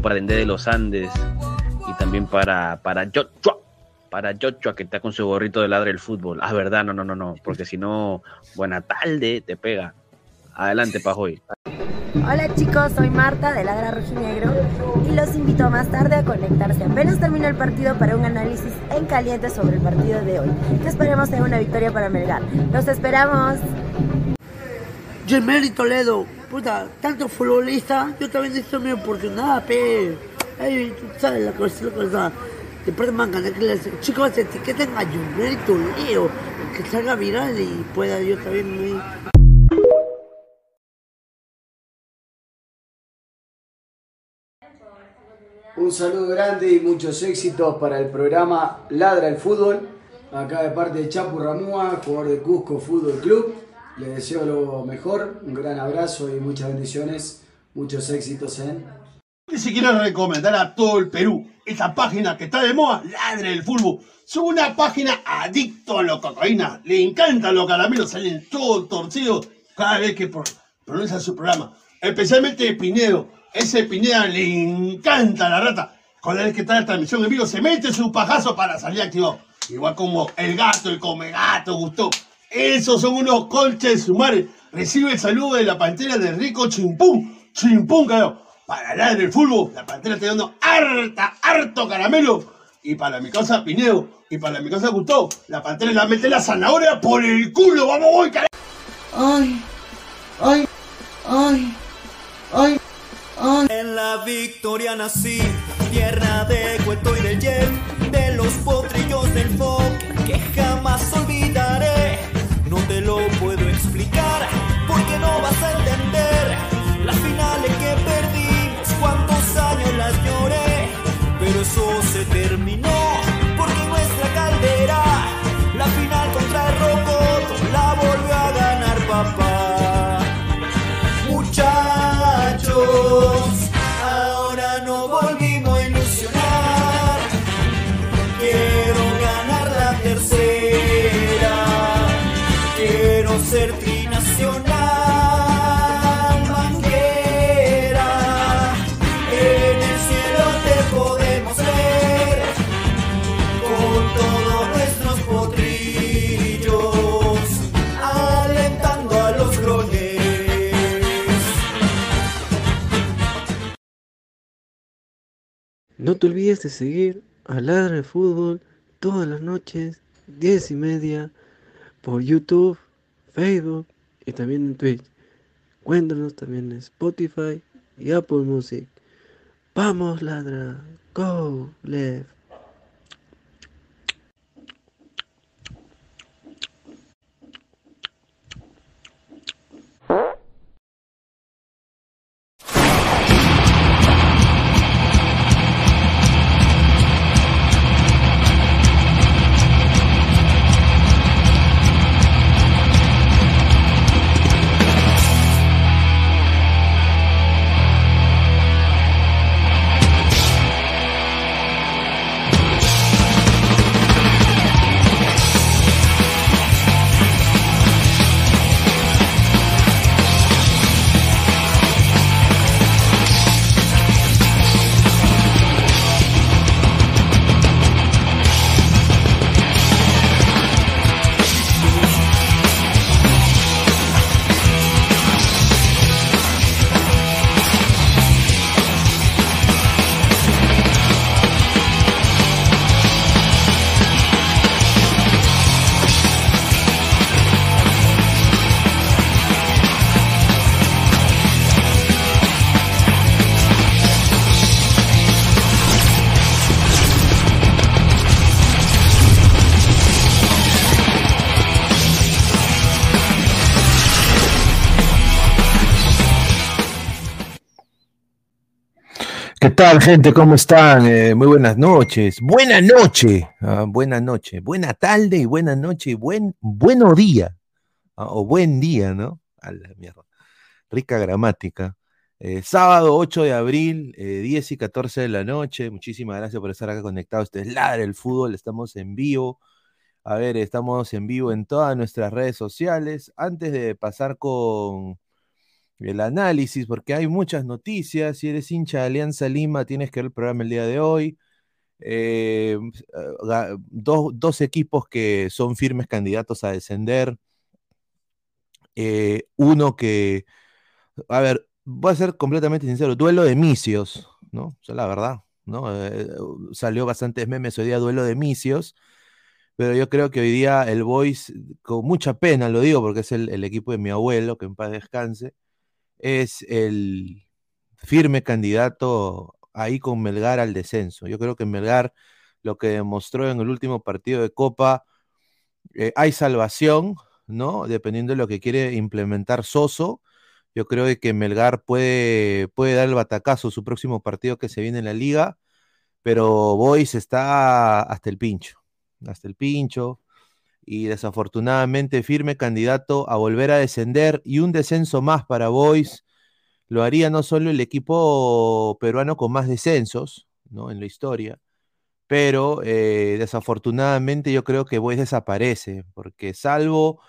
para Dende de los Andes y también para, para Joshua, para Joshua que está con su gorrito de ladre del fútbol. Ah, verdad, no, no, no, no, porque si no, buena tarde, te pega. Adelante, Pajoy. Hola chicos, soy Marta de Ladra Rojinegro y los invito más tarde a conectarse apenas termina el partido para un análisis en caliente sobre el partido de hoy, que esperemos sea una victoria para Melgar. ¡Los esperamos! Gemelli Toledo, puta, tanto futbolista, yo también necesito mi oportunidad, pe. Ay, tú sabes la cosa, la cosa. Después de mangan, que les, chicos, etiqueten a Gemelli Toledo, que salga viral y pueda yo también. Un saludo grande y muchos éxitos para el programa Ladra el Fútbol. Acá de parte de Chapu Ramúa, jugador de Cusco Fútbol Club. Le deseo lo mejor, un gran abrazo y muchas bendiciones, muchos éxitos en... Y si quiero recomendar a todo el Perú esta página que está de moda, Ladra el Fútbol. Es una página adicto a la cocaína. Le encantan los caramelos, salen todos torcidos cada vez que pronuncia su programa. Especialmente Pinedo. Ese Pineda le encanta la rata. Cada vez que está la transmisión en vivo, se mete su pajazo para salir activado. Igual como el gato, el come gato, gustó. Esos son unos colches sumares. Recibe el saludo de la pantera de Rico Chimpún. Chimpún, carajo. Para hablar del fútbol, la pantera está dando harta, harto caramelo. Y para mi casa Pinedo, y para mi casa Gustavo, la pantera la mete la zanahoria por el culo. Vamos, voy, carajo. Ay, ay, ay, ay. En la victoria nací, tierra de cuento y de yen, te olvides de seguir a Ladra el Fútbol todas las noches, 10 y media, por YouTube, Facebook y también en Twitch. Cuéntanos también en Spotify y Apple Music. Vamos, Ladra. Go, left. Tal, gente? ¿Cómo están? Eh, muy buenas noches. Buena noche. ah, buena noche. Buena tarde y buena noche y buen, bueno día. ah, o buen día, ¿no? A la mierda. Rica gramática. Eh, sábado 8 de abril, eh, 10 y 14 de la noche. Muchísimas gracias por estar acá conectados. Este es Ladra el Fútbol. Estamos en vivo. A ver, estamos en vivo en todas nuestras redes sociales. Antes de pasar con el análisis, porque hay muchas noticias. Si eres hincha de Alianza Lima, tienes que ver el programa el día de hoy. Eh, ga- dos, dos equipos que son firmes candidatos a descender. Eh, uno que, a ver, voy a ser completamente sincero, duelo de misios, ¿no? O la verdad, ¿no? Eh, salió bastantes memes hoy día, duelo de misios, pero yo creo que hoy día el Boys, con mucha pena lo digo porque es el, el equipo de mi abuelo, que en paz descanse, es el firme candidato ahí con Melgar al descenso. Yo creo que Melgar lo que demostró en el último partido de Copa, eh, hay salvación, ¿no? Dependiendo de lo que quiere implementar Soso. Yo creo que Melgar puede, puede dar el batacazo su próximo partido que se viene en la liga, pero Boys está hasta el pincho, hasta el pincho, y desafortunadamente firme candidato a volver a descender y un descenso más para Boys lo haría no solo el equipo peruano con más descensos, ¿no? En la historia, pero eh, desafortunadamente yo creo que Boys desaparece, porque salvo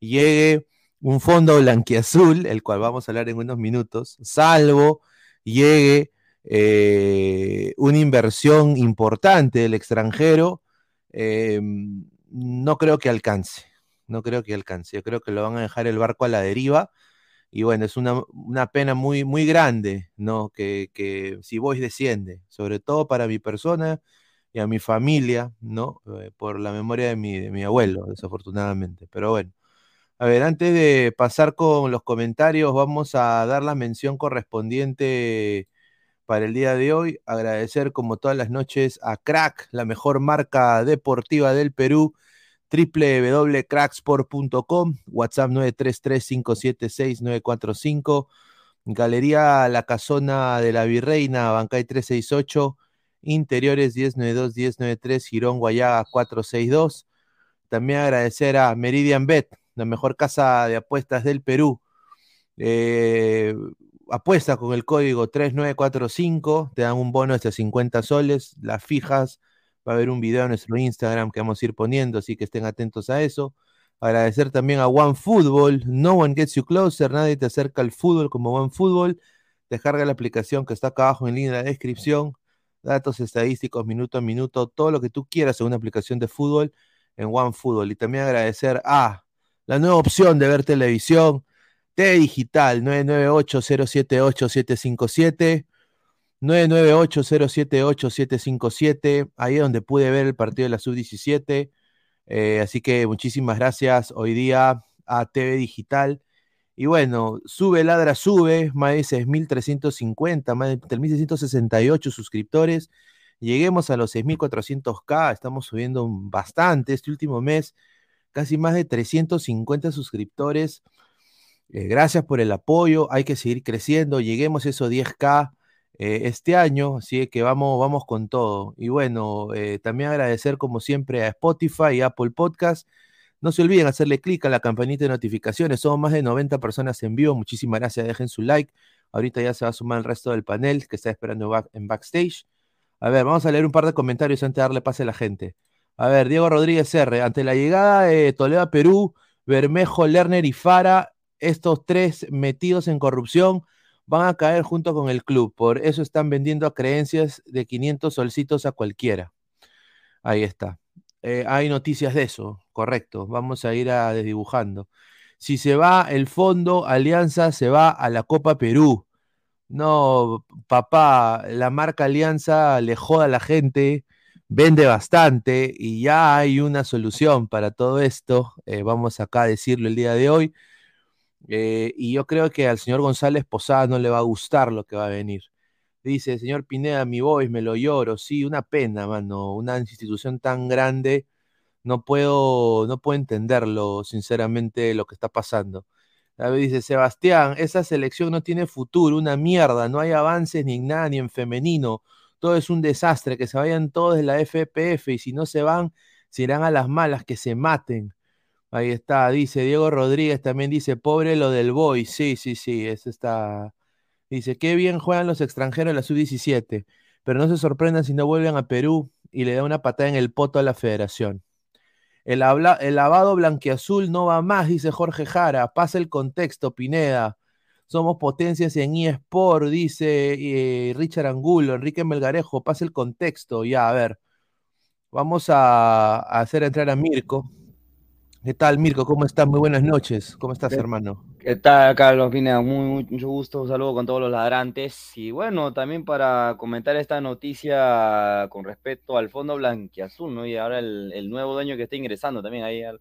llegue un fondo blanquiazul, el cual vamos a hablar en unos minutos, salvo llegue eh, una inversión importante del extranjero, eh, no creo que alcance, no creo que alcance, yo creo que lo van a dejar el barco a la deriva. Y bueno, es una, una pena muy, muy grande, ¿no? Que, que si Boys desciende, sobre todo para mi persona y a mi familia, ¿no? Eh, por la memoria de mi, de mi abuelo, desafortunadamente. Pero bueno, a ver, antes de pasar con los comentarios, vamos a dar la mención correspondiente para el día de hoy. Agradecer como todas las noches a Crack, la mejor marca deportiva del Perú www.cracksport.com, WhatsApp 933-576-945, Galería La Casona de la Virreina, Bancay 368, Interiores 1092-1093, Girón Guayaga 462. También agradecer a Meridian Bet, la mejor casa de apuestas del Perú. Eh, apuesta con el código 3945, te dan un bono de hasta 50 soles, las fijas Va a haber un video en nuestro Instagram que vamos a ir poniendo, así que estén atentos a eso. Agradecer también a OneFootball. No one gets you closer. Nadie te acerca al fútbol como OneFootball. Descarga la aplicación que está acá abajo en línea de la descripción. Datos estadísticos, minuto a minuto, todo lo que tú quieras en una aplicación de fútbol en OneFootball. Y también agradecer a la nueva opción de ver televisión. T Digital 998-078-757. 998-078-757, ahí es donde pude ver el partido de la sub-17. Eh, así que muchísimas gracias hoy día a TV Digital. Y bueno, sube, ladra, sube, más de 6.350, más de 3.668 suscriptores. Lleguemos a los 6.400K, estamos subiendo bastante este último mes, casi más de 350 suscriptores. Eh, gracias por el apoyo, hay que seguir creciendo, lleguemos a esos 10K eh, este año, así que vamos, vamos con todo. Y bueno, eh, también agradecer como siempre a Spotify y Apple Podcast. No se olviden hacerle clic a la campanita de notificaciones. Somos más de 90 personas en vivo. Muchísimas gracias. Dejen su like. Ahorita ya se va a sumar el resto del panel que está esperando en backstage. A ver, vamos a leer un par de comentarios antes de darle pase a la gente. A ver, Diego Rodríguez R. Ante la llegada de Toledo a Perú, Bermejo, Lerner y Fara, estos tres metidos en corrupción, van a caer junto con el club. Por eso están vendiendo a creencias de 500 solcitos a cualquiera. Ahí está. Eh, hay noticias de eso, correcto. Vamos a ir a desdibujando. Si se va el fondo, Alianza se va a la Copa Perú. No, papá, la marca Alianza le joda a la gente, vende bastante y ya hay una solución para todo esto. Eh, vamos acá a decirlo el día de hoy. Eh, y yo creo que al señor González Posada no le va a gustar lo que va a venir. Dice, señor Pineda, mi voz, me lo lloro. Sí, una pena, mano. Una institución tan grande, no puedo, no puedo entenderlo, sinceramente, lo que está pasando. Dice, Sebastián, esa selección no tiene futuro, una mierda, no hay avances ni en nada, ni en femenino. Todo es un desastre, que se vayan todos de la FPF y si no se van, se irán a las malas, que se maten. Ahí está, dice Diego Rodríguez, también dice, pobre lo del boy. Sí, sí, sí, eso está. Dice, qué bien juegan los extranjeros en la sub-17, pero no se sorprendan si no vuelven a Perú y le da una patada en el poto a la federación. El, habla, el lavado blanquiazul no va más, dice Jorge Jara. Pasa el contexto, Pineda. Somos potencias en eSport, dice eh, Richard Angulo, Enrique Melgarejo, pasa el contexto. Ya, a ver. Vamos a, a hacer entrar a Mirko. ¿Qué tal, Mirko? ¿Cómo estás? Muy buenas noches. ¿Cómo estás, ¿Qué- hermano? ¿Qué tal, Carlos Pineda? Muy, mucho gusto, un saludo con todos los ladrantes. Y bueno, también para comentar esta noticia con respecto al fondo blanquiazul, ¿no? Y ahora el, el nuevo dueño que está ingresando también ahí. al-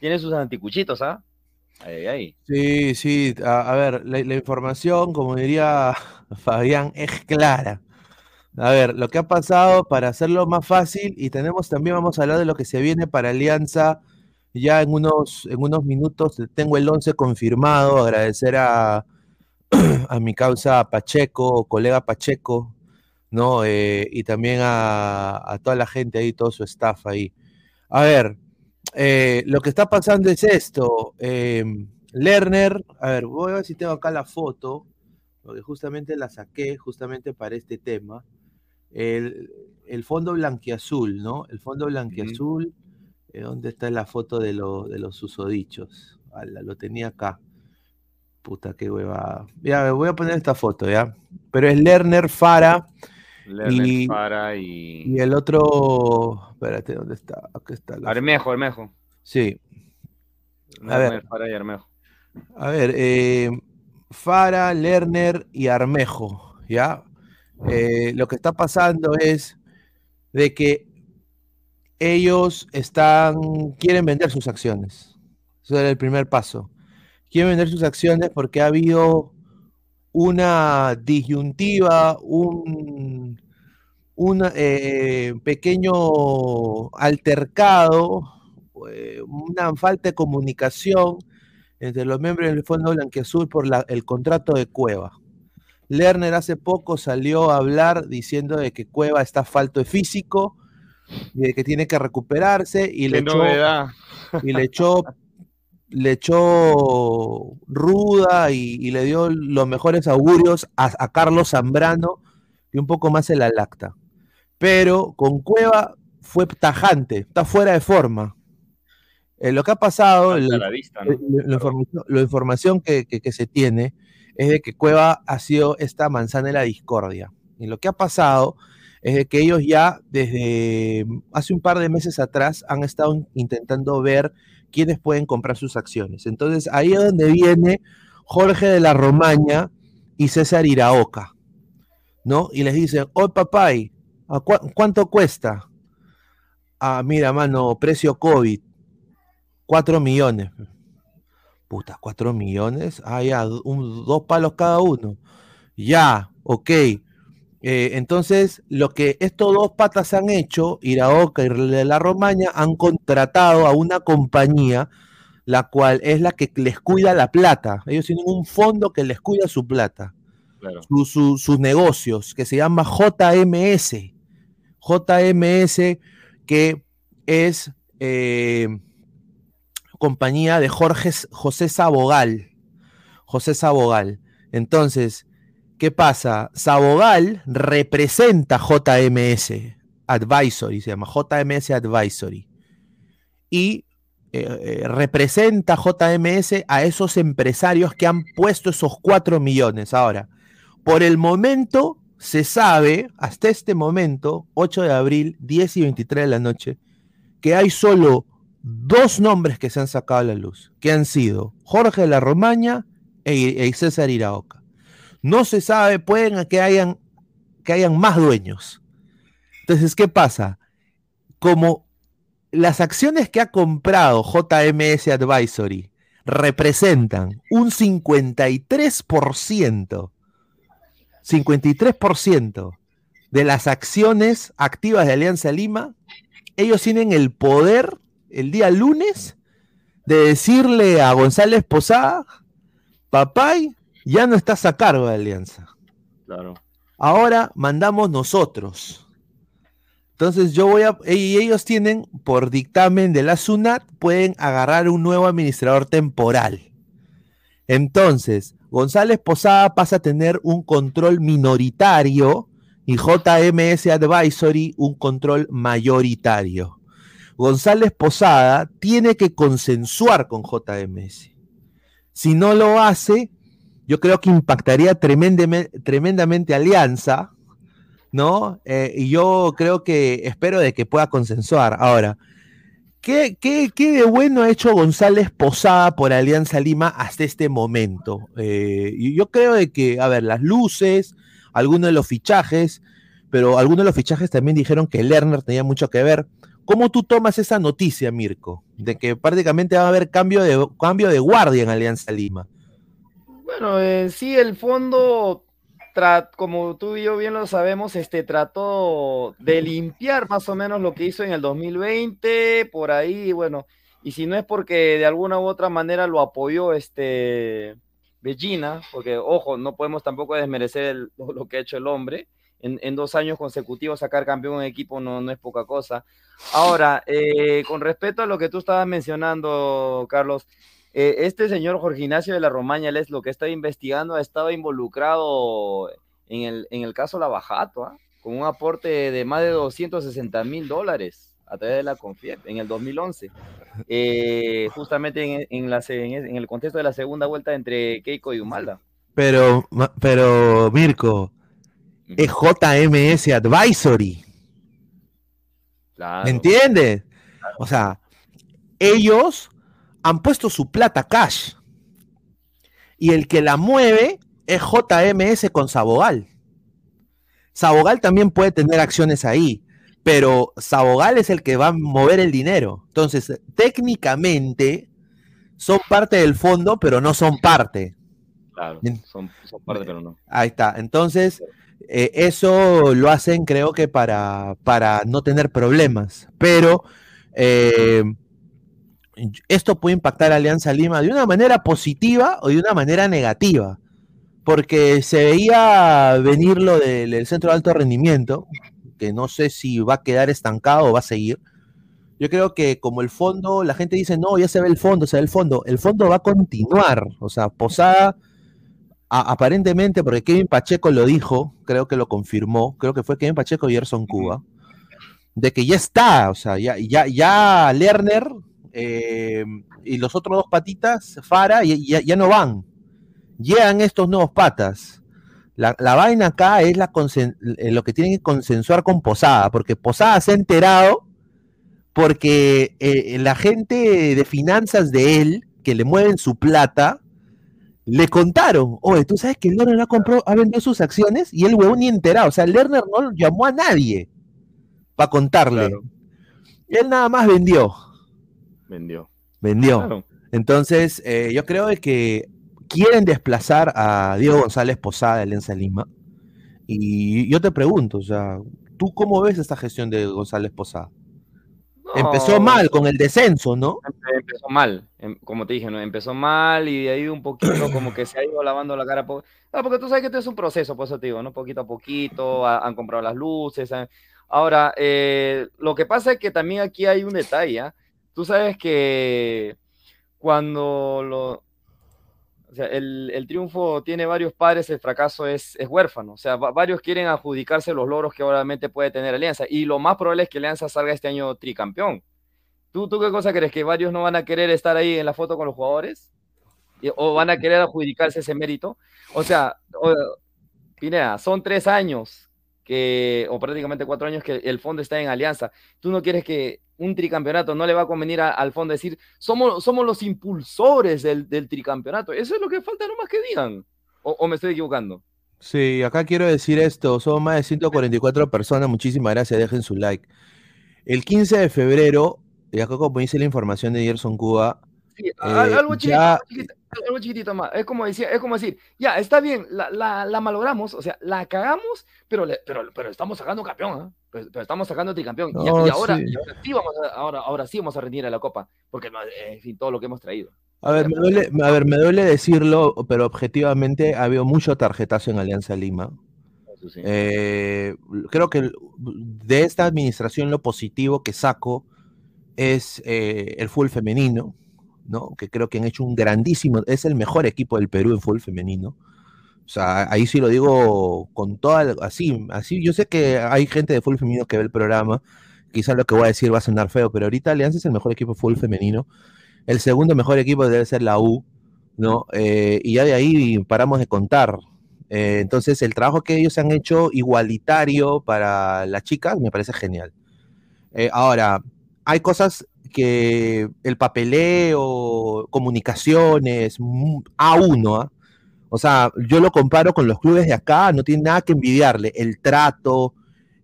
Tiene sus anticuchitos, ¿ah? Ahí, ahí. Sí, sí, a, a ver, la, la información, como diría Fabián, es clara. A ver, lo que ha pasado para hacerlo más fácil y tenemos también, vamos a hablar de lo que se viene para Alianza ya en unos, en unos minutos. Tengo el 11 confirmado, agradecer a, a mi causa Pacheco, colega Pacheco, ¿no? Eh, y también a, a toda la gente ahí, todo su staff ahí. A ver, eh, lo que está pasando es esto. eh, Lerner, a ver, voy a ver si tengo acá la foto, porque justamente la saqué justamente para este tema. El, el fondo blanquiazul, ¿no? El fondo blanquiazul, ¿dónde está la foto de, lo- de los susodichos? Ala, lo tenía acá. Puta, qué hueva. Ya, voy a poner esta foto, ¿ya? Pero es Lerner, Fara Lerner, y, Fara y... y el otro. Espérate, ¿dónde está? Acá está la Armejo, Armejo. Sí. A Lerner, ver, Fara y Armejo. a ver, eh, Fara, Lerner y Armejo, ¿ya? Eh, lo que está pasando es de que ellos están, quieren vender sus acciones. Eso era el primer paso. Quieren vender sus acciones porque ha habido una disyuntiva, un, un eh, pequeño altercado, eh, una falta de comunicación entre los miembros del Fondo Blanquiazul por el contrato de Cueva. Lerner hace poco salió a hablar diciendo de que Cueva está falto de físico de que tiene que recuperarse y le echó, y le echó le echó ruda y, y le dio los mejores augurios a, a Carlos Zambrano y un poco más en la lacta. Pero con Cueva fue tajante, está fuera de forma. Eh, lo que ha pasado, Salta el- a la vista, ¿no? eh, la, la información, la información que, que- que se tiene es de que Cueva ha sido esta manzana de la discordia. Y lo que ha pasado es de que ellos ya desde hace un par de meses atrás han estado intentando ver quiénes pueden comprar sus acciones. Entonces ahí es donde viene Jorge de la Romaña y César Iraoka, ¿no? Y les dicen, oh papay, ¿a cua- ¿cuánto cuesta? Ah, mira, mano, precio COVID, 4 millones. Puta, 4 millones. Ah, ya, un- dos palos cada uno. Ya, ok. Eh, entonces, lo que estos dos patas han hecho, Iraoka y la Romaña, han contratado a una compañía, la cual es la que les cuida la plata. Ellos tienen un fondo que les cuida su plata, Claro. su- su- sus negocios, que se llama JMS. JMS, que es eh, compañía de Jorge, José Sabogal. José Sabogal. Entonces, ¿qué pasa? Sabogal representa JMS Advisory, se llama JMS Advisory. Y eh, eh, representa JMS a esos empresarios que han puesto esos 4 millones. Ahora, por el momento se sabe, hasta este momento, 8 de abril, 10 y 23 de la noche, que hay solo dos nombres que se han sacado a la luz, que han sido Jorge de la Romaña e, e César Iraoka. No se sabe, pueden que hayan, que hayan más dueños. Entonces, ¿qué pasa? Como las acciones que ha comprado JMS Advisory representan un 53%, 53% de las acciones activas de Alianza Lima, ellos tienen el poder el día lunes de decirle a González Posada, papay, ya no estás a cargo de Alianza. Claro. Ahora mandamos nosotros. Entonces yo voy a, y ellos tienen, por dictamen de la SUNAT, pueden agarrar un nuevo administrador temporal. Entonces, González Posada pasa a tener un control minoritario y JMS Advisory un control mayoritario. González Posada tiene que consensuar con JMS. Si no lo hace, yo creo que impactaría tremendamente, Alianza, ¿no? Eh, y yo creo que espero de que pueda consensuar. Ahora, ¿qué, qué, qué de bueno ha hecho González Posada por Alianza Lima hasta este momento? Eh, yo creo de que, a ver, las luces, algunos de los fichajes, pero algunos de los fichajes también dijeron que Lerner tenía mucho que ver. ¿Cómo tú tomas esa noticia, Mirko? De que prácticamente va a haber cambio de, cambio de guardia en Alianza Lima. Bueno, en sí, el fondo, como tú y yo bien lo sabemos, este trató de limpiar más o menos lo que hizo en el 2020, por ahí, bueno, y si no es porque de alguna u otra manera lo apoyó este Bellina, porque ojo, no podemos tampoco desmerecer el- lo, lo que ha hecho el hombre. En, en dos años consecutivos sacar campeón en equipo no, no es poca cosa. Ahora, eh, con respecto a lo que tú estabas mencionando, Carlos, eh, este señor Jorge Ignacio de la Romaña, él es lo que está investigando, ha estado involucrado en el, en el caso Lavajato, ¿ah? con un aporte de más de 260 mil dólares a través de la Confiep en el 2011, eh, justamente en, en la, en, el contexto de la segunda vuelta entre Keiko y Humalda. Pero, pero Mirko, es JMS Advisory. Claro. ¿Me entiendes? O sea, ellos han puesto su plata cash. Y el que la mueve es JMS con Sabogal. Sabogal también puede tener acciones ahí, pero Sabogal es el que va a mover el dinero. Entonces, técnicamente son parte del fondo, pero no son parte. Claro, son, son parte, pero no. Ahí está. Entonces, eh, eso lo hacen, creo que para, para no tener problemas. Pero eh, esto puede impactar a Alianza Lima de una manera positiva o de una manera negativa. Porque se veía venir lo del, centro de alto rendimiento, que no sé si va a quedar estancado o va a seguir. Yo creo que como el fondo, la gente dice, no, ya se ve el fondo, se ve el fondo. El fondo va a continuar. O sea, Posada aparentemente, porque Kevin Pacheco lo dijo, creo que lo confirmó, creo que fue Kevin Pacheco y Gerson Cuba, de que ya está, o sea, ya, ya, ya Lerner eh, y los otros dos patitas, Fara, ya, ya- ya no van. Llegan estos nuevos patas. La, la vaina acá es la eh, lo que tienen que consensuar con Posada, porque Posada se ha enterado porque eh, la gente de finanzas de él, que le mueven su plata, le contaron, oye, tú sabes que Lerner ha, comprado, ha vendido sus acciones y el huevón ni enterado. O sea, Lerner no llamó a nadie para contarle. Él nada más vendió. Vendió. Vendió. Claro. Entonces, eh, yo creo que quieren desplazar a Diego González Posada de Alianza Lima. Y yo te pregunto, o sea, ¿tú cómo ves esta gestión de González Posada? Empezó No. mal con el descenso, ¿no? Empe- Empezó mal, em- como te dije, ¿no? empezó mal y de ahí un poquito como que se ha ido lavando la cara. po- Ah, porque tú sabes que esto es un proceso, por eso te digo, ¿no? Poquito a poquito, ha- han comprado las luces. han- Ahora, eh, lo que pasa es que también aquí hay un detalle, ¿ah? Tú sabes que cuando lo... O sea, el, el triunfo tiene varios padres, el fracaso es, es huérfano. O sea, va- varios quieren adjudicarse los logros que obviamente puede tener Alianza. Y lo más probable es que Alianza salga este año tricampeón. ¿Tú, ¿Tú qué cosa crees? ¿Que varios no van a querer estar ahí en la foto con los jugadores? ¿O van a querer adjudicarse ese mérito? O sea, o- Pineda, son tres años que, o prácticamente cuatro años que el fondo está en alianza. ¿Tú no quieres que un tricampeonato no le va a convenir a- al fondo decir, somos, somos los impulsores del, del tricampeonato? Eso es lo que falta nomás que digan. ¿O, o me estoy equivocando? Sí, acá quiero decir esto, son más de 144 personas, muchísimas gracias, dejen su like. El 15 de febrero, y acá como dice la información de Gerson Cuba, Sí, al- eh, algo, chiquito, ya- algo chiquitito más. Es como, decir, es como decir, ya, está bien, la, la, la malogramos, o sea, la cagamos, pero, le- pero, pero estamos sacando campeón, ¿ah? pero, pero estamos sacando tricampeón. Y- No, y, ahora, sí. y ahora sí vamos a, ahora, ahora sí vamos a rendir a la copa, porque en fin, todo lo que hemos traído. a ver, me duele, a ver, me duele decirlo, pero objetivamente ha habido mucho tarjetazo en Alianza Lima. Sí. Eh, creo que de esta administración lo positivo que saco es eh, el fútbol femenino, ¿no? Que creo que han hecho un grandísimo, es el mejor equipo del Perú en fútbol femenino. O sea, ahí sí lo digo con toda, así, así, yo sé que hay gente de fútbol femenino que ve el programa, quizás lo que voy a decir va a sonar feo, pero ahorita Alianza es el mejor equipo de fútbol femenino. El segundo mejor equipo debe ser la U. ¿no? Eh, y ya de ahí paramos de contar. Eh, entonces, el trabajo que ellos han hecho igualitario para las chicas me parece genial. Eh, ahora, hay cosas que el papeleo, comunicaciones, mm, A1, ¿ah? o sea, yo lo comparo con los clubes de acá, no tiene nada que envidiarle, el trato,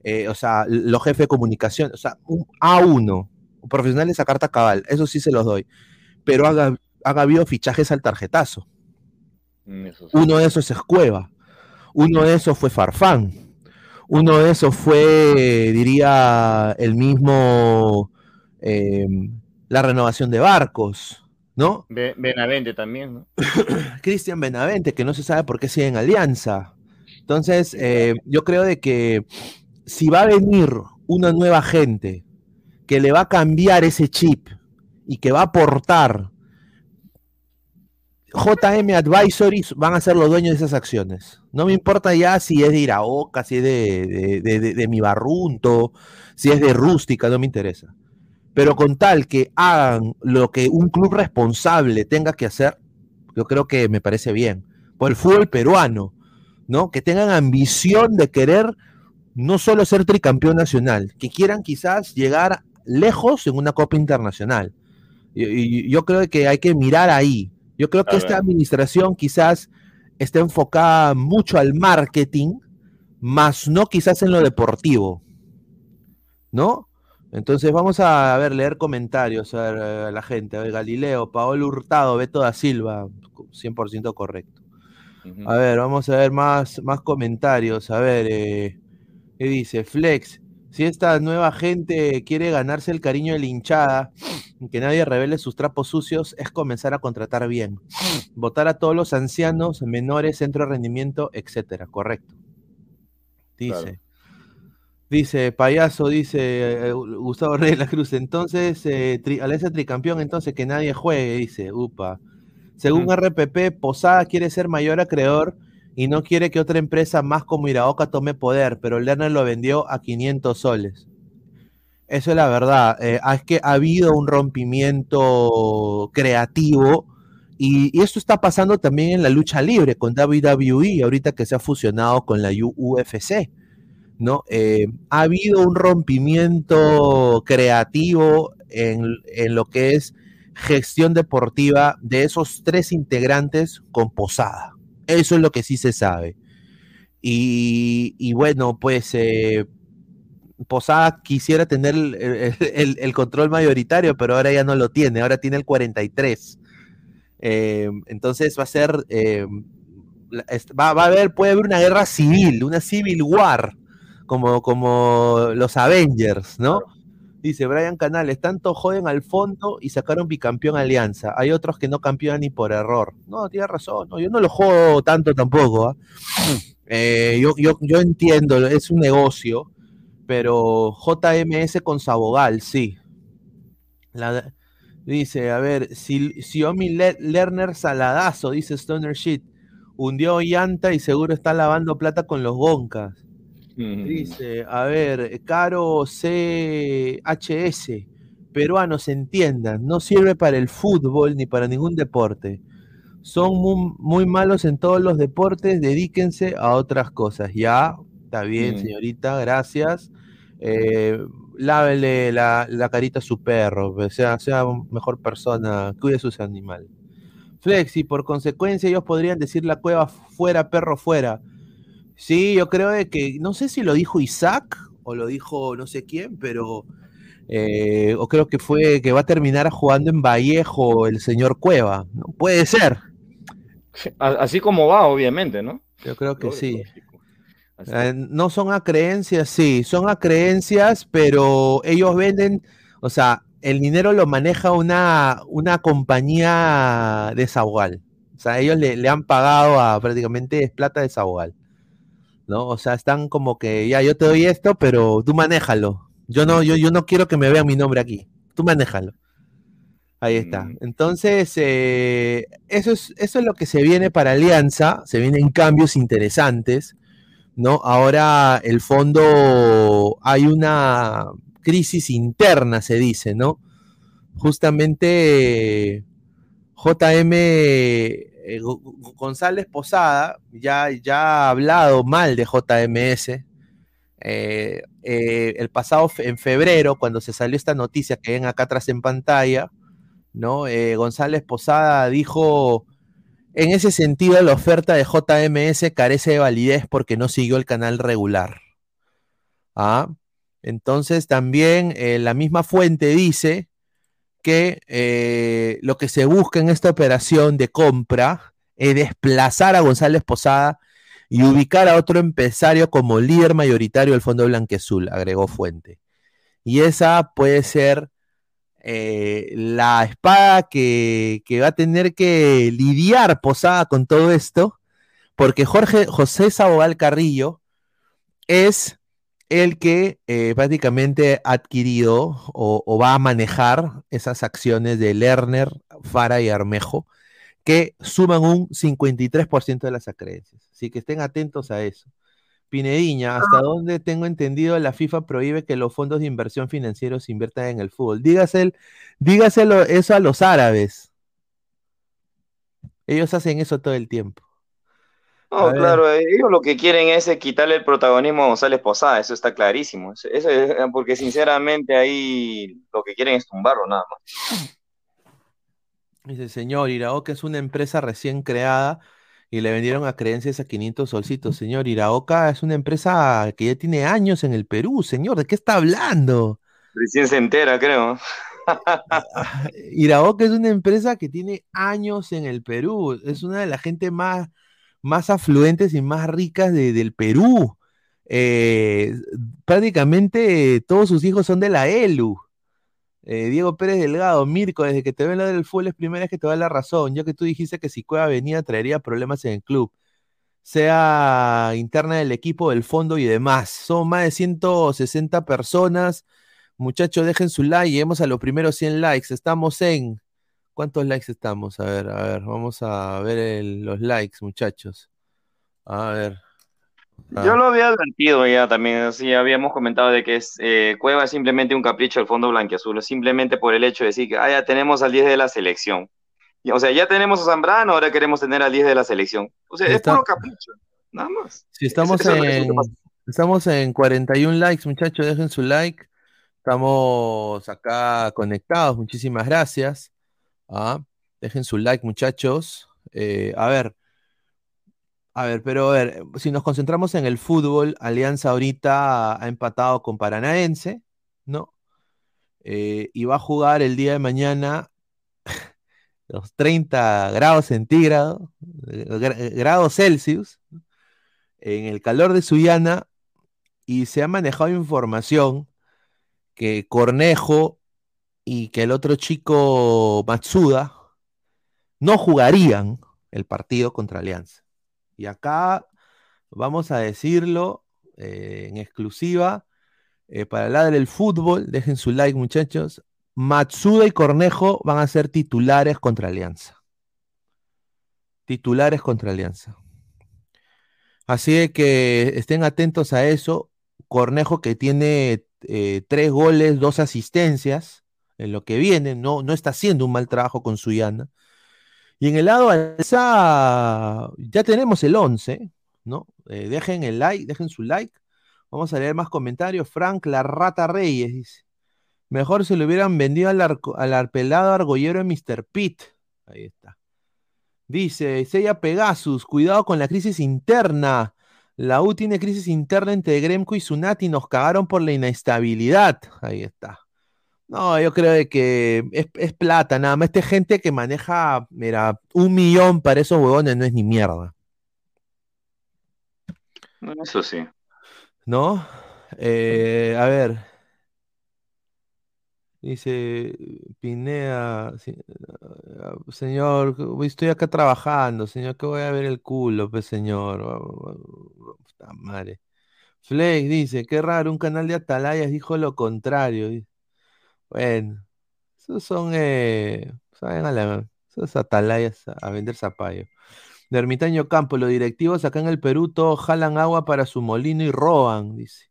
eh, o sea, los jefes de comunicación, o sea, un A1, profesionales a carta cabal, eso sí se los doy, pero ha, ha habido fichajes al tarjetazo. Mm, eso sí. Uno de esos es Cueva, uno de esos fue Farfán, uno de esos fue, diría, el mismo, eh, la renovación de barcos, ¿no? Be- Benavente también, ¿no? Cristian Benavente, que no se sabe por qué sigue en Alianza. Entonces, eh, yo creo de que si va a venir una nueva gente que le va a cambiar ese chip y que va a aportar, JM Advisories van a ser los dueños de esas acciones. No me importa ya si es de Iraoka, si es de, de, de- de- de mi barrunto, si es de rústica, no me interesa. Pero con tal que hagan lo que un club responsable tenga que hacer, yo creo que me parece bien. Por el fútbol peruano, ¿no? Que tengan ambición de querer no solo ser tricampeón nacional, que quieran quizás llegar lejos en una Copa Internacional. Y, y- yo creo que hay que mirar ahí. Yo creo que esta administración quizás está enfocada mucho al marketing, más no quizás en lo deportivo. ¿No? Entonces vamos a, ver, leer comentarios a, ver, a la gente. A ver, Galileo, Paolo Hurtado, Beto da Silva, 100% correcto. A ver, vamos a ver más, más comentarios. A ver, eh, ¿qué dice? Flex, si esta nueva gente quiere ganarse el cariño de la hinchada, que nadie revele sus trapos sucios, es comenzar a contratar bien. Votar a todos los ancianos, menores, centro de rendimiento, etcétera. Correcto. Dice. Claro. Dice, payaso, dice eh, Gustavo Reyes La Cruz. Entonces, eh, tri- Alianza Tricampeón, entonces que nadie juegue, dice, upa. Según Mm. RPP, Posada quiere ser mayor acreedor y no quiere que otra empresa más como Iraoka tome poder, pero Lerner lo vendió a 500 soles. Eso es la verdad. eh, es que ha habido un rompimiento creativo y, y esto está pasando también en la lucha libre con WWE, ahorita que se ha fusionado con la UFC. ¿No? Eh, ha habido un rompimiento creativo en, en lo que es gestión deportiva de esos tres integrantes con Posada. Eso es lo que sí se sabe. Y, y bueno, pues eh, Posada quisiera tener el, el- control mayoritario, pero ahora ya no lo tiene, ahora tiene el 43. Eh, entonces va a ser, va, va a haber, puede haber una guerra civil, una civil war, como, como los Avengers, ¿no? Dice Brian Canales, tanto joden al fondo y sacaron bicampeón Alianza. Hay otros que no campeonan ni por error. No, tiene razón. no, yo no lo juego tanto tampoco. ¿ah? Eh, yo, yo, yo entiendo, es un negocio, pero JMS con Sabogal, sí. La- dice, a ver, si Xiaomi Le- Lerner Saladazo, dice Stoner Shit, hundió llanta y seguro está lavando plata con los goncas. Dice, a ver, Caro CHS, peruanos entiendan, no sirve para el fútbol ni para ningún deporte. Son muy, muy malos en todos los deportes, dedíquense a otras cosas. Ya, está bien, Mm. señorita, gracias. Eh, lávele la, la carita a su perro, sea, sea mejor persona, cuide sus animales. Flex, y por consecuencia ellos podrían decir la cueva fuera, perro fuera. Sí, yo creo de que, no sé si lo dijo Isaac o lo dijo no sé quién, pero eh, o creo que fue que va a terminar jugando en Vallejo el señor Cueva. ¿no? Puede ser, Así como va, obviamente, ¿no? yo creo que sí. Eh, no son a creencias, sí, son a creencias, pero ellos venden, o sea, el dinero lo maneja una, una compañía de Sabogal. O sea, ellos le, le han pagado a prácticamente es plata de Sabogal. ¿No? O sea, están como que ya yo te doy esto, pero tú manéjalo. Yo no, yo, yo no quiero que me vean mi nombre aquí. Tú manéjalo. Ahí está. Mm. Entonces, eh, eso, es, eso es lo que se viene para Alianza. Se vienen cambios interesantes. ¿no? Ahora el fondo hay una crisis interna, se dice, ¿no? Justamente JM eh, Go- Go- González Posada ya, ya ha hablado mal de JMS. Eh, eh, el pasado en febrero, cuando se salió esta noticia que ven acá atrás en pantalla, ¿no? González Posada dijo, en ese sentido, la oferta de JMS carece de validez porque no siguió el canal regular. ¿Ah? Entonces también la misma fuente dice que eh, lo que se busca en esta operación de compra es desplazar a González Posada y ubicar a otro empresario como líder mayoritario del Fondo Blanqueazul, agregó Fuente. Y esa puede ser eh, la espada que, que va a tener que lidiar Posada con todo esto, porque Jorge José Sabogal Carrillo es el que eh, prácticamente ha adquirido o, o va a manejar esas acciones de Lerner, Fara y Armejo, que suman un 53% de las acreencias. Así que estén atentos a eso. Pinediña, ¿hasta dónde tengo entendido la FIFA prohíbe que los fondos de inversión financieros inviertan en el fútbol? Dígase, dígaselo eso a los árabes. Ellos hacen eso todo el tiempo. No, claro, eh, ellos lo que quieren es eh, quitarle el protagonismo a González Posada, eso está clarísimo. Eso, eso es, eh, porque sinceramente ahí lo que quieren es tumbarlo nada más. Dice, señor, Iraoka es una empresa recién creada y le vendieron a creencias a 500 solcitos. Señor, Iraoka es una empresa que ya tiene años en el Perú. Señor, ¿de qué está hablando? Recién se entera, creo. Iraoka es una empresa que tiene años en el Perú. Es una de las gente más, más afluentes y más ricas de- del Perú. Eh, prácticamente todos sus hijos son de la ELU. Eh, Diego Pérez Delgado, Mirko, desde que te ven lo del fútbol es primera vez que te da la razón, ya que tú dijiste que si Cueva venía traería problemas en el club, sea interna del equipo, del fondo y demás. Son más de 160 personas. Muchachos, dejen su like, lleguemos a los primeros 100 likes. Estamos en... ¿Cuántos likes estamos? A ver, a ver, vamos a ver el- los likes, muchachos. A ver. Ah. Yo lo había advertido ya también, así habíamos comentado de que es, eh, Cueva es simplemente un capricho del fondo blanquiazul, simplemente por el hecho de decir que ah, ya tenemos al 10 de la selección. Y, o sea, ya tenemos a Zambrano, ahora queremos tener al 10 de la selección. O sea, es puro capricho, nada más. Si estamos es en, estamos en 41 likes, muchachos, dejen su like. Estamos acá conectados, muchísimas gracias. Ah, dejen su like, muchachos. Eh, a ver, a ver, pero a ver, si nos concentramos en el fútbol, Alianza ahorita ha empatado con Paranaense, ¿no? Eh, y va a jugar el día de mañana los 30 grados centígrados, eh, gra- grados Celsius, en el calor de Sullana, y se ha manejado información que Cornejo y que el otro chico Matsuda no jugarían el partido contra Alianza. Y acá vamos a decirlo eh, en exclusiva eh, para hablar del fútbol. Dejen su like, muchachos. Matsuda y Cornejo van a ser titulares contra Alianza. Titulares contra Alianza. Así que estén atentos a eso. Cornejo que tiene eh, tres goles, dos asistencias en lo que viene, no, no está haciendo un mal trabajo con Suyana. Y en el lado alza ya tenemos el 11, ¿no? Eh, dejen el like, dejen su like. Vamos a leer más comentarios. Frank La Rata Reyes dice: Mejor se lo hubieran vendido al, arco- al arpelado argollero de Mr. Pitt. Ahí está. Dice Sella Pegasus: Cuidado con la crisis interna. La U tiene crisis interna entre Gremco y Sunati. Nos cagaron por la inestabilidad. Ahí está. No, yo creo de que es, es plata, nada más. Esta gente que maneja, mira, un millón para esos huevones no es ni mierda, Eso sí. ¿no? Eh, a ver. Dice Pinea, ah, señor, estoy acá trabajando, señor, que voy a ver el culo, pues señor. Puta madre. Flex dice, qué raro, un canal de atalayas dijo lo contrario. Bueno, esos son, eh, saben a la, esos atalayas a, a vender zapallo. De Ermitaño Campo, los directivos acá en el Perú todos jalan agua para su molino y roban, dice.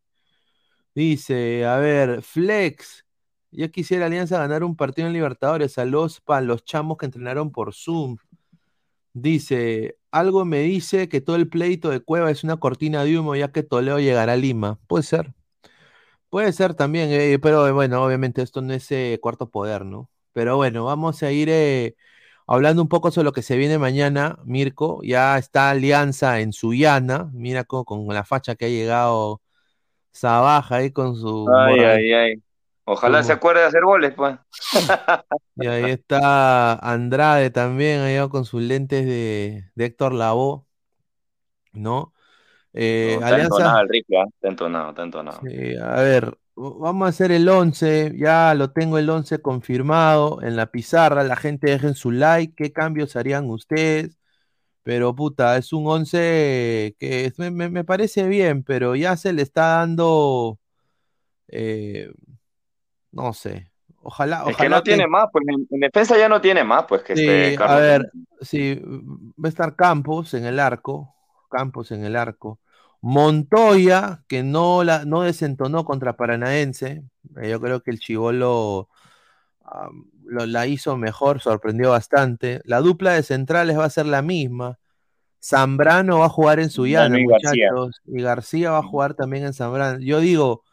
Dice, a ver, Flex, Yo quisiera Alianza ganar un partido en Libertadores. Saludos para los chamos que entrenaron por Zoom. Dice, algo me dice que todo el pleito de Cueva es una cortina de humo ya que Toledo llegará a Lima. Puede ser. Puede ser también, eh, pero bueno, obviamente esto no es eh, cuarto poder, ¿no? Pero bueno, vamos a ir eh, hablando un poco sobre lo que se viene mañana, Mirko. Ya está Alianza en Suyana. Mira con, con la facha que ha llegado Sabaja ahí con su... Ay, ay, ay. Ojalá se acuerde de hacer goles, pues. Y ahí está Andrade también, allá con sus lentes de, de Héctor Lavoe, ¿no? Eh, Alianza, entonado el rifle, ¿ah? Está entonado, está entonado. sí, a ver, vamos a hacer el 11, ya lo tengo el 11 confirmado en la pizarra, la gente dejen su like, ¿qué cambios harían ustedes? Pero puta, es un 11 que es- me, parece bien, pero ya se le está dando, eh, no sé, ojalá, Es que ojalá no tiene más, pues en, en defensa ya no tiene más, pues que Sí, este a Carlos. ver, sí, va a estar Campos en el arco, Campos en el arco. Montoya, que no, la, no desentonó contra Paranaense, eh, yo creo que el Chivolo lo- la hizo mejor, sorprendió bastante. La dupla de centrales va a ser la misma. Zambrano va a jugar en Suyana, y García. muchachos, y García va a jugar también en Zambrano. Yo digo,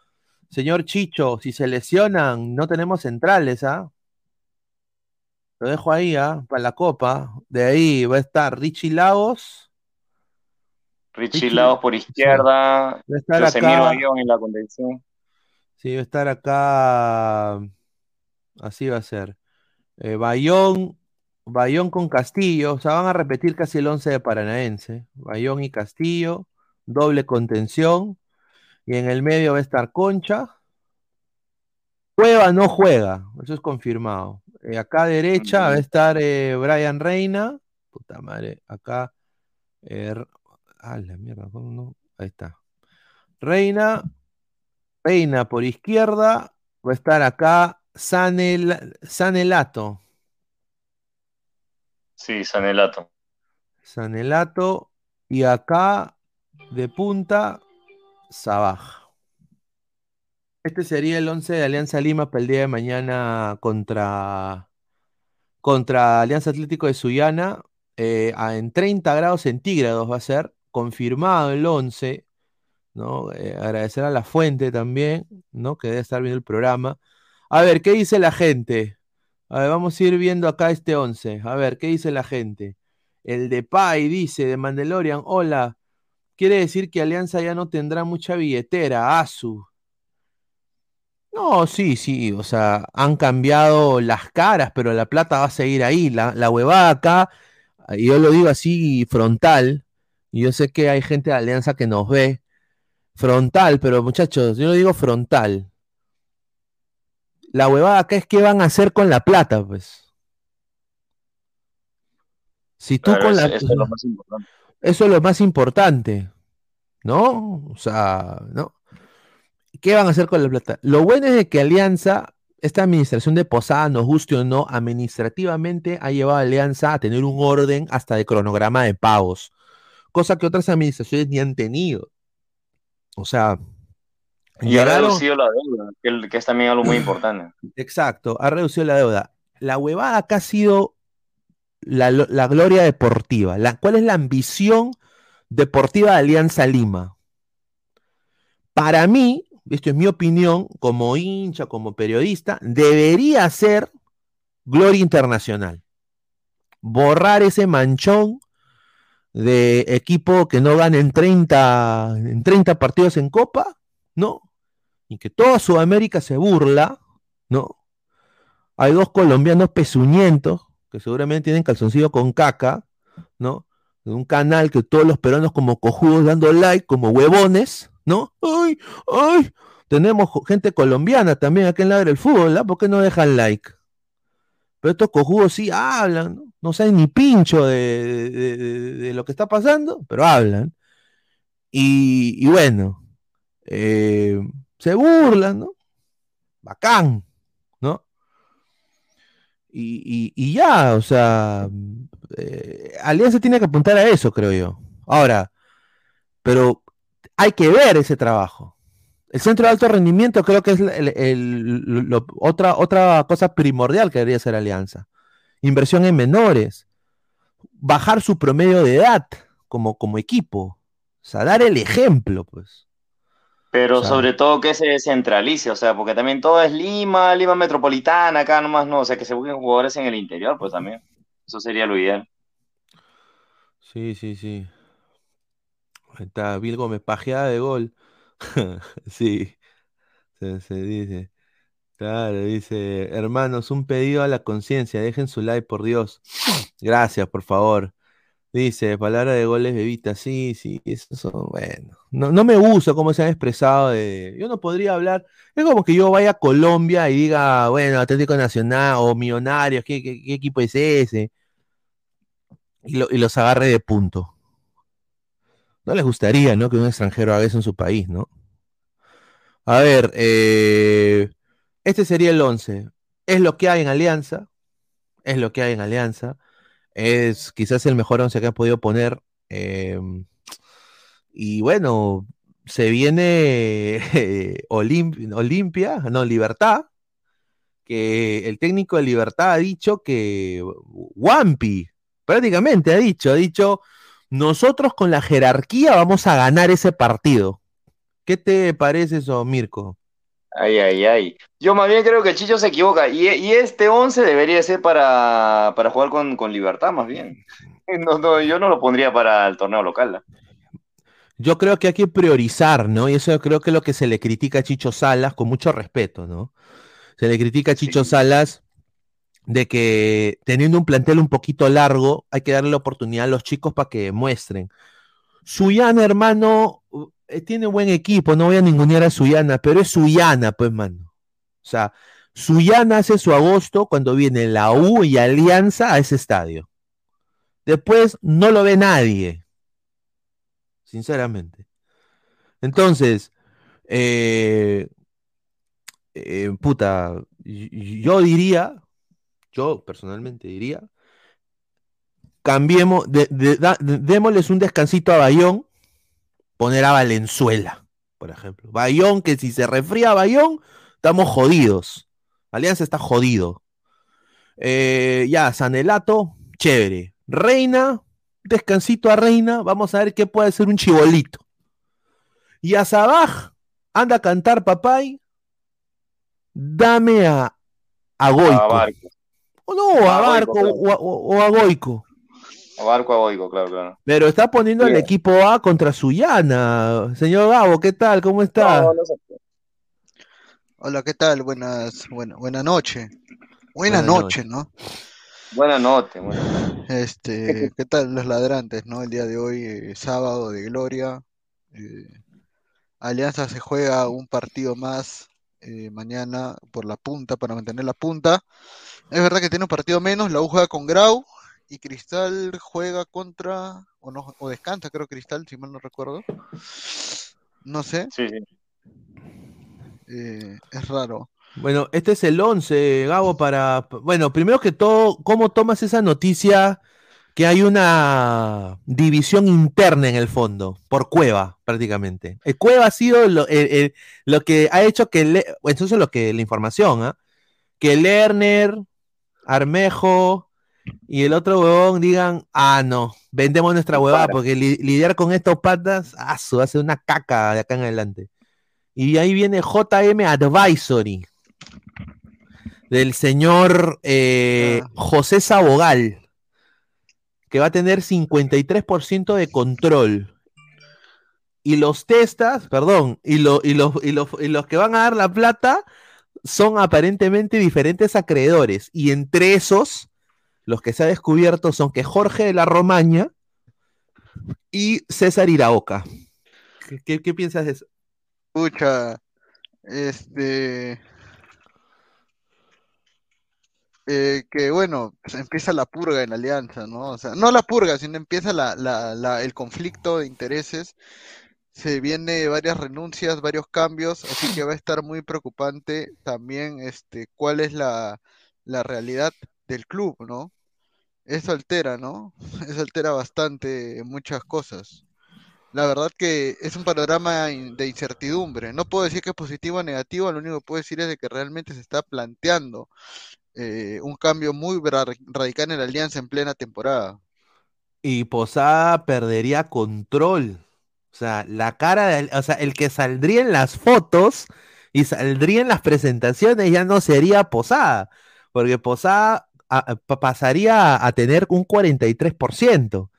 señor Chicho, si se lesionan, no tenemos centrales, ¿ah? Lo dejo ahí, ¿ah? Para la copa. De ahí va a estar Richie Lagos. Richie Richie- Laos por izquierda, Va a estar en la contención. Sí, va a estar acá. Así va a ser. Eh, Bayón, Bayón con Castillo. O sea, van a repetir casi el 11 de Paranaense. Bayón y Castillo. Doble contención. Y en el medio va a estar Concha. Cueva no juega. Eso es confirmado. Eh, acá a derecha va a estar eh, Brian Reina. Puta madre. Acá. eh, ah, la mierda. ¿cómo no? Ahí está. Reina. Reina por izquierda. Va a estar acá Sanel, Sanelato. Sí, Sanelato. Sanelato. Y acá de punta, Sabaj. Este sería el 11 de Alianza Lima para el día de mañana contra, contra Alianza Atlético de Sullana. eh, en 30 grados centígrados va a ser. Confirmado el 11. ¿no? Eh, agradecer a la fuente también, ¿no? Que debe estar viendo el programa. A ver, ¿qué dice la gente? A ver, vamos a ir viendo acá este 11. A ver, ¿qué dice la gente? El de Pai dice, de Mandalorian, hola, quiere decir que Alianza ya no tendrá mucha billetera, Asu. No, sí, sí, o sea, han cambiado las caras, pero la plata va a seguir ahí. La, la huevada acá, yo lo digo así frontal, y yo sé que hay gente de Alianza que nos ve, frontal, pero muchachos, yo lo digo frontal. La huevada acá es qué van a hacer con la plata, pues. Si tú Claro, con la... eso- es lo más importante. Eso es lo más importante, ¿no? O sea, ¿no? ¿Qué van a hacer con la plata? Lo bueno es de que Alianza, esta administración de Posada, nos guste o no, administrativamente ha llevado a Alianza a tener un orden hasta de cronograma de pagos, cosa que otras administraciones ni han tenido. O sea, Y ha reducido la deuda, que, es también algo muy importante. Exacto, ha reducido la deuda. La huevada acá ha sido la gloria deportiva. La, ¿Cuál es la ambición deportiva de Alianza Lima? Para mí, esto es mi opinión, como hincha, como periodista, debería ser gloria internacional. Borrar ese manchón de equipo que no gana en 30, en 30 partidos en Copa, ¿no? Y que toda Sudamérica se burla, ¿no? Hay dos colombianos pezuñentos que seguramente tienen calzoncillo con caca, ¿no? De un canal que todos los peruanos como cojudos dando like, como huevones, ¿no? ¡Ay! ¡Ay! Tenemos gente colombiana también acá en Ladre el Fútbol, ¿ah? ¿Por qué no dejan like? Pero estos cojudos sí hablan, ¿no? No saben ni pincho de, de- lo que está pasando, pero hablan. Y, bueno, eh, se burlan, ¿no? Bacán, ¿no? Y, y- ya, o sea, eh, Alianza tiene que apuntar a eso, creo yo. Ahora, pero hay que ver ese trabajo. El centro de alto rendimiento creo que es otra, otra cosa primordial que debería ser Alianza. Inversión en menores. Bajar su promedio de edad como, como equipo. O sea, dar el ejemplo, pues. Pero O sea- sobre todo que se descentralice, o sea, porque también todo es Lima, Lima Metropolitana, acá nomás no, o sea, que se busquen jugadores en el interior, pues también. Eso sería lo ideal. Sí, sí, sí. Ahí está, Bill Gómez, pajeada de gol. Sí, se, se dice. Claro, dice, hermanos, un pedido a la conciencia, dejen su like, por Dios. Gracias, por favor. Dice, palabra de goles, bebita, sí, sí, eso son, bueno. No, no me gusta cómo se han expresado. Yo no podría hablar. Es como que yo vaya a Colombia y diga, bueno, Atlético Nacional o Millonarios, ¿qué, qué- equipo es ese? Y, y los agarre de punto. No les gustaría, ¿no? Que un extranjero haga eso en su país, ¿no? A ver, eh, este sería el 11. Es lo que hay en Alianza. Es lo que hay en Alianza. Es quizás el mejor 11 que han podido poner. eh, y bueno, se viene eh, Olim- Olimpia, no, Libertad. Que el técnico de Libertad ha dicho que Wampi, prácticamente ha dicho, ha dicho, nosotros con la jerarquía vamos a ganar ese partido. ¿Qué te parece eso, Mirko? Ay, ay, ay. Yo más bien creo que Chicho se equivoca. Y, y este 11 debería ser para, para jugar con, con libertad, más bien. No, no, yo no lo pondría para el torneo local. ¿ah? Yo creo que hay que priorizar, ¿no? Y eso creo que es lo que se le critica a Chicho Salas, con mucho respeto, ¿no? Se le critica a Chicho Salas de que teniendo un plantel un poquito largo, hay que darle la oportunidad a los chicos para que muestren. Suyana, hermano, eh, tiene buen equipo, no voy a ningunear a Suyana, pero es Suyana, pues, mano. O sea, Suyana hace su agosto cuando viene la U y Alianza a ese estadio. Después no lo ve nadie, sinceramente. Entonces, eh, eh, puta, yo diría, yo personalmente diría, cambiemos, démosles un descansito a Bayón, poner a Valenzuela, por ejemplo. Bayón, que si se refría Bayón, estamos jodidos. Alianza está jodido. Eh, ya, Sanelato, chévere. Reina, descansito a Reina, vamos a ver qué puede ser un chibolito. Y a Sabaj, anda a cantar papay, dame a, a Goico. A Barco. O no, a Barco claro. o, a- o- o a Goico. Barco a Boico, claro, claro. Pero está poniendo al equipo A contra Suyana. Señor Gabo, ¿qué tal? ¿Cómo está? No, no sé. Hola, ¿qué tal? Buenas, buena, buena noche. Buena noche, ¿no? Buena noche. buena- Este, ¿qué tal los ladrantes, no? El día de hoy, eh, sábado de gloria. eh, Alianza se juega un partido más eh, mañana por la punta, para mantener la punta. Es verdad que tiene un partido menos, la U juega con Grau y Cristal juega contra, o no, o descansa, creo Cristal, si mal no recuerdo. No sé, Sí, sí. eh, es raro. Bueno, este es el 11, Gabo, para... Bueno, primero que todo, ¿cómo tomas esa noticia que hay una división interna en el fondo? Por Cueva, prácticamente. El Cueva ha sido lo, el- el- lo que ha hecho que... Le, bueno, eso es lo que la información, ¿ah? Que Lerner, Armejo y el otro huevón digan, ah, no, vendemos nuestra huevada, porque li- lidiar con estos patas, ah, su, hace una caca de acá en adelante. Y ahí viene JM Advisory del señor eh, José Sabogal, que va a tener 53% de control. Y los testas, perdón, y, lo- y los, y, los, y los que van a dar la plata son aparentemente diferentes acreedores. Y entre esos, los que se ha descubierto son que Jorge de la Romaña y César Iraoka. ¿Qué, piensas de eso? Escucha, este, eh, que bueno, pues empieza la purga en alianza, ¿no? O sea, no la purga, sino empieza el conflicto de intereses. Se viene varias renuncias, varios cambios, así que va a estar muy preocupante también este, cuál es la realidad del club, ¿no? Eso altera, ¿no? Eso altera bastante muchas cosas. La verdad que es un panorama de incertidumbre. No puedo decir que es positivo o negativo, lo único que puedo decir es de que realmente se está planteando eh, un cambio muy ra- radical en la alianza en plena temporada. Y Posada perdería control. O sea, la cara de, o sea, el que saldría en las fotos y saldría en las presentaciones ya no sería Posada, porque Posada pasaría a, tener un 43%.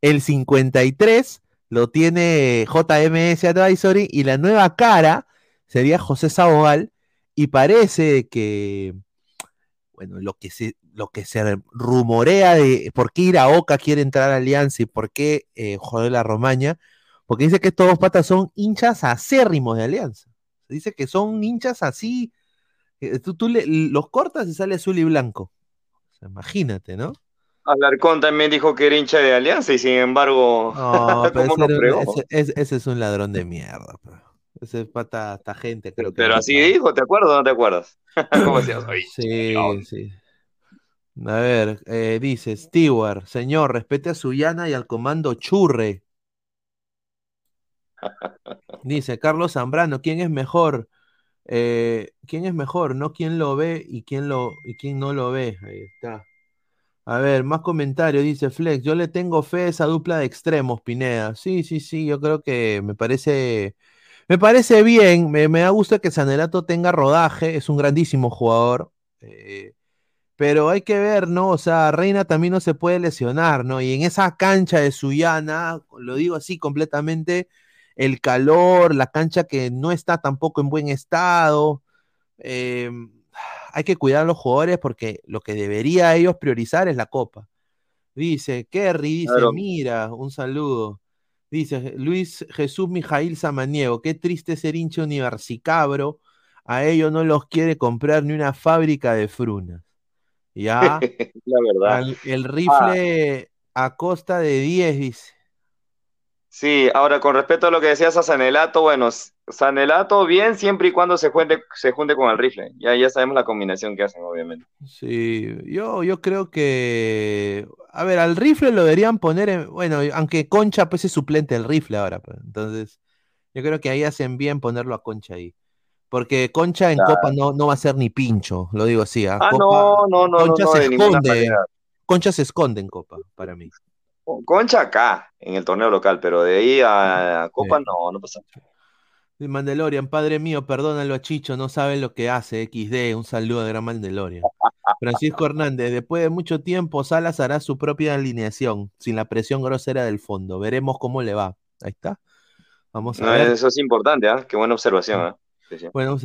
El 53% lo tiene JMS Advisory y la nueva cara sería José Sabogal y parece que bueno, lo que se, rumorea de por qué Iraoka quiere entrar a Alianza y por qué eh, Joder la Romaña, porque dice que estos dos patas son hinchas acérrimos de Alianza. Dice que son hinchas así, tú, tú le- los cortas y sale azul y blanco. Imagínate, ¿no? Alarcón también dijo que era hincha de Alianza y sin embargo, No, pero ¿cómo ese, es un ladrón de mierda. pero. Ese pata, esta gente creo que Pero no así dijo, ¿te acuerdas o no te acuerdas? ¿Cómo decías? Oye, Sí, sí. A ver, eh, dice Stewart, señor, respete a Suyana y al comando Churre. Dice Carlos Zambrano, ¿quién es mejor? Eh, ¿quién es mejor? No quién lo ve y quién lo y quién no lo ve. Ahí está. A ver, más comentarios, dice Flex. Yo le tengo fe a esa dupla de extremos, Pineda. Sí, sí, sí, yo creo que me parece. Me parece bien. Me, da gusto que Sanelato tenga rodaje. Es un grandísimo jugador. eh, pero hay que ver, ¿no? O sea, Reina también no se puede lesionar, ¿no? Y en esa cancha de Suyana, lo digo así completamente, el calor, la cancha que no está tampoco en buen estado. eh, hay que cuidar a los jugadores porque lo que debería ellos priorizar es la copa. Dice, Kerry, dice, Claro. mira, un saludo. Dice Luis Jesús Mijail Samaniego, qué triste ser hincha universicabro. A ellos no los quiere comprar ni una fábrica de frunas. Ya, La verdad. el Ah, rifle a costa de 10, dice. Sí, ahora con respecto a lo que decías a Sanelato, bueno, Sanelato bien siempre y cuando se junte, se junte con el rifle. Ya, ya sabemos la combinación que hacen, obviamente. Sí, yo, yo creo que, a ver, al rifle lo deberían poner en, bueno, aunque Concha pues es suplente del rifle ahora, pues, entonces yo creo que ahí hacen bien ponerlo a Concha ahí, porque Concha en Claro. Copa no, no va a ser ni pincho, lo digo así, ¿ah? Ah, Copa, no, no, no, Concha no, se esconde. Concha se esconde en Copa, para mí. Concha acá, en el torneo local, pero de ahí a Copa Sí. no, no pasa. De Mandalorian, padre mío, perdónalo a Chicho, no sabe lo que hace, XD, un saludo de Gran Mandalorian. Francisco Hernández, después de mucho tiempo, Salas hará su propia alineación, sin la presión grosera del fondo. Veremos cómo le va. Ahí está. Vamos a No, ver. eso es importante, ¿ah? Qué buena observación, ¿ah? Sí, sí. Bueno,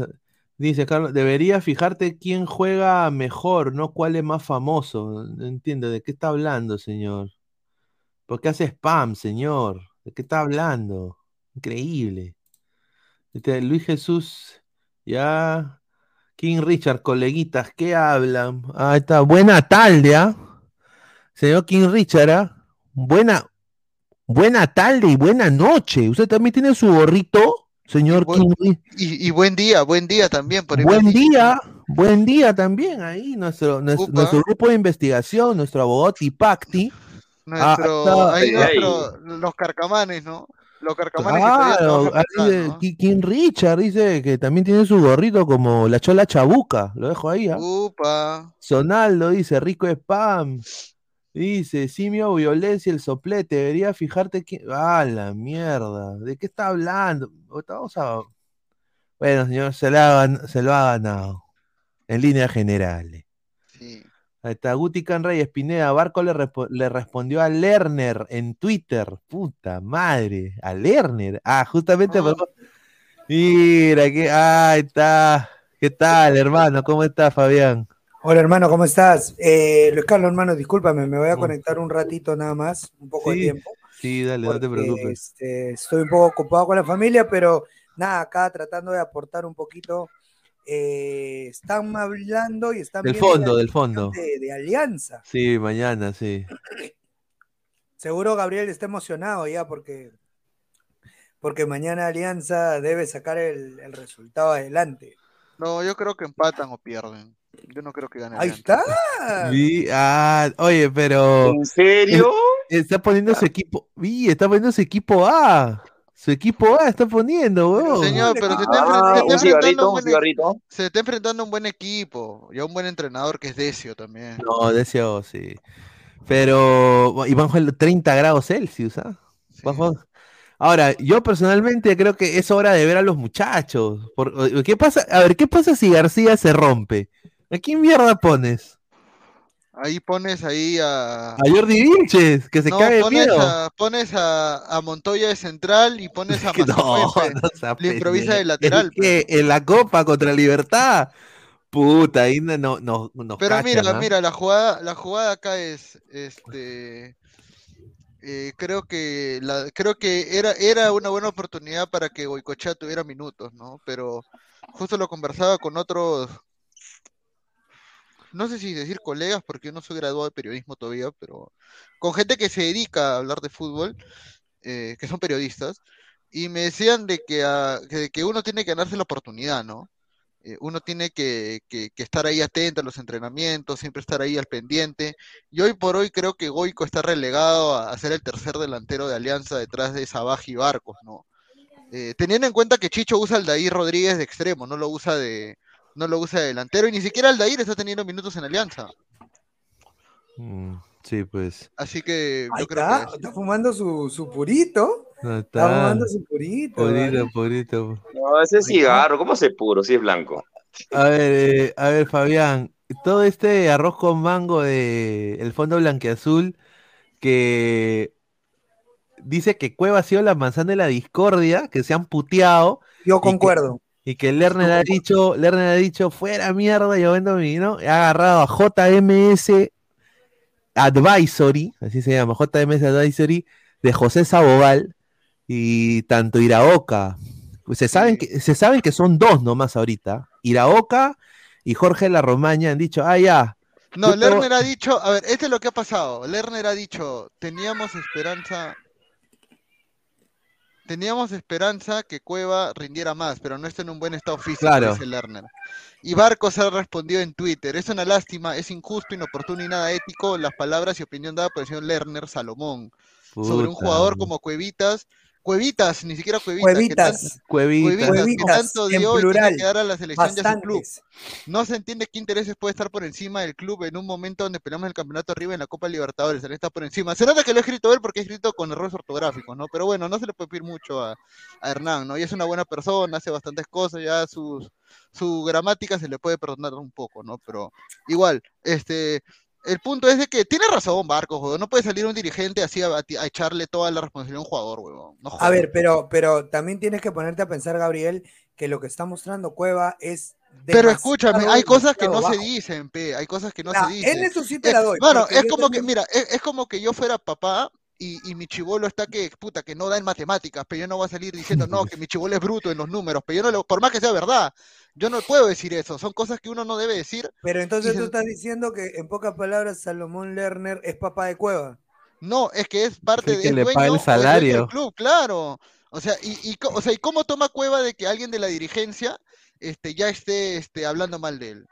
dice Carlos, debería fijarte quién juega mejor, no cuál es más famoso. No entiendo, ¿de qué está hablando, señor? ¿Por qué hace spam, señor? ¿De qué está hablando? Increíble. Este, Luis Jesús, ya. King Richard, coleguitas, ¿qué hablan? Ah, está. Buena tarde, ¿ah? Señor King Richard, ¿ah? Buena, buena tarde y buena noche. ¿Usted también tiene su gorrito, señor buen- King Richard? Y, y buen día, buen día también por Buen día, buen día también ahí, nuestro, nuestro grupo de investigación, nuestro abogado Tipacti. Ah, Nuestro, está- ahí nuestro, los carcamanes, ¿no? Los carcamanes que Claro, trabajan ahí de- ¿no? Ki- King Richard dice que también tiene su gorrito como la chola chabuca, lo dejo ahí, ¿ah? Upa. Sonaldo dice, rico spam. Dice, simio violencia, el soplete, debería fijarte quién. Ah, la mierda. ¿De qué está hablando? Vamos a. Bueno, señor, se se lo ha ganado. En líneas generales. Sí. Ahí está, Guti Canray Espineda, Barco le, respo- le respondió a Lerner en Twitter. Puta madre, a Lerner. Ah, justamente. por- Mira, que, ah, ahí está. ¿Qué tal, hermano? ¿Cómo estás, Fabián? Hola hermano, ¿cómo estás? Eh, Luis Carlos, hermano, discúlpame, me voy a conectar un ratito nada más, un poco de tiempo. sí, dale, no te preocupes. este, estoy un poco ocupado con la familia, pero nada, acá tratando de aportar un poquito. Eh, están hablando y están Del fondo, del fondo. De, de Alianza. Sí, mañana, sí. Seguro Gabriel está emocionado ya porque, porque mañana Alianza debe sacar el, el resultado adelante. No, yo creo que empatan o pierden. Yo no creo que gane Ahí está. Vi- ah, oye, pero. ¿En serio? está poniendo su equipo. Vi, está poniendo su equipo A. Su equipo A está poniendo, weón. Señor, pero se está, Ah, se enfrentando cigarrito, a un buen, cigarrito. se está enfrentando a un buen equipo y a un buen entrenador que es Decio también. No, deseo, sí. Pero, y bajo el 30 grados Celsius, ¿ah? Bajo- Ahora, yo personalmente creo que es hora de ver a los muchachos. Por- ¿qué pasa? A ver, ¿qué pasa si García se rompe? ¿A quién mierda pones? Ahí pones ahí a... A Jordi Vilches, que se no, cae de pones, miedo. a, pones a, a Montoya de central y pones a no, no Le improvisa de lateral. Es que en la Copa contra Libertad, puta, ahí no, no, no- Pero cachan, mira, mira, la jugada, la jugada acá es, este, eh, creo que la, creo que era, era una buena oportunidad para que Goicochea tuviera minutos, ¿no? Pero justo lo conversaba con otros, no sé si decir colegas, porque yo no soy graduado de periodismo todavía, pero con gente que se dedica a hablar de fútbol, eh, que son periodistas, y me decían de que, a- que, uno tiene que ganarse la oportunidad, ¿no? Eh, uno tiene que, que- estar ahí atento a los entrenamientos, siempre estar ahí al pendiente. Y hoy por hoy creo que Goico está relegado a, ser el tercer delantero de Alianza detrás de Sabaj y Barcos, ¿no? Eh, teniendo en cuenta que Chicho usa al Dair Rodríguez de extremo, no lo usa de, no lo usa de delantero, y ni siquiera Aldair está teniendo minutos en Alianza. Mm, sí, pues. Así que Ahí yo creo está, que está fumando su, su purito. No Está está. fumando su purito. Purito, ¿vale? purito. No, ese es cigarro, ¿cómo se puro? Si es blanco. A ver, eh, a ver, Fabián, todo este arroz con mango de el fondo blanqueazul que dice que Cueva ha sido la manzana de la discordia, que se han puteado. Yo concuerdo. Y que Lerner ha dicho, Lerner ha dicho, fuera mierda, yo vendo mi, ¿no? Ha agarrado a JMS Advisory, así se llama, JMS Advisory, de José Sabogal, y tanto Iraoka, pues se saben que, se saben que son dos nomás ahorita, Iraoka y Jorge La Romaña han dicho, ah, ya. No, Lerner ha dicho, a ver, este es lo que ha pasado. Lerner ha dicho, teníamos esperanza, teníamos esperanza que Cueva rindiera más, pero no está en un buen estado físico, Claro. dice Lerner. Y Barcos ha respondido en Twitter, es una lástima, es injusto, inoportuno y nada ético las palabras y opinión dada por el señor Lerner Salomón sobre un jugador como Cuevitas. Cuevitas, ni siquiera Cuevitas. que Cuevitas. tanto- Cuevitas. Cuevitas, que Cuevitas, tanto en dio y tiene plural, que dar a la selección y a su club. No se entiende qué intereses puede estar por encima del club en un momento donde peleamos el campeonato arriba en la Copa Libertadores. Él está por encima. Se nota que lo ha escrito él porque ha escrito con errores ortográficos, ¿no? Pero bueno, no se le puede pedir mucho a, a Hernán, ¿no? Y es una buena persona, hace bastantes cosas, ya sus, su gramática se le puede perdonar un poco, ¿no? Pero igual, este. El punto es de que tiene razón Barcos, weón. No puede salir un dirigente así a, a echarle toda la responsabilidad a un jugador, weón. No A ver, pero, pero también tienes que ponerte a pensar, Gabriel, que lo que está mostrando Cueva es. Pero escúchame, hay cosas que no se dicen, pe, hay cosas que no Nah, se dicen. en eso sí te la doy, Bueno, es como que, mira, es, es como que yo fuera papá y, y mi chivolo está que, puta, que no da en matemáticas, pero yo no voy a salir diciendo, no, que mi chivolo es bruto en los números, pero yo no le, por más que sea verdad, yo no puedo decir eso, son cosas que uno no debe decir. Pero entonces se- tú estás diciendo que, en pocas palabras, Salomón Lerner es papá de Cueva. No, es que es parte de que le dueño paga el salario. del club, claro. O sea, y, y, o sea, ¿y cómo toma Cueva de que alguien de la dirigencia este, ya esté este, hablando mal de él?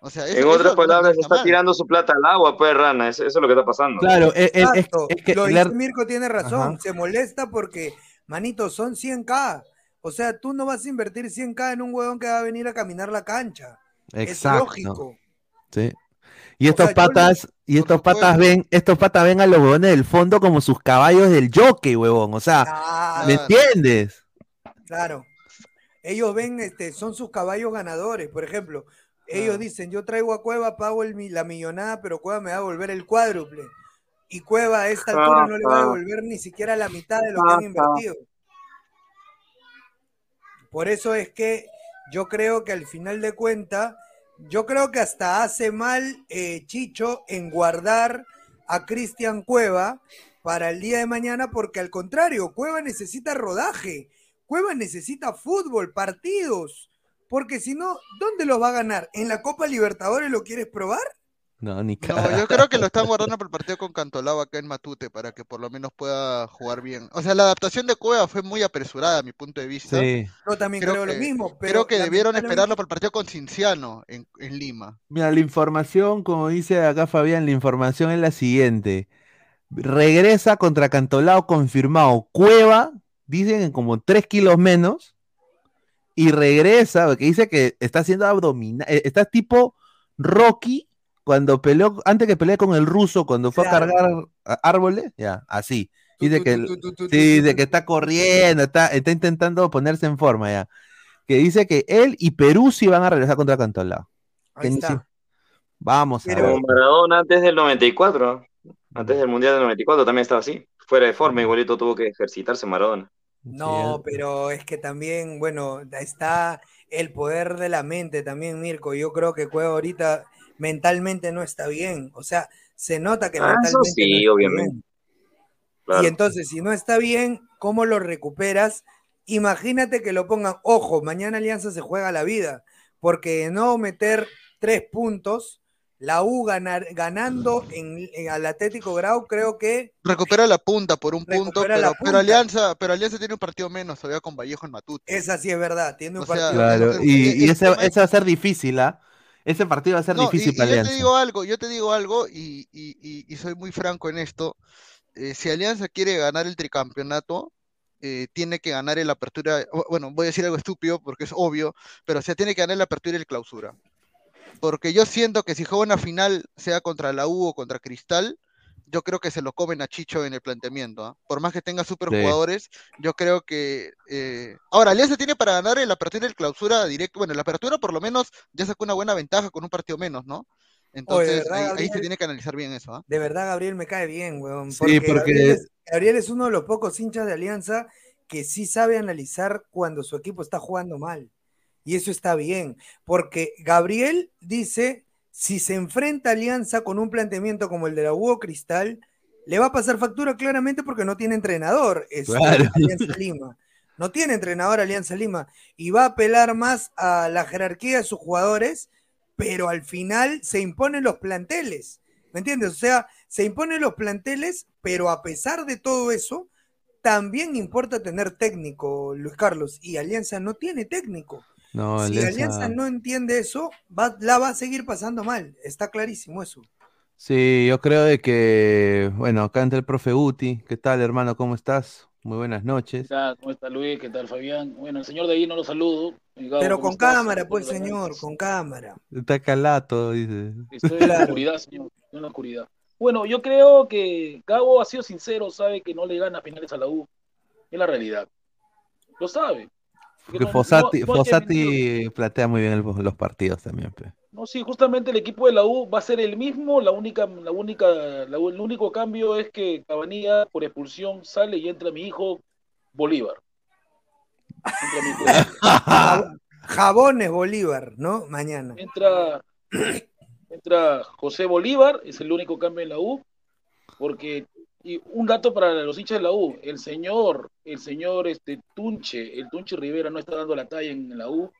O sea, eso, En otras eso no- no palabras, está está tirando su plata al agua, pues, rana. Eso, eso es lo que está pasando. Claro, eh, eh, es, que Lo dice Mirko tiene razón. Ajá. Se molesta porque, manito, son 100k. O sea, tú no vas a invertir 100k en un huevón que va a venir a caminar la cancha. Exacto. Es lógico. Sí. Y estos sea, patas, y estos patas ven, estos patas ven a los huevones del fondo como sus caballos del jockey, huevón. O sea, ¿me entiendes? Claro. Ellos ven, este, son sus caballos ganadores. Por ejemplo, ellos Ah. dicen, yo traigo a Cueva, pago el la millonada, pero Cueva me va a devolver el cuádruple. Y Cueva a esta altura no le va a Ajá. devolver ni siquiera la mitad de lo que han Ajá. invertido. Por eso es que yo creo que al final de cuentas, yo creo que hasta hace mal eh, Chicho en guardar a Cristian Cueva para el día de mañana, porque al contrario, Cueva necesita rodaje, Cueva necesita fútbol, partidos, porque si no, ¿dónde los va a ganar? ¿En la Copa Libertadores lo quieres probar? No, ni No, yo creo que lo están guardando para el partido con Cantolao acá en Matute para que por lo menos pueda jugar bien. O sea, la adaptación de Cueva fue muy apresurada a mi punto de vista. Sí. Yo también creo, lo que- mismo, pero creo que debieron esperarlo para el partido con Cinciano en, en Lima. Mira, la información, como dice acá Fabián, la información es la siguiente. regresa contra Cantolao confirmado. Cueva, dicen como 3 kilos menos, y regresa, porque dice que está haciendo abdominal, eh, está tipo Rocky cuando peleó, antes que pelee con el ruso, cuando fue a cargar árboles, ya, así. Dice que, sí, dice que está corriendo, está, está intentando ponerse en forma ya. Que dice que él y Perú sí van a regresar contra Cantolao. Ahí está. Vamos a ver. Maradona antes del 94, antes del Mundial del 94 también estaba así. Fuera de forma, igualito tuvo que ejercitarse Maradona. No, pero es que también, bueno, está el poder de la mente también, Mirko. Yo creo que Cueva ahorita mentalmente no está bien. O sea, se nota que Ah, eso mentalmente sí, no está obviamente. bien. Claro. Y entonces, si no está bien, ¿cómo lo recuperas? Imagínate que lo pongan, ojo, mañana Alianza se juega la vida, porque no meter tres puntos, la U ganar, ganando en, en al Atlético Grau, creo que Recupera la punta por un punto, la pero. Alianza, pero Alianza tiene un partido menos todavía con Vallejo en Matute. esa sí es verdad, tiene un O sea, partido. Claro, eso- y, ese, tema es- ese va a ser difícil, ¿ah? Ese partido va a ser No, y, difícil y para yo te Alianza. digo algo, yo te digo algo y, y- y- y soy muy franco en esto. eh, si Alianza quiere ganar el tricampeonato, eh, tiene que ganar el apertura, bueno, voy a decir algo estúpido porque es obvio, pero o sea, tiene que ganar el apertura y el clausura. Porque yo siento que si juega una final, sea contra la U o contra Cristal, yo creo que se lo comen a Chicho en el planteamiento. ¿ah? Por más que tenga super Sí. jugadores, yo creo que... eh, Ahora, Alianza tiene para ganar el apertura y el clausura directo. Bueno, el apertura por lo menos ya sacó una buena ventaja con un partido menos, ¿no? Entonces, verdad, ahí, se tiene que analizar bien eso. ¿ah? De verdad, Gabriel me cae bien, weón. Sí, Porque, porque- Gabriel, es, Gabriel es uno de los pocos hinchas de Alianza que sí sabe analizar cuando su equipo está jugando mal. Y eso está bien, porque Gabriel dice, si se enfrenta a Alianza con un planteamiento como el de la Hugo Cristal, le va a pasar factura claramente porque no tiene entrenador. Claro. Alianza Lima. No tiene entrenador Alianza Lima. Y va a apelar más a la jerarquía de sus jugadores, pero al final se imponen los planteles. ¿Me entiendes? O sea, se imponen los planteles, pero a pesar de todo eso, también importa tener técnico, Luis Carlos. Y Alianza no tiene técnico. No, si Alianza- Alianza no entiende eso, va- la va a seguir pasando mal. Está clarísimo eso. Sí, yo creo de que, bueno, acá entra el profe Uti. ¿Qué tal, hermano? ¿Cómo estás? Muy buenas ¿Qué noches. tal? ¿Cómo está Luis? ¿Qué tal Fabián? Bueno, el señor de ahí no lo saludo. Pero ¿cómo con estás? cámara, pues, señor, con cámara. Está calato, dice. Estoy en la oscuridad, señor. Estoy en la oscuridad. Bueno, yo creo que Gabo ha sido sincero, sabe que no le gana finales a la U. Es la realidad. Lo sabe. Porque no- Fossati, no- Fossati platea muy bien el- los partidos también. pe. No, sí, justamente el equipo de la U va a ser el mismo, la única, la única, la el único cambio es que Cabanilla por expulsión sale y entra mi hijo Bolívar. Entra mi hijo Jab- Jabones Bolívar, ¿no? Mañana. entra, entra José Bolívar, es el único cambio en la U, porque, y un dato para los hinchas de la U, el señor, el señor este Tunche, el Tunche Rivera no está dando la talla en la U,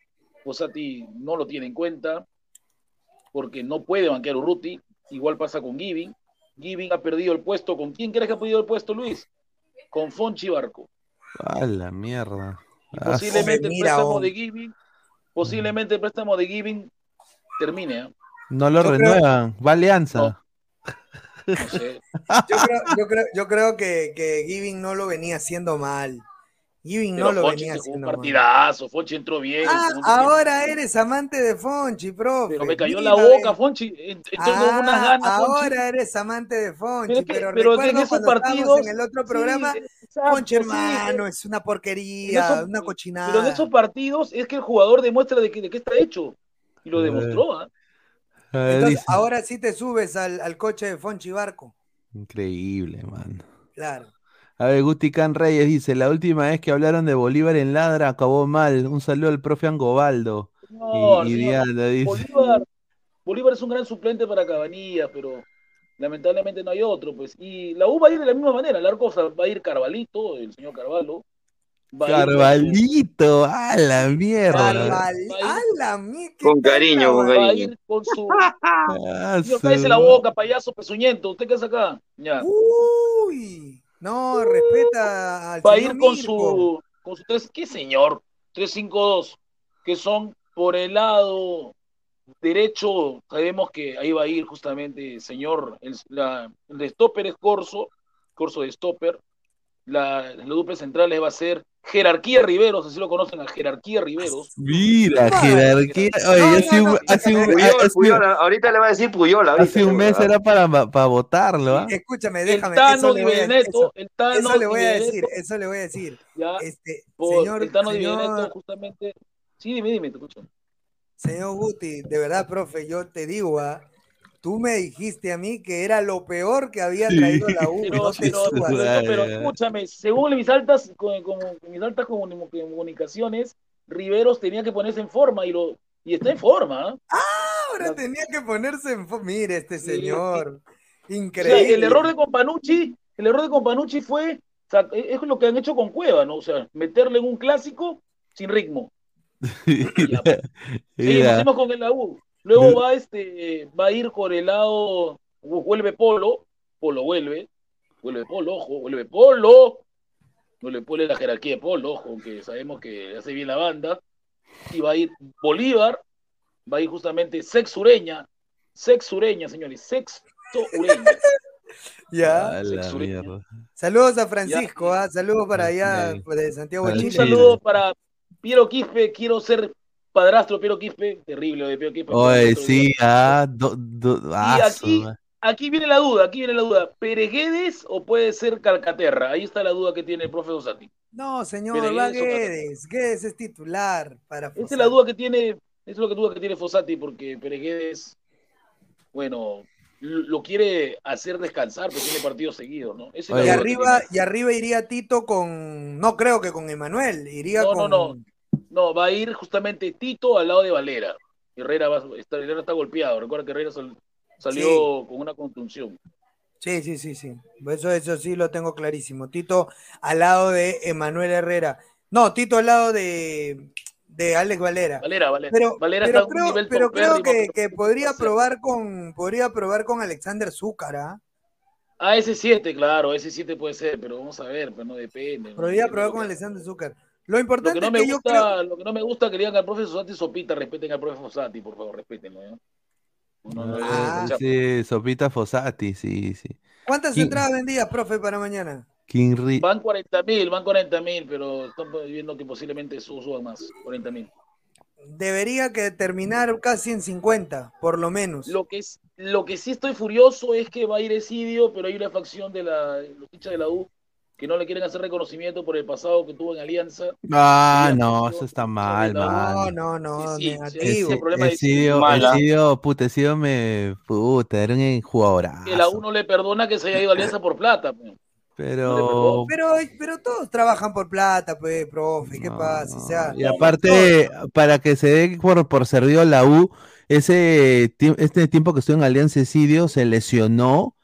Fossati no lo tiene en cuenta, porque no puede banquear a Urruti, igual pasa con Giving, Giving ha perdido el puesto, ¿con quién crees que ha perdido el puesto, Luis? Con Fonchi Barco. A la mierda. Posiblemente el Mira, préstamo oh. de Giving, posiblemente el préstamo de Giving termine, ¿ah? no lo Yo creo- renuevan. Va Alianza. no sé. Yo creo, yo creo, yo creo que, que Giving no lo venía haciendo mal. Giving Pero no lo Fonchi venía se jugó un haciendo mal. partidazo, Fonchi entró bien. Ah, ahora tiempo. eres amante de Fonchi, profe. Pero me cayó Mira, la boca. Fonchi. Ent- Entró Ah, unas ganas, Fonchi. ahora eres amante de Fonchi, Pero que- en recuerdo cuando partidos- en el otro sí, programa, exacto, Fonchi, sí, hermano, eh, es una porquería, esos- una cochinada. Pero en esos partidos es que el jugador demuestra de, que, de qué está hecho. Y lo Eh. demostró, ¿ah? Entonces, dice- ahora sí te subes al, al coche de Fonchi Barco. Increíble, man. Claro. A ver, Gusti Can Reyes dice, la última vez que hablaron de Bolívar en Ladra acabó mal. Un saludo al profe Angobaldo. No, y, y señor, Diana dice, Bolívar, Bolívar es un gran suplente para Cabanilla, pero lamentablemente no hay otro, pues. Y la U va a ir de la misma manera. El arco va a ir Carvalito, el señor Carvalho. Carvalito, a la mierda. Carval, ¡Hala, mi! qué Con cariño, con tanta Va a cariño. ir con su. Señor, su- cállese la boca, payaso pezuñento. ¿Usted qué hace acá? Ya. Uy, no, respeta al Va a ir con su, con su tres, ¿qué señor? 3-5-2, que son por el lado derecho, sabemos que ahí va a ir justamente el señor, el, la, el de stopper es Corso, curso de stopper. La, la dupla centrales va a ser Jerarquía Riveros, así lo conocen a Jerarquía Riveros. Mira, jerarquía. Oye, hace un, hace un- Puyol, hace- Puyol, ahorita le va a decir Puyol. ahorita hace un le va a- mes era para, para votarlo, ¿ah? Escúchame, El déjame. Tano eso Di le voy a- Benedetto, eso- el Tano Eso le voy a decir, eso le voy a decir. ya, Este, por señor, el Tano Di señor- Benedetto, justamente. Sí, dime, dime, te escucho. Señor Guti, de verdad, profe, yo te digo, ah, tú me dijiste a mí que era lo peor que había traído la U. Pero, no pero, pero, pero escúchame, según mis altas, como, como- mis altas comuni- comunicaciones, Riveros tenía que ponerse en forma y lo y está en forma. ¿ah? Ahora tenía que ponerse en fo- Mire este señor. O sea, Increíble. el error de Companucci, el error de Companucci fue, o sea, es lo que han hecho con Cueva, ¿no? O sea, meterle en un clásico sin ritmo. Mira. seguimos con el AU. Luego va este, va a ir por el lado, vuelve Polo, Polo vuelve, vuelve Polo, ojo, vuelve Polo, no le pone la jerarquía de Polo, ojo, que sabemos que hace bien la banda, y va a ir Bolívar, va a ir justamente Sex Ureña, Sex Ureña, señores, Sexto Ureña. Ya. A la mierda. Saludos a Francisco, ah, saludos para allá de Santiago de Un Chile. saludo para Piero Quispe, quiero ser padrastro Piero Quispe, terrible lo de Piero Quispe. Oye, sí, ah, do, do, ah, Y su aquí, aquí viene la duda, aquí viene la duda. ¿Pereguedes o puede ser Calcaterra? Ahí está la duda que tiene el profe Dosati. No, señor, va Guedes. Guedes es titular para Esa es la duda que tiene, esa es lo que duda que tiene Fossati, porque Pereguedes, bueno, lo quiere hacer descansar, porque tiene partidos seguidos, ¿no? Esa es la Y arriba, y arriba iría Tito con. No creo que con Emanuel, iría No, con. no, no. No, va a ir justamente Tito al lado de Valera. Herrera, va, está, Herrera está golpeado. Recuerda que Herrera sal- salió con una contunción. Sí, sí, sí, sí. Eso, eso sí lo tengo clarísimo. Tito al lado de Emanuel Herrera. No, Tito al lado de, de Alex Valera. Valera, Valera. Pero, Valera pero está a un creo, nivel pero creo que, que podría probar con podría probar con Alexander Zúcara. Ah, ese 7, claro, ese 7 puede ser, pero vamos a ver, pero no depende. Podría probar con Alexander Zúcar. Lo Lo importante que no es me que yo gusta, creo. lo que no me gusta que le digan al profe Sosati Sopita, respeten al profe Fossati, por favor, respétenlo. Uno no Ah, sí, Sopita Fossati, sí, sí. ¿Cuántas ¿Quién- entradas vendías, profe, para mañana? King Ri- Van 40 mil, van 40 mil, pero estamos viendo que posiblemente su- suban más, 40 mil. Debería que terminar casi en 50, por lo menos. Lo que, es, lo que sí estoy furioso es que va a ir Esidio, pero hay una facción de la, los hinchas de la U que no le quieren hacer reconocimiento por el pasado que tuvo en Alianza. Ah, no, eso está mal, man. No, no, Sí, sí, negativo. sí, ese problema de Esidio, Mala. Esidio, puta, Esidio me. Puta, era un jugadorazo. Que la U no le perdona que se haya ido a Alianza por plata. pues. Pero. Pero, pero todos trabajan por plata, pues, profe, ¿qué pasa? O sea, Y aparte, para que se dé por, por servido la U, ese este tiempo que estuvo en Alianza Esidio se lesionó,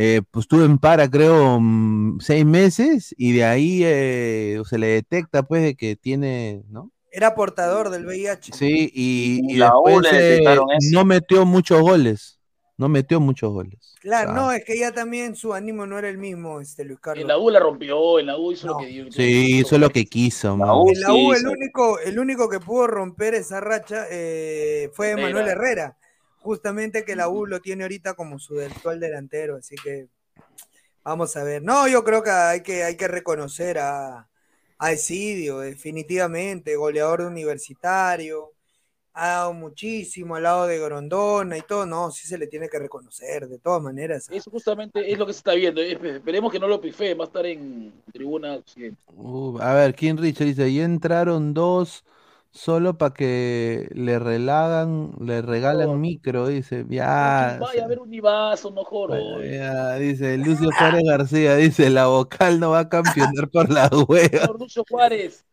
eh, pues estuvo en para, creo, mm, seis meses, y de ahí eh, se le detecta, pues, de que tiene, ¿no? era portador del VIH. Sí, y, y después eh, no metió muchos goles, no metió muchos goles. Claro, Ah. no, es que ya también su ánimo no era el mismo, este Luis Carlos. En la U la rompió, en la U hizo lo que dio. Sí, hizo lo que quiso, man. En la U el único, el único que pudo romper esa racha eh, fue Herrera. Manuel Herrera. Justamente que la U lo tiene ahorita como su actual delantero, así que vamos a ver. No, yo creo que hay que, hay que reconocer a, a Esidio, definitivamente, goleador de universitario, ha dado muchísimo al lado de Grondona y todo, no, sí se le tiene que reconocer, de todas maneras. Eso justamente es lo que se está viendo. Espe- Esperemos que no lo pife, va a estar en tribuna. Uh, a ver, King Richard dice, ahí entraron dos solo para que le relagan, le regalan micro, dice, ya, Vaya a ver un Ibazo, no joro. ya, dice Lucio Juárez García, dice, la vocal no va a campeonar por la hueva. Señor Lucio Juárez,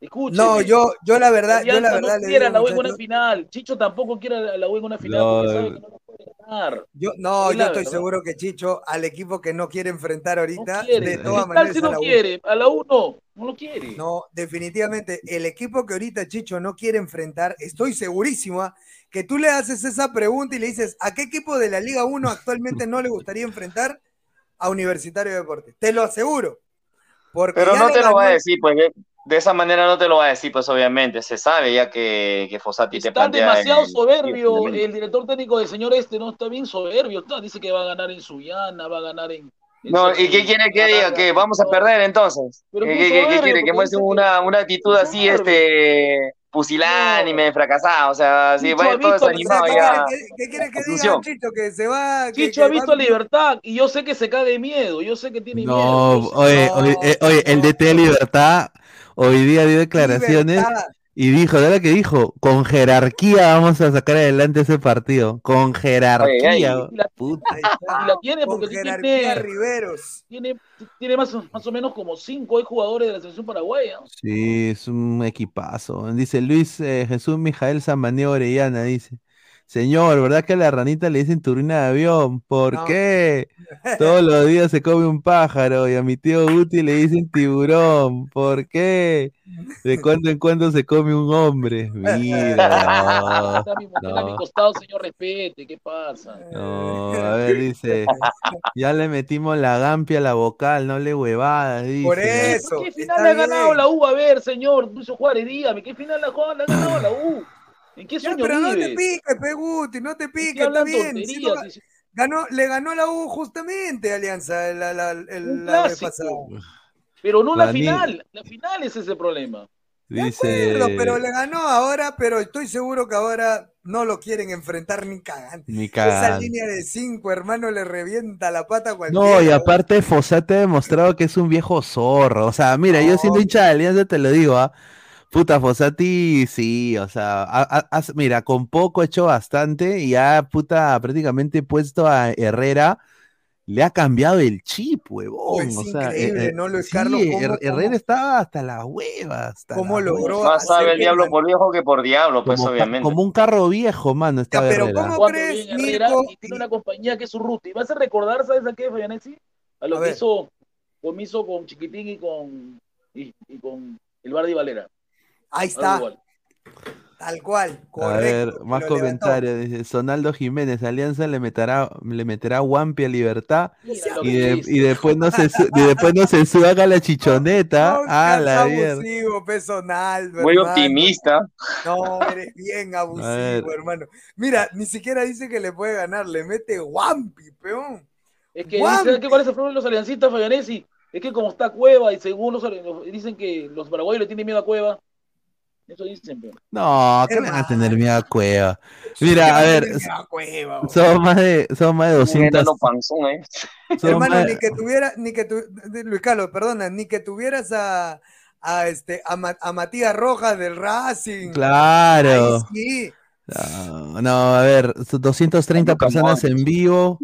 escúcheme. No, yo, yo la verdad, yo la verdad no le quiere a digo, la U en una final. Chicho tampoco quiere a la U en una final No, porque sabe que no lo puede ganar. Yo, no, Es yo estoy verdad. seguro que Chicho, al equipo que no quiere enfrentar ahorita, Quiere. de todas maneras sí a no la U. quiere, a la U no, no lo quiere. No, definitivamente, el equipo que ahorita Chicho no quiere enfrentar, estoy segurísimo ah, que tú le haces esa pregunta y le dices, ¿a qué equipo de la Liga 1 actualmente no le gustaría enfrentar a Universitario de Deportes? Te lo aseguro. Porque Pero no te lo ganó- va a decir, pues de, esa manera no te lo va a decir, pues obviamente. Se sabe ya que, que Fossati te Está plantea. demasiado el- soberbio el- el director técnico del señor este, no está bien soberbio. Está, dice que va a ganar en Sullana, va a ganar en, No, ¿y qué quiere que diga? ¿Que vamos a perder entonces? Pero ¿Qué, qué quiere? Que muestre una, una actitud así, este, pusilánime, fracasada, o sea, así, Chicho vaya todo desanimado ¿Qué ya. quiere qué quiere que diga. Chicho? Que se va. que- Chicho que ha visto va- libertad y yo sé que se cae de miedo, yo sé que tiene miedo. No, oye, oye, eh, oye, el DT de Libertad hoy día dio declaraciones Libertad. y dijo, ¿de la que dijo? Con jerarquía vamos a sacar adelante ese partido. Con jerarquía. la, puta. Y la tiene Con porque jerarquía tiene, Riveros. tiene, tiene más, o- más o menos como cinco jugadores de la selección paraguaya. Sí, es un equipazo. Dice Luis eh, Jesús Mijael Samaniego Orellana, dice. Señor, ¿verdad que a la ranita le dicen turina de avión? ¿Por No. qué? Todos los días se come un pájaro y a mi tío Guti le dicen tiburón. ¿Por qué? De cuando en cuando se come un hombre. Mira, a mi mujer a mi no, costado, señor, respete, ¿qué pasa? no, a ver, dice, ya le metimos la gampia a la vocal, no le huevadas, dice. Por ¿no? eso. ¿Qué final ha ganado la U? A ver, señor Luis Juárez, dígame, ¿qué final ha ganado la U? ¿En qué Ya, sueño pero no te piques, Peguti, no te piques, está bien. no, dice, ganó, le ganó la U justamente, Alianza, la, la, el- la vez pasada. Pero no la final, la final es ese problema. De Dice, acuerdo, pero le ganó ahora, pero estoy seguro que ahora no lo quieren enfrentar ni cagando. ni Esa cagando. línea de cinco, hermano, le revienta la pata a cualquiera. No, y aparte Fossati ha demostrado que es un viejo zorro. O sea, mira, yo siendo hincha de Alianza te lo digo, ¿ah? Puta, Fossati, sí, o sea, mira, con poco ha hecho bastante y ha, puta, prácticamente puesto a Herrera, le ha cambiado el chip, huevón. Es o sea, increíble, eh, eh, ¿no, Luis sí, Carlos? ¿Cómo- Her- cómo- Herrera estaba hasta la hueva, hasta ¿Cómo la logró hueva. Más sabe el diablo por viejo que por diablo, pues Como, obviamente. como un carro viejo, mano, Ya, estaba pero Herrera. ¿cómo Cuando crees, Herrera y tiene una compañía que es Urruti. ¿Vas a recordar, sabes a qué, Fabianesi? A lo A que ver. hizo con, hizo con Chiquitín y con, y, y con el Bardi Valera. Ahí está, tal cual, A ver, más levantó. comentarios. Dice, Sonaldo Jiménez, Alianza le meterá, le meterá Wampi a Libertad y, que de- dice. y después no se y después no se suba a la chichoneta. No a seas la mierda. abusivo, personal, Muy hermano. optimista. No, eres bien abusivo, hermano. Mira, ni siquiera dice que le puede ganar, le mete Wampi, peón. Es que dice, ¿qué cuál es el problema de los aliancistas, Fabianesi? Es que como está Cueva y según los, los- dicen que los paraguayos le tienen miedo a Cueva. Eso dicen, pero. No, que van a tener miedo a Cueva. Mira, a ver, cueva, son más de, son más de Un 200. enano panzón, ¿eh? son Hermano, más- ni que tuviera, ni que tu, Luis Carlos, perdona, ni que tuvieras a, a este, a, Ma- a Matías Rojas del Racing. Claro. Ahí sí. No, no, a ver, son 230 Lucas personas en vivo,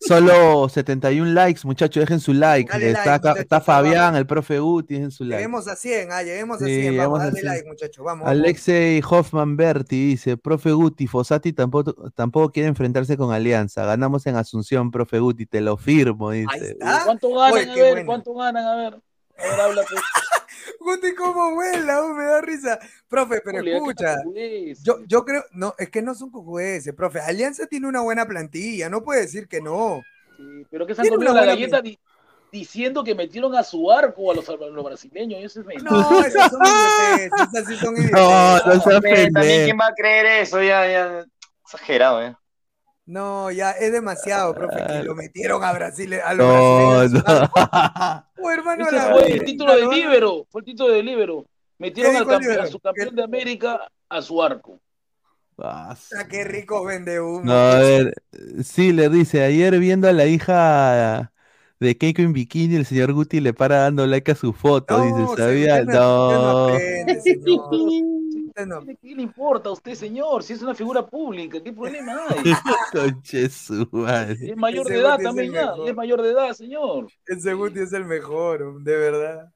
solo 71 likes, muchachos, dejen su like. Dale Está, like, Fabián, el profe Guti, dejen su like. Lleguemos a 100, ah, lleguemos a Sí, 100. Vamos, a dale 100. like, muchachos. Vamos. Alexei Hoffman Berti dice, profe Guti, Fossati tampoco, tampoco quiere enfrentarse con Alianza. Ganamos en Asunción, profe Guti, te lo firmo, Ahí dice. está. ¿Cuánto ganan? Oye, a ver. ¿cuánto ganan? A ver. A ver, habla pues. Guti, cómo vuela, uh, me da risa. Profe, pero Julia, ¿qué escucha. Yo, yo creo, no, es que no son cojudeces, profe. Alianza tiene una buena plantilla, no puede decir que no. Sí, pero que se han comido la galleta di- diciendo que metieron a su arco a los, a los brasileños. Eso es mentira. No, esas son idioteces, esas sí son No, idioteces. no seas Hombre, También, pendejo. ¿quién va a creer eso? Ya, ya. Exagerado, ¿eh? No, ya es demasiado, profe, que lo metieron a Brasil, a los No, brasileños. no. Oh, hermano, Ese fue el título de libero. Fue el título de libero. Metieron a su campeón de América a su arco. Ah, Ah, qué rico vende humo. No, a ver, sí, le dice, ayer viendo a la hija de Keiko en bikini, el señor Guti le para dando like a su foto, No, dice, ¿sabía? No. aprende, no. ¿Qué le importa a usted, señor? Si es una figura pública, ¿qué problema hay? Conche su madre. Es mayor de edad también el ya. Es mayor de edad, señor. Ese Guti es el mejor, de verdad.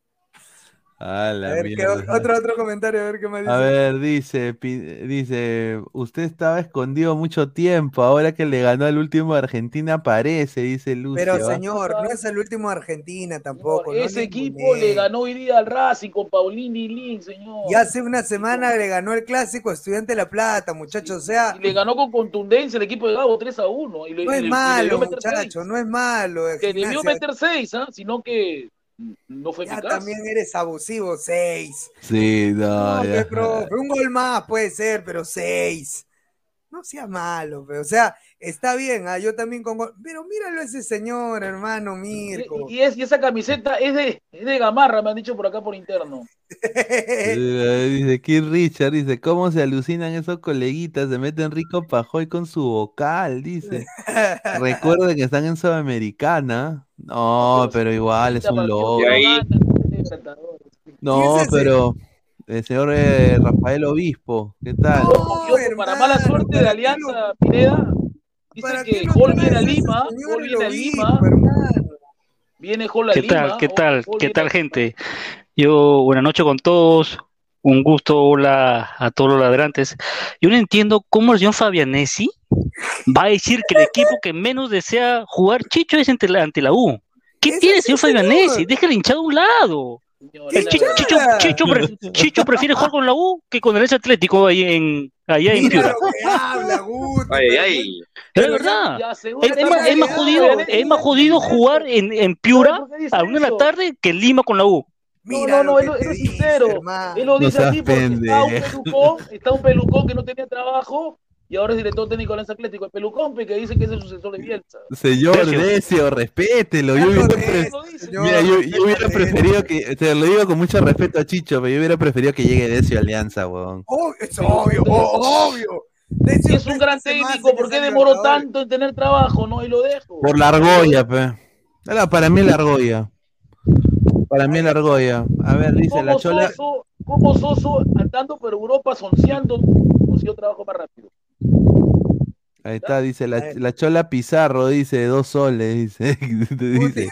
A la A ver, ¿qué, mierda. otro, otro comentario, a ver qué más dice. A ver, dice, pi- dice, usted estaba escondido mucho tiempo, ahora que le ganó al último de Argentina aparece, dice Lucio. Pero ¿ah? señor, no es el último de Argentina tampoco. no Ese equipo le ganó hoy día al Racing con Paulini y Lin, señor. Y hace una semana le ganó el clásico Estudiante de La Plata, muchachos. O sea, Y le ganó con contundencia el equipo de Gabo 3 a 1. Y le, no es le- y le malo, debió meter seis. muchacho, no es malo. Que debió Gimnasia. meter 6, ¿ah? Sino que no fue Ya eficaz. también eres abusivo, seis. Sí, no, No, ya. pe, profe, un gol más puede ser, pero seis. No sea malo, pero, o sea, está bien, ah, yo también con... Pero míralo a ese señor, hermano Mirko. Y, es, y esa camiseta es de, es de gamarra, me han dicho por acá por interno. Eh, Dice Keith Richard, dice, ¿cómo se alucinan esos coleguitas? Se meten rico pajoy con su vocal, dice. Recuerden que están en Sudamericana. No, pero igual es un loco. No, pero el señor eh, Rafael Obispo, ¿qué tal? Para mala suerte de Alianza Pineda, dice que Hall viene a Lima, Hall viene a Lima, viene Hall a ¿Qué Lima. tal? ¿Qué tal? Hall ¿Qué tal, gente? Yo, buenas noches con todos. Un gusto, hola a todos los ladrantes. Yo no entiendo cómo el señor Fabianesi va a decir que el equipo que menos desea jugar Chicho es ante la, ante la U. ¿Qué tiene, señor Fabianesi? Deja el hinchado a un lado. El Chi- Chicho, Chicho pre- Chicho prefiere jugar con la U que con el S Atlético ahí en, allá en Piura. Ay, ay. Es verdad. Es, más, es más jodido, es más jodido jugar en, en Piura a una de la tarde que en Lima con la U. No, no, no, él, él es sincero. Él lo No dice seas así porque está un pelucón, está un pelucón que no tenía trabajo y ahora es director técnico de Alianza Atlético. El pelucón pe, que dice que es el sucesor de Bielsa. Señor Decio. Decio, respételo. Yo hubiera, pre- Mira, yo, yo hubiera preferido que, te lo digo con mucho respeto a Chicho, pero yo hubiera preferido que llegue Decio a Alianza, weón. Oh, es obvio, oh, obvio. Es un gran técnico, ¿por qué demoró tanto en tener trabajo? No, y lo dejo. Por la argolla, pe. Era para mí la argolla. Para mí la argolla. A ver, dice la ¿Cómo chola. Soso, cómo Soso andando por Europa, sonceando, consiguió trabajo más rápido? Ahí está, dice la, la chola Pizarro, dice dos soles, dice. dice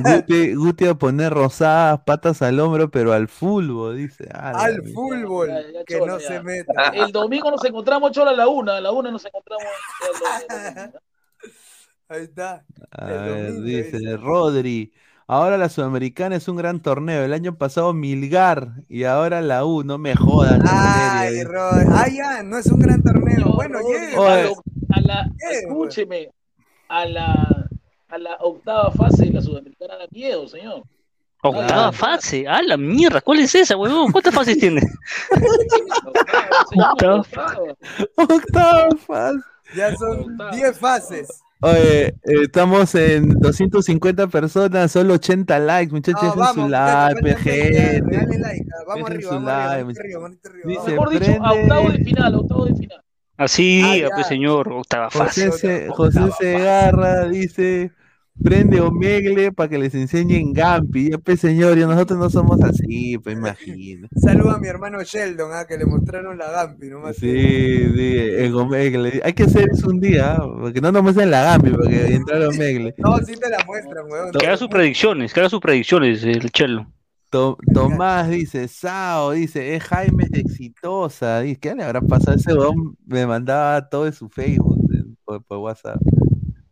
Guti, Guti a poner rosadas, patas al hombro, pero al fútbol, dice. Ah, Al fútbol, ya, que chola, no ya. se meta. El domingo nos encontramos, Chola, a la una. A la una nos encontramos. Ahí está. A ver, dice Rodri. Ahora la Sudamericana es un gran torneo. El año pasado Milgar y ahora la U. No me jodan. Ay, serio. Rod. Ah, ya, no es un gran torneo. Bueno, llegue. A, A la, escúcheme, a la, a la octava fase de la Sudamericana da miedo, señor. Octava fase. Ah, la mierda. ¿Cuál es esa, huevón? ¿Cuántas fases tiene? Octava. Octava fase. Ya son 10 fases. Oye, eh, estamos en 250 personas, solo 80 likes, muchachos. No, dejen vamos, su like, pe, faltan 20, gente. ah, Vamos arriba, su vamos arriba, Mejor dicho, a octavo de final, a octavo de final. Así, Ah, ya. pues señor, octava fase. José, Se- José Segarra dice, prende Omegle para que les enseñen Gampi. Ya, pues señor, y nosotros no somos así, pues imagino. Saluda a mi hermano Sheldon, ah, que le mostraron la Gampi, nomás. Sí, sí, en Omegle. Hay que hacer eso un día, ¿ah? porque no nos muestran la Gampi, porque entrar a Omegle. No, sí te la muestran, weón. Que haga sus predicciones, que haga sus predicciones, el chelo. To- Tomás dice, Sao, dice, es Jaime exitosa. Dice, ¿qué le habrá pasado? Ese weón me mandaba todo de su Facebook por, por WhatsApp.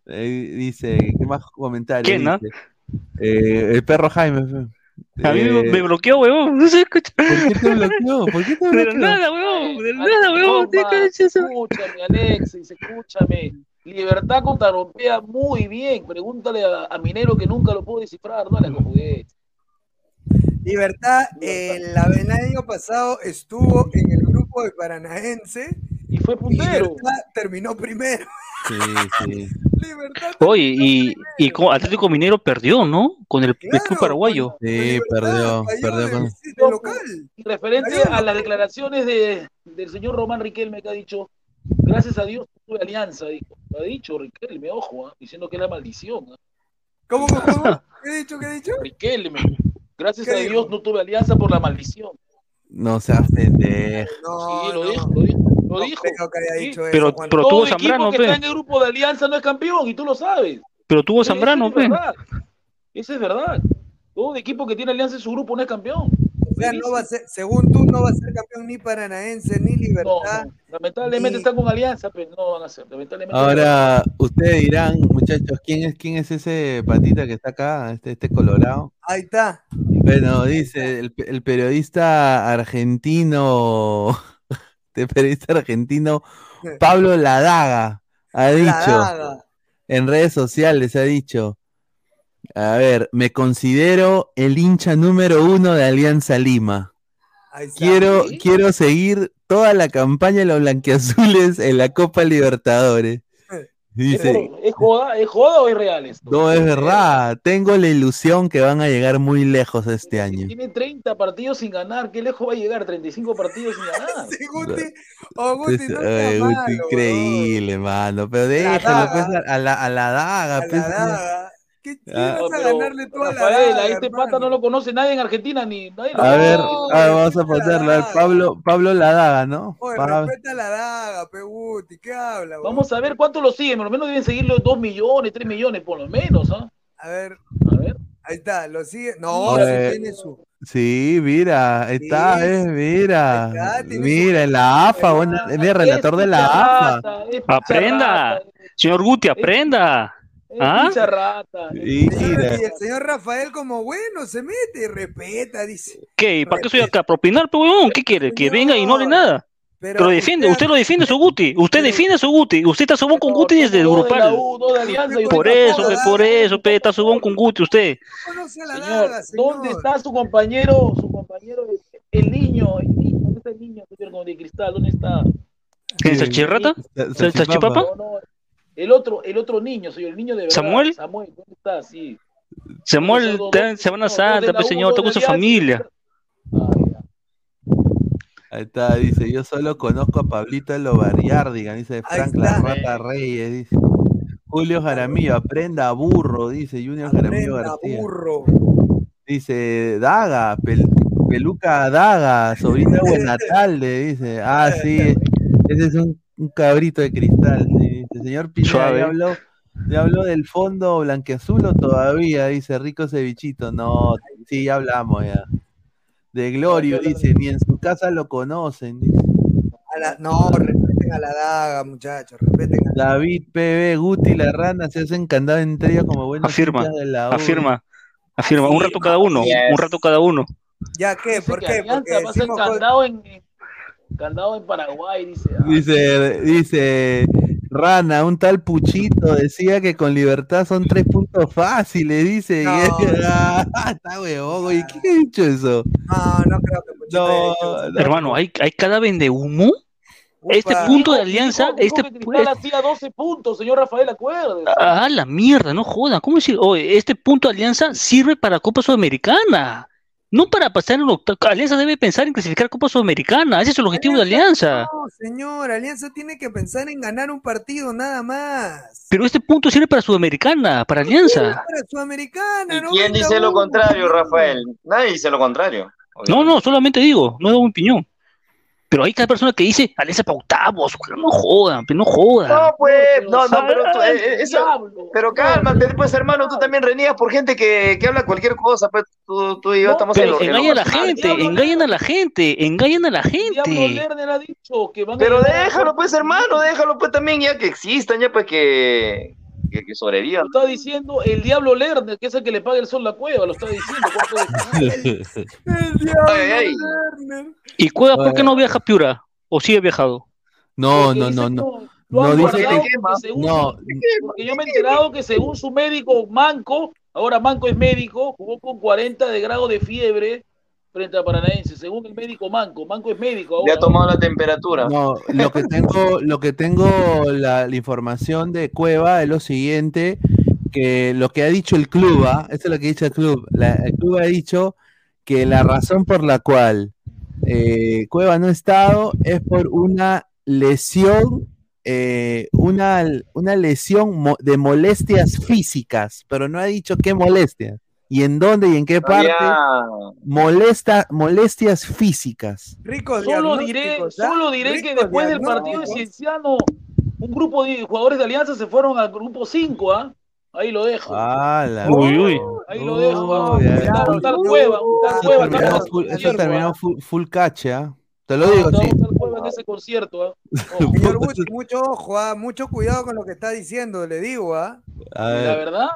Eh, dice, ¿qué más comentarios? ¿Quién, no? Eh, el perro Jaime. A mí me- Eh, me bloqueó, huevón. No sé, escucha. ¿Por qué te bloqueó? ¿Por qué te De bloqueó? nada, huevón. De nada, huevón. no, ¿Qué ma, cacho eso? Escúchame, Alexis, escúchame. Libertad contrarompea muy bien. Pregúntale a, a Minero que nunca lo pudo descifrar, no la confundí. Libertad, el, año pasado estuvo en el grupo de Paranaense y fue puntero. terminó primero. Sí, sí. Oye, y, y con Atlético Minero perdió, ¿no? Con el equipo paraguayo. Sí, perdió, perdió con... Y referente a las declaraciones de, del señor Román Riquelme que ha dicho, gracias a Dios tuve alianza, dijo. Lo ha dicho Riquelme, ojo, ah, diciendo que es la maldición. ah. ¿Cómo, cómo, cómo? ¿Qué he dicho? ¿Qué he dicho? Riquelme, gracias ¿Qué a dijo? Dios no tuve alianza por la maldición. No seas pendejo. sí, lo dijo, lo dijo. Lo dijo. creo que haya Sí. dicho Pero- eso, Juan. pero Todo tuvo equipo Zambrano, que pe. está en el grupo de alianza no es campeón y tú lo sabes. Pero tuvo Zambrano, es pe. verdad. Eso es verdad. Todo equipo que tiene alianza en su grupo no es campeón. O sea, no va a ser, según tú, no va a ser campeón ni Paranaense ni Libertad. Lamentablemente Y- están con alianza, pero no van a ser. Lamentablemente Ahora, ustedes dirán, muchachos, ¿quién es, quién es ese patita que está acá, este, este colorado? Ahí está. Bueno, dice el, el periodista argentino, el periodista argentino Pablo Ladaga ha dicho Ladaga. en redes sociales, ha dicho, a ver, me considero el hincha número uno de Alianza Lima. quiero, quiero seguir toda la campaña de los blanquiazules en la Copa Libertadores. Dice, ¿Es joda, ¿Es joda o es real esto? no es verdad, tengo la ilusión que van a llegar muy lejos este año. Tiene 30 partidos sin ganar. ¿Qué lejos va a llegar? 35 partidos sin ganar. Oh, Guti, Pues, no ay, sea Guti, malo, increíble, mano. Pero déjalo daga. pues, a, la, a la daga. A pues, la daga. ¿Qué Ah. vas a ganarle tú a la Rafael, daga, a este hermano? pata no lo conoce nadie en Argentina ni nadie lo A ver, a ver, vamos a ponerlo. a ver, Pablo, Pablo la daga, ¿no? Oye, Pa- respeta la daga, pe Guti, ¿qué habla? weón? Vamos a ver cuánto lo siguen. Por lo menos deben seguirlo 2 millones, 3 millones, por lo menos. ¿ah? A ver. A ver. Ahí está, lo sigue. No, Oye, sí tiene su. Sí, mira, ahí está, Sí, eh, mira. está, Mira, en la AFA, bueno, mira, relator de la AFA. Aprenda. Señor Guti, aprenda. ¿Ah? rata. Y mira. Y el señor Rafael, como bueno, se mete y respeta, dice. ¿Qué? ¿Y ¿Para qué soy acá? ¿Para opinar, pe huevón? ¿Qué quiere? ¿Que venga y no hable nada? Pero Pero defiende, usted lo defiende su Guti, usted defiende a su Guti, usted está subón con Guti desde el grupal. Por eso, pe, por eso, pe, está subón con Guti usted. Señor, ¿dónde está su compañero? Su compañero, el niño, el niño, ¿dónde está el niño? señor, como de cristal, ¿dónde está? ¿Quién es el chirrata? Sa- ¿El salchipapa? No, no, el otro, el otro niño, señor, el niño de verdad. ¿Samuel? Samuel, ¿dónde está? Sí. Samuel está en Semana Santa, pe señor, está con su familia. Ahí está, dice, yo solo conozco a Pablito Lobarriardiga, dice Frank La Rata Reyes, dice. Julio Jaramillo, aprenda burro, dice Junior Jaramillo García. burro. Dice, Daga, pel- peluca Daga, sobrina de Buenatalde, dice. Ah, sí, ese es un, un cabrito de cristal. sí, Dice, señor Pineda. ¿ya habló, ya habló del fondo blanqueazul o todavía? Dice, rico cevichito. No, sí, ya hablamos ya. De Glorio, dice, ni en su casa lo conocen. dice. A la- no, respeten a la daga, muchachos, respeten a David PB, Guti y la rana se hacen candado entre ellos como buenos Afirma, de la U. afirma, afirma. Un rato cada uno, un rato cada uno. ¿Ya qué? ¿Por Que qué? Porque ser decimos en- candado en Paraguay, dice. ah. Dice, dice Rana, un tal Puchito decía que con libertad son tres puntos fáciles, dice. y ah, está huevón, güey, ¿quién ha dicho eso? No, no creo que No, no. Hermano, hay, hay cada vende humo. Este punto de alianza, este Cristal hacía 12 puntos, señor Rafael, acuérdese. Ah, la mierda, no jodan. ¿Cómo decir? Oye, este punto de alianza sirve para Copa Sudamericana. No para pasar en octavo. Alianza debe pensar en clasificar Copa Sudamericana. Ese es el objetivo de Alianza. No, señor, Alianza tiene que pensar en ganar un partido nada más. Pero este punto sirve para Sudamericana, para Alianza. Para Sudamericana, no ¿Quién dice lo contrario, Rafael? Nadie dice lo contrario. No, no, solamente digo, no he dado mi opinión. Pero hay cada persona que dice Alianza para octavos. No jodan, pero no jodan. No, pues, no, no, pero tú, eh, eh, eso, pero cálmate, pues hermano, tú también reniegas por gente que, que habla cualquier cosa, pues tú, tú y yo estamos Pero en lo engañan a la gente, engañan a la gente, engañan a la Diablo gente. Lerner ha dicho que van a Pero a- déjalo, pues hermano, déjalo pues también ya que existan, ya pues que, que, que sobrevivan. Lo está diciendo el Diablo Lerner, que es el que le paga el sol la cueva, lo está diciendo. ¿cuál puede ser? Ay, ay. ¿Y Cueva por qué no viaja a Piura? ¿O sí ha viajado? No, no, no, no. Lo No han dice que porque según no, porque yo me he enterado que según su médico Manco, ahora Manco es médico, jugó con 40 de grado de fiebre frente a Paranaense, según el médico Manco, Manco es médico Le ha tomado la temperatura. No, lo que tengo, lo que tengo la, la información de Cueva es lo siguiente, que lo que ha dicho el club, ¿ah? eso es lo que ha dicho el club. La- el club ha dicho que la razón por la cual eh, Cueva no ha estado es por una lesión, eh, una, una lesión mo- de molestias físicas, pero no ha dicho qué molestias y en dónde y en qué parte. Molesta, molestias físicas. Ricos Solo diré, ¿ah? solo diré que después del partido de. Cienciano, un grupo de jugadores de Alianza se fueron al grupo 5, ¿ah? Ahí lo dejo. Uy, uy. Ahí lo dejo, tal cueva, un tal Eso cueva, terminó está full, en eso terminó ¿ah? full, full catch, ¿ah? Te lo digo, mucho ojo, mucho cuidado con lo que está diciendo, le digo, ¿ah? La ver. verdad,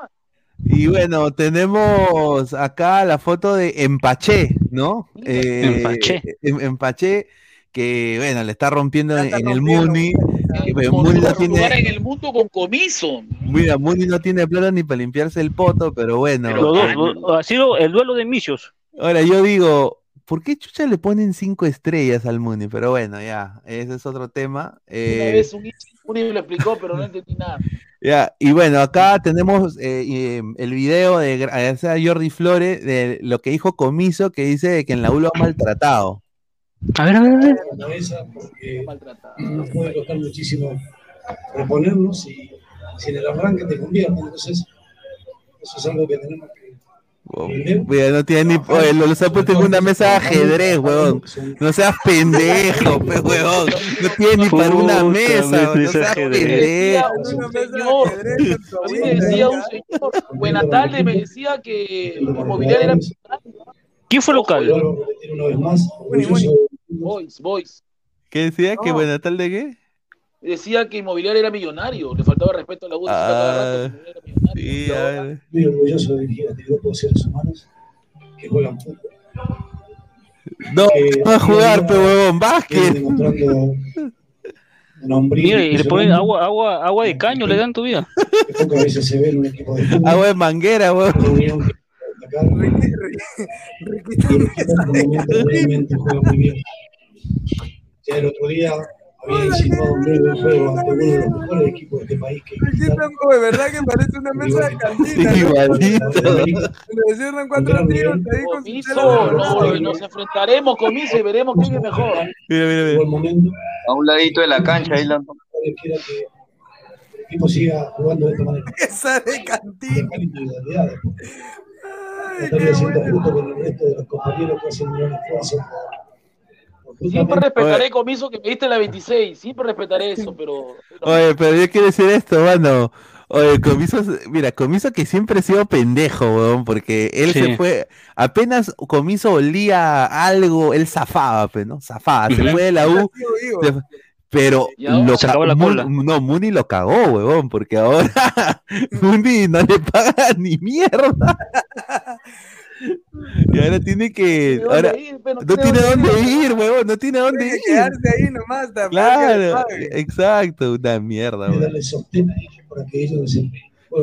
Y bueno, tenemos acá la foto de Empaché, ¿no? Eh, Empaché. Em- Empaché, que bueno, le está rompiendo en, en el. Muni. eh, Muni no lugar en tiene, el mundo con comiso. mira, Muni no tiene plata ni para limpiarse el poto, pero bueno. Dos, lo- ha sido el duelo de misios. Ahora yo digo, ¿por qué chucha le ponen cinco estrellas al Muni? Pero bueno, ya, ese es otro tema. Una Eh, vez un hincha un me lo explicó, pero no entendí nada. ya, y bueno, acá tenemos eh, eh, el video de gra- agradecer a Jordi Flores de lo que dijo Comiso, que dice que en la U lo ha maltratado. A ver, a ver, a ver. cabeza porque nos puede costar muchísimo reponernos y si en el arranque te convierte, entonces eso es algo que tenemos que Mira, no tiene ni. Oye, lo, los ha puesto en una mesa de ajedrez, huevón. No seas pendejo, pe, huevón. No tiene ni para una mesa, de No seas ajedrez. pendejo. Un señor, a mí me decía un señor, buena tarde, me decía que inmobiliaria era ¿Quién fue local? Boys, Boys. ¿Qué decía? ¿Qué buena tal de qué? Decía que inmobiliaria era millonario, le faltaba respeto a la U. Ah, sí, a ver. Muy orgulloso de dirigir a este grupo de seres humanos que juegan fútbol. No, va a jugar, pe, huevón. Básquet. Mira, y le ponen agua, agua, agua de caño, le dan todavía. que pocas veces se ve en un equipo de fútbol. Agua de manguera, huevón. El otro día había insinuado un breve juego ante uno de los mejores equipos de este país que de verdad que parece una mesa de cantina. Igualito. Le cierran cuatro tiros ahí con Comiso, nos enfrentaremos con Miso y veremos quién es mejor. Mira, mira, mira. A un ladito de la cancha, ahí la... que el equipo siga jugando de esta manera. Esa de cantina. individualidades. Estaría siendo justo con el resto de los compañeros que hacen un gran esfuerzo. Siempre respetaré Comiso que me diste la 26, siempre respetaré eso, pero Oye, pero yo quiero decir esto, mano. Oye, Comiso, mira, Comiso que siempre ha sido pendejo, weón, porque él Sí. se fue, apenas Comiso olía algo, él zafaba, pues, ¿no? Zafaba, se fue de la U, se pero lo se ca- acabó la cola. no, Muni lo cagó, weón, porque ahora Muni no le paga ni mierda. Y ahora tiene que, ahora ir, pero no no tiene dónde ir. ir, weón, no tiene dónde ir. que quedarse ahí nomás, le Claro, exacto, una mierda, ellos desempeñen.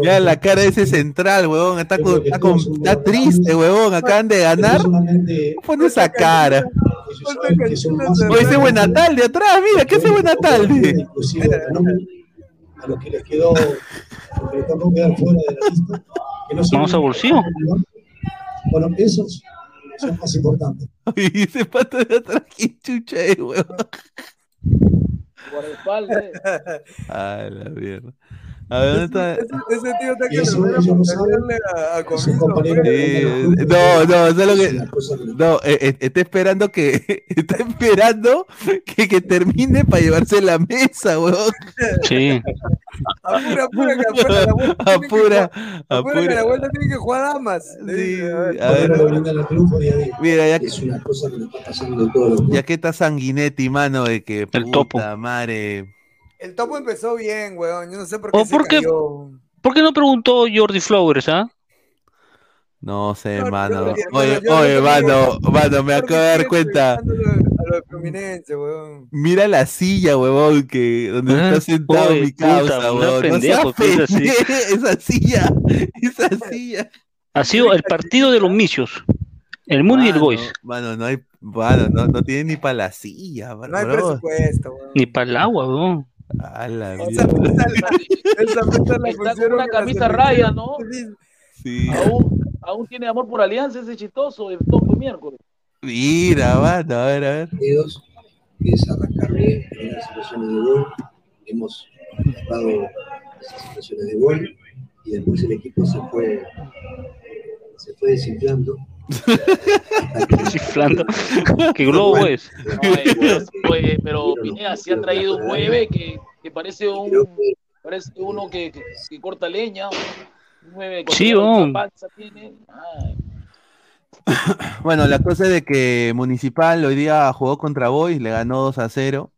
Ya la cara de ese central, huevón, está, con- está, con- está triste, huevón, acaban de ganar. Pone esa cara. Oye, ese buena tarde atrás, mira, a los que les quedó, porque les tocó quedar fuera de la lista. Que no son- Vamos a bolsillo. Bueno, esos son más importantes. Oye, ese pato de atrás, qué chucha es, huevón. guardaespaldas. Ay, la mierda. A ver, ¿dónde está? Ese, ese tío está que eso ellos no ponerle a, a Comiso. Sí, no, no, eso es lo que. No, eh, eh, está esperando que. Está esperando que, que termine para llevarse la mesa, huevón. Sí. Apura, apura, que afuera la vuelta tiene que Apura, apura, que la apura. vuelta tiene que jugar damas. Le dice, a ver. A ver, mira, ya, Es una cosa que le está pasando a todos los ya que está Sanguinetti, mano, de que. El topo. puta madre. El topo empezó bien, weón. Yo no sé por qué ¿O se por qué, cayó. por qué no preguntó Jordi Flowers, ah? No sé, No, mano. yo- yo- Oye, yo- oye, mano, mano, me acabo de dar cuenta. A weón. Mira la silla, huevón, que donde Ah, está sentado oye, mi puta, causa, no huevón. No seas pendejo, esa silla, esa silla. Ha sido el partido de los misios. El Moon y el Mano, Boys. Mano, no hay, mano, no, no tiene ni para la silla, No hay bro. presupuesto, weón. Ni para el agua, weón. A la O sea, esa, la Está con pusieron una en camisa raya, ¿no? Sí. Aún, aún tiene amor por Alianza ese chistoso de topo miércoles. Mira, mano, a ver, a ver. partidos, es arrancar bien, generar situaciones de gol. Hemos dado esas situaciones de gol y después el equipo se fue, se fue desinflando. Chiflando. ¿Qué globo es? Ay, pues, pero Pineda sí ha traído un 9 que, que parece un parece uno que, que, que corta leña. Un 9 con Sí, una weón. panza tiene. Ay, Bueno, la cosa es de que Municipal hoy día jugó contra Boys, le ganó 2 a 0.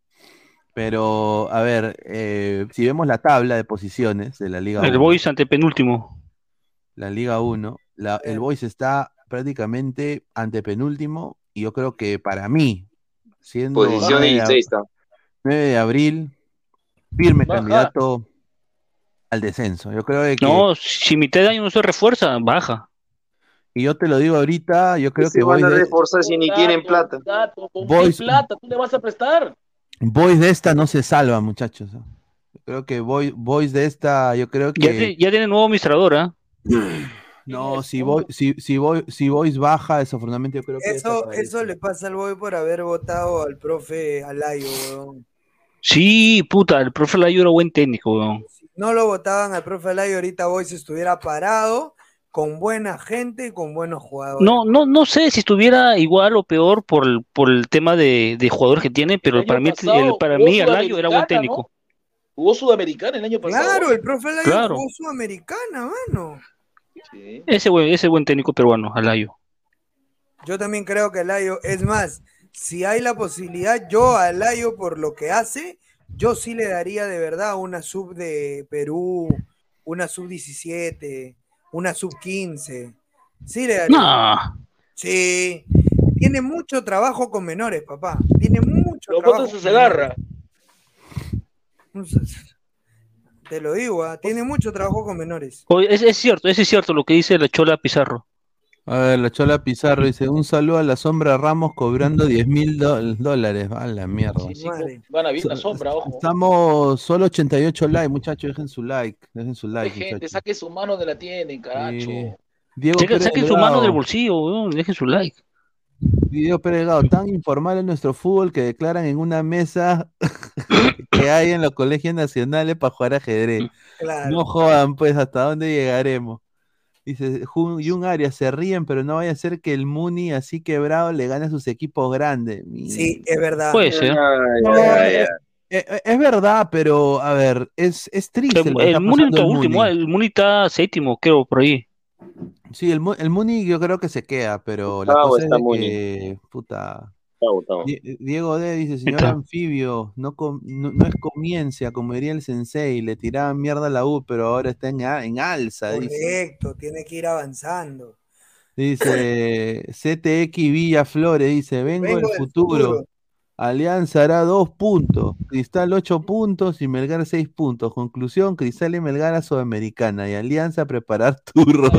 Pero, a ver, eh, si vemos la tabla de posiciones de la Liga El 1, Boys ante penúltimo. la Liga 1, la- el Boys está prácticamente antepenúltimo y yo creo que para mí, siendo Posición 9 de, 16 está. 9 de abril, firme Baja. candidato al descenso. Yo creo de que No, si mitad de año no se refuerza, baja. Y yo te lo digo ahorita, yo creo Se que van Boys a de, reforzar si ni quieren plata. Gato, ¿con Boys- qué plata tú le vas a prestar? Boys de esta no se salva, muchachos. Yo creo que Boy- Boys de esta, yo creo que... ya tiene nuevo administrador, ¿ah? No, si Boy- si, si Boy- si Boys baja, desafortunadamente yo creo que... Eso, eso le pasa al Boy por haber votado al profe Alayo, weón. Sí, puta, el profe Layo era buen técnico, weón. No lo votaban al profe Alayo, ahorita Boy se estuviera parado, con buena gente y con buenos jugadores. No, no, no sé si estuviera igual o peor por el, por el tema de, de jugadores que tiene, pero El para mí, pasado el- para mí Alayo era buen técnico. ¿no? Jugó Sudamericana el año pasado. Claro, el profe Alayo Claro. jugó Sudamericana, mano. Ese buen, ese buen técnico peruano, Alayo. Yo también creo que Alayo, es más, si hay la posibilidad, yo a Alayo por lo que hace, yo sí le daría de verdad una sub de Perú, una sub 17, una sub 15. Sí le daría. No. Sí. Tiene mucho trabajo con menores, papá. Tiene mucho Los trabajo. se agarra. Te lo digo, ah, tiene mucho trabajo con menores. Oye, es, es cierto, ese es cierto lo que dice la Chola Pizarro. A ver, la Chola Pizarro dice, un saludo a la Sombra Ramos cobrando 10 mil dólares. A la mierda. Gana bien la sombra, ojo. Estamos solo 88 likes, muchachos, dejen su like, dejen su like, gente, muchachos. saque su mano de la tienen, caracho. Sí. Diego Saquen, Pérez saquen su mano del bolsillo, weón, dejen su like. Diego Pérez Delgado, tan informal es nuestro fútbol que declaran en una mesa que hay en los colegios nacionales para jugar ajedrez. Claro. No jodan, pues, ¿hasta dónde llegaremos? Dice, Jun- Arias, se ríen, pero no vaya a ser que el Muni así quebrado le gane a sus equipos grandes. Sí, es verdad. Puede ser. No, es, es- es verdad, pero a ver, es, es triste. El, lo que está el Muni está último, Muni. el Muni está séptimo, creo, por ahí. Sí, el, el Muni yo creo que se queda, pero la Octavo cosa es Muni. puta, Diego D dice, señor anfibio, no, com- no, no es comiencia, como diría el sensei, le tiraban mierda a la U, pero ahora está en, en alza, dice. Correcto, tiene que ir avanzando. Dice CTX Villa Flores, dice, vengo, Vengo del del futuro. futuro. Alianza hará dos puntos, Cristal ocho puntos y Melgar seis puntos. Conclusión, Cristal y Melgar a Sudamericana y Alianza a preparar turro.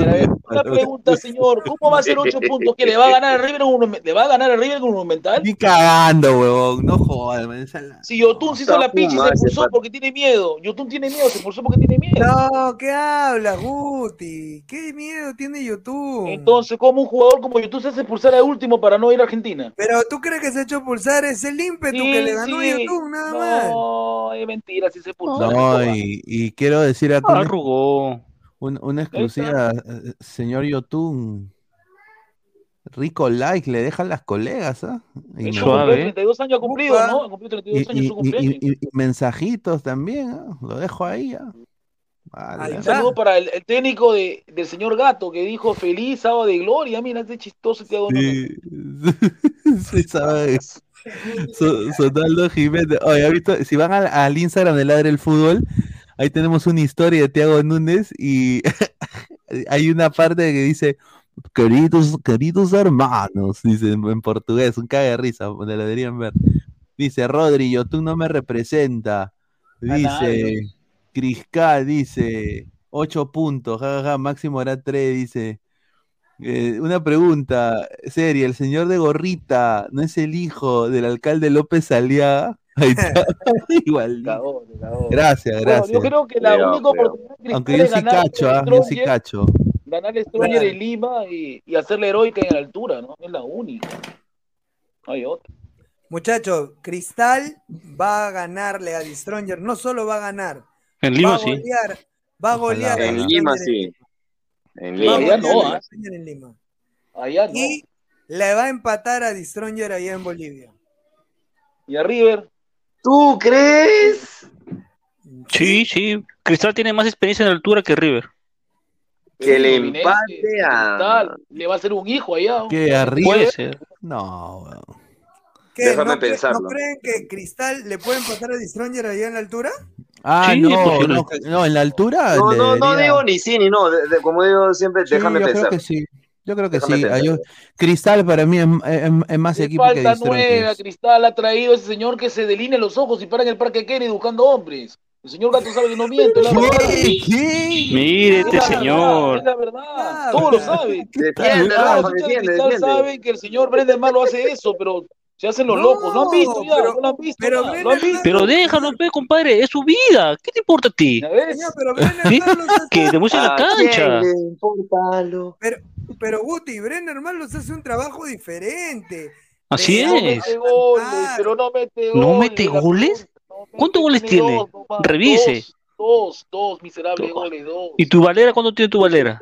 Una pregunta, señor. ¿Cómo va a ser 8 puntos? ¿Que le va a ganar a River con un- le va a ganar a River con un Monumental? Ni cagando, huevón, no jodas. man, esa la- Si Yotun se hizo la picha y se ese expulsó porque tiene miedo. Yotun tiene miedo, se expulsó porque tiene miedo. No, ¿qué hablas, Guti? ¿Qué miedo tiene YouTube? Entonces, ¿cómo un jugador como Yotun se hace expulsar al último para no ir a Argentina? Pero tú crees que se ha hecho pulsar es el ímpetu que le ganó a sí. YouTube, nada más. No, es mentira, si se expulsó. No, y, y quiero decir acá una, Arrugó. un- una exclusiva, eh, señor Yotun. Rico like, le dejan las colegas, ¿ah? Y, Eso me- Suave, cumplió ¿eh? 32 años ha cumplido, Upa. ¿no? Ha cumplido 32 y- años y- su y- cumpleaños. y- y mensajitos también, ¿ah? Lo dejo ahí, ¿ah? Vale, Ahí ¿ah? Un saludo para el, el técnico de, del señor Gato que dijo feliz sábado de gloria. Mira, este chistoso te Sí, sí sabes. So- Sonaldo Jiménez. Oye, ¿has visto? Si van al, al Instagram de Ladre el Fútbol, ahí tenemos una historia de Thiago Núñez y hay una parte que dice, queridos, queridos hermanos, dice en, portugués, un caga de risa, donde lo deberían ver. Dice, Rodri, tú no me representa. Dice. Criscal, dice, 8 puntos, jajaja, máximo era 3, dice. Eh, una pregunta seria, ¿el señor de gorrita no es el hijo del alcalde López Aliaga? Ahí está, igual. Cagó, le cagó. Gracias, Bueno, gracias. yo creo que la única oportunidad de Aunque Cristal yo es sí ganar cacho, al ah, yo sí Stronger, cacho. ganar el Stronger en Lima y, y hacerle heroica en la altura, ¿no? Es la única. No hay otra. Muchachos, Cristal va a ganarle a Distronger. No solo va a ganar, En va Lima sí. va a golear En Lima Stronger sí. En Va a Lima. Allá no, a ¿ah? En Lima. Allá no. Y le va a empatar a Distronger allá en Bolivia. Y a River. ¿Tú crees? Sí, sí. Cristal tiene más experiencia en altura que River. Que le empate a- Cristal, Le va a hacer un hijo allá. ¿Qué, arriba? Puede ser. No, weón. ¿Qué? Déjame ¿No, pensarlo. ¿No creen que Cristal le puede empatar a Distronger allá en la altura? Ah, Sí, no, no, no, en la altura. No, no, no digo ni sí ni no. de- de- como digo siempre, Sí, déjame yo pensar. creo que sí. Yo creo que Déjame sí. Ah, yo- Cristal para mí es, es- es más Le equipo que falta nueve. Cristal ha traído a ese señor que se delinea los ojos y para en el Parque Kennedy buscando hombres. El señor Gato sabe que no miente, la verdad. Mire Es este señor. verdad, es la verdad, todos lo saben. Defiende, Todos Rafa, defiende, Cristal defiende. saben que el señor Brenderman lo hace eso, pero se hacen los locos. ¿Lo han visto ya? ¿No lo han visto? ya? ¿Lo han visto? Pero déjalo, pe, compadre, es su vida. ¿Qué te importa a ti? ¿Sí? Que demuestre la ¿A cancha. Pero, pero Guti, Brenner Malos hace un trabajo diferente. Así No es. mete goles, pero no mete goles. ¿No mete goles? ¿Cuántos goles tiene? Revise. Dos, dos miserables goles, dos. ¿Y tu Valera cuándo tiene tu Valera?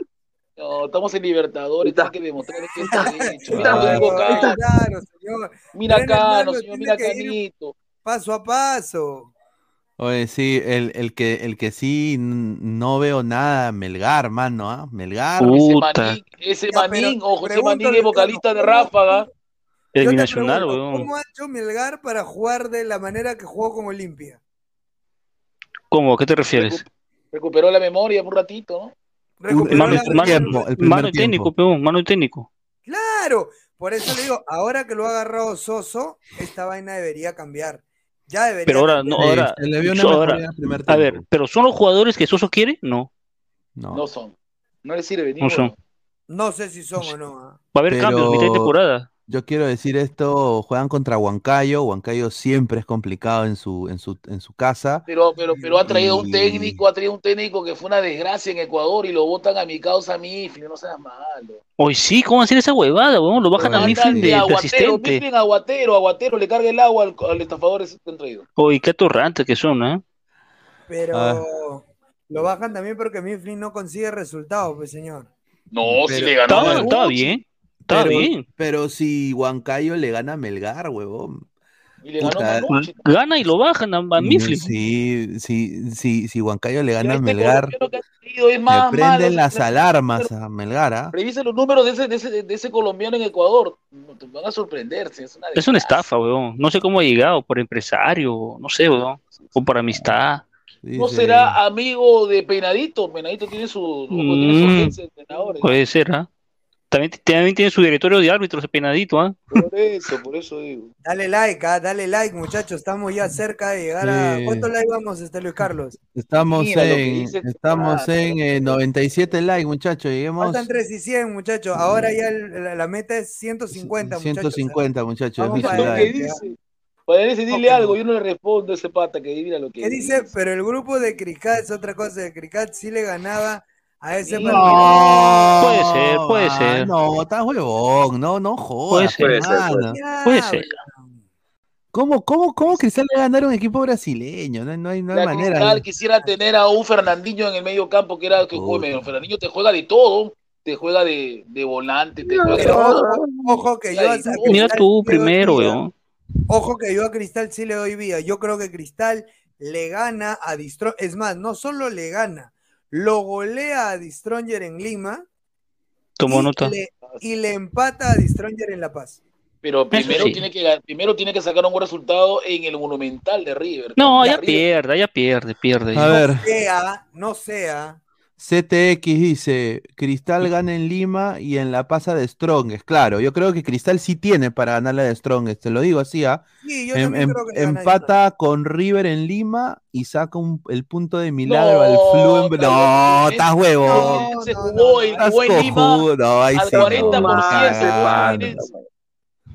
No, estamos en Libertadores, tiene que demostrar que está hecho. Mira, Claro, Rodrigo Cano. claro, señor. Mira Malos señor, mira Canito. Paso a paso. Oye, sí, el, el que el que sí no veo nada, Melgar, mano, ¿ah? Melgar. Ese Manín, ese Manín, ojo, ese Manín es vocalista de Ráfaga. Es binacional, weón. ¿Cómo ha hecho Melgar para jugar de la manera que jugó con Olimpia? ¿Cómo? ¿A qué te refieres? Recuperó la memoria por un ratito, ¿no? Mano, la- mano- tiempo, el mano técnico, peón, mano y técnico. Claro, por eso le digo, ahora que lo ha agarrado Soso, esta vaina debería cambiar. Ya debería Pero ahora, no, cambiar. ahora, se le una ahora- a ver, pero ¿son los jugadores que Soso quiere? No. No son. No le sirve ni No son. No sé si son o no. ah. Va a haber cambios mitad de temporada. Yo quiero decir esto, juegan contra Huancayo, Huancayo siempre es complicado en su, en su, en su casa. Pero, pero, pero ha traído un Y- técnico, ha traído un técnico que fue una desgracia en Ecuador y lo votan a mi causa a mí, no seas malo. Hoy sí, ¿cómo hacer esa huevada, weón? Lo bajan a Mifflin de aguatero, asistente. Mifflin aguatero, aguatero, le carga el agua al, al estafador ese que han traído. Oye, qué atorrantes que son, ¿eh? Pero Ah. lo bajan también porque Mifflin no consigue resultados, pues señor. No, si Pero- le ganó Estaba, estaba bien. Estaba pero, bien. pero si Huancayo le gana a Melgar, huevón. Y le Puta. Gana y lo bajan a, a Mifflin. Sí, sí, sí, si Huancayo le gana a este Melgar, le prenden las alarmas a Melgar, ¿ah? Revisen los números de ese, de ese, de ese colombiano en Ecuador. Te van a sorprenderse. Es una Es una estafa, weón. No sé cómo ha llegado, por empresario, no sé, weón. O por amistad. ¿No será amigo de Peinadito? Peinadito tiene su, tiene su Mm, agencia de entrenadores. puede ser, ¿ah? También, también tiene su directorio de árbitros, penadito, ¿ah? Por eso, por eso digo. Dale like, ah, dale like, muchachos. Estamos ya cerca de llegar a. Sí. ¿Cuántos like vamos, este Luis Carlos? Estamos Mira en, tu estamos padre, en eh, 97 likes, muchachos. Lleguemos Faltan 3 y 100, muchachos. Ahora ya el- la, la meta es 150, muchachos. 150, muchachos. Vamos dice para like. dice. Padre, dile algo, yo no le respondo a ese pata que mira lo que ¿Qué dice? Pero el grupo de Cricat es otra cosa. De Cricat sí le ganaba a ese No, partido. Puede ser, puede ah, ser. No, estás huevón, no, no jodas. Puede ser. Puede ser. ¿Cómo, cómo, cómo Cristal le va a ganar a un equipo brasileño? No, no hay, no hay La manera. Cristal quisiera tener a un Fernandinho en el medio campo que era que juega. Fernandinho te juega de todo. Te juega de, de volante, te juega de ojo, ojo que yo Mira tú primero, weón. Ojo que yo a Cristal sí le doy vida. Yo creo que Cristal le gana a Distro. Es más, no solo le gana, lo golea a Distronger en Lima Tomó y nota. le, y le empata a Distronger en La Paz. Pero primero, sí. tiene que, ga- primero tiene que sacar un buen resultado en el Monumental de River. No, Ya River- pierde, ya pierde, pierde. A ver, Sea, no sea. CTX dice, Cristal gana en Lima y en la pasa de Strongest. Claro, yo creo que Cristal sí tiene para ganarle de Strongest, te lo digo así, ¿ah? Sí, yo Em- em- creo que empata con River en Lima y saca un- el punto de milagro al No, Flu en... claro, No, estás huevón. ese se jugó, el en Lima no, ahí al sí, no, 40%. cagada. ¿no?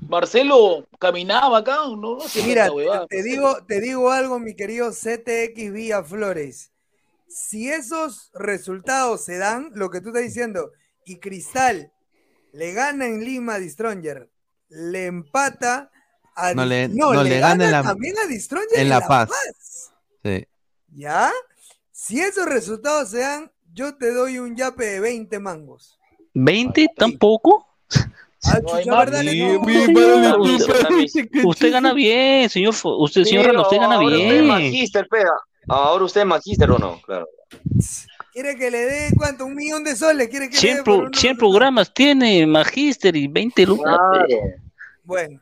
Marcelo caminaba acá, no, no Mira, te, te digo, te digo algo, mi querido CTX Vía Flores. Si esos resultados se dan, lo que tú estás diciendo, y Cristal le gana en Lima a Distronger, le empata a No le- no, le gana en la- también a Distronger en La Paz. Sí. ¿Ya? Si esos resultados se dan, yo te doy un yape de 20 mangos. ¿20? ¿Tampoco? Ah. Usted, usted gana bien, señor, usted, señor Rando, usted gana es bien. magíster, pega. Ahora usted es magíster o no, claro. ¿Quiere que le dé cuánto? Un millón de soles. ¿Quiere que le 100, dé pro- por uno? 100 programas tiene Magister y 20 lucas. Bueno,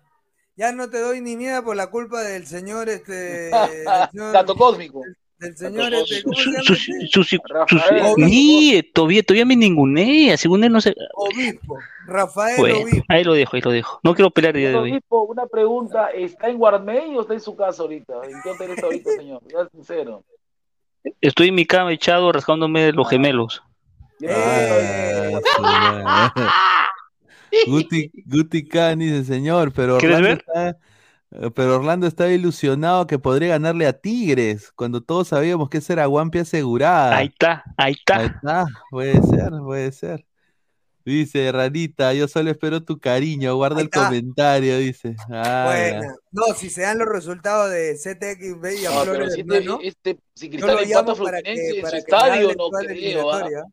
ya no te doy ni miedo por la culpa del señor, este. del señor- Gato cósmico. Del señor, este, ¿cómo se llama? este? todavía, todavía me ningunea, según él no sé. Obispo. Rafael Bueno, Obispo. ahí lo dejo, ahí lo dejo. No quiero pelear el día de hoy. Obispo, una pregunta, ¿está en Guarmey o está en su casa ahorita? ¿En qué hotel está ahorita, señor? Ya sincero. Estoy en mi cama echado rascándome los gemelos. Ah, su madre. Guti, Guti dice, señor, pero ¿Quieres Orlando, ver? está, pero Orlando estaba ilusionado que podría ganarle a Tigres, cuando todos sabíamos que esa era Guampi asegurada. Ahí está, ahí está. Ahí está, puede ser, puede ser. Dice, Ranita, yo solo espero tu cariño, guarda el comentario, dice. Ah, Bueno, no, si se dan los resultados de CTXB y a No, pero Flores si, este, Plano, este- si Cristal lo empata Fluminense en su estadio, no creo. ¿ah?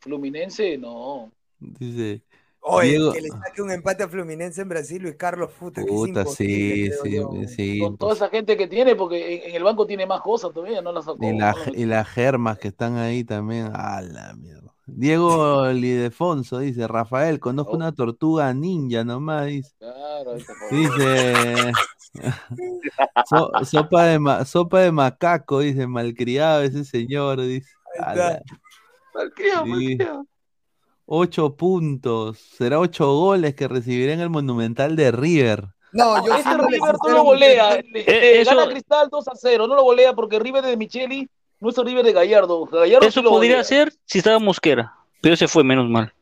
Fluminense, no. Dice, Oye, Diego- que le saque un empate a Fluminense en Brasil, Luis Carlos Futa, que es puta, sí, sí, yo. sí. Con toda esa gente que tiene, porque en, el banco tiene más cosas todavía, no las sacó. Y, la- y las germas que están ahí también. A la mierda. Diego Lidefonso dice, Rafael, conozco una tortuga ninja nomás, dice. Claro. Dice, so- sopa, de ma- sopa de macaco, dice, malcriado ese señor, dice. Malcriado, Sí. malcriado. Ocho puntos, será ocho goles que recibirá en el Monumental de River. No, yo Este River no lo golea, Eh, le eso- gana Cristal 2 a 0, no lo golea porque River de Micheli no es el River de Gallardo. Gallardo Eso sí lo podría golea. ser si estaba Mosquera, pero se fue menos mal.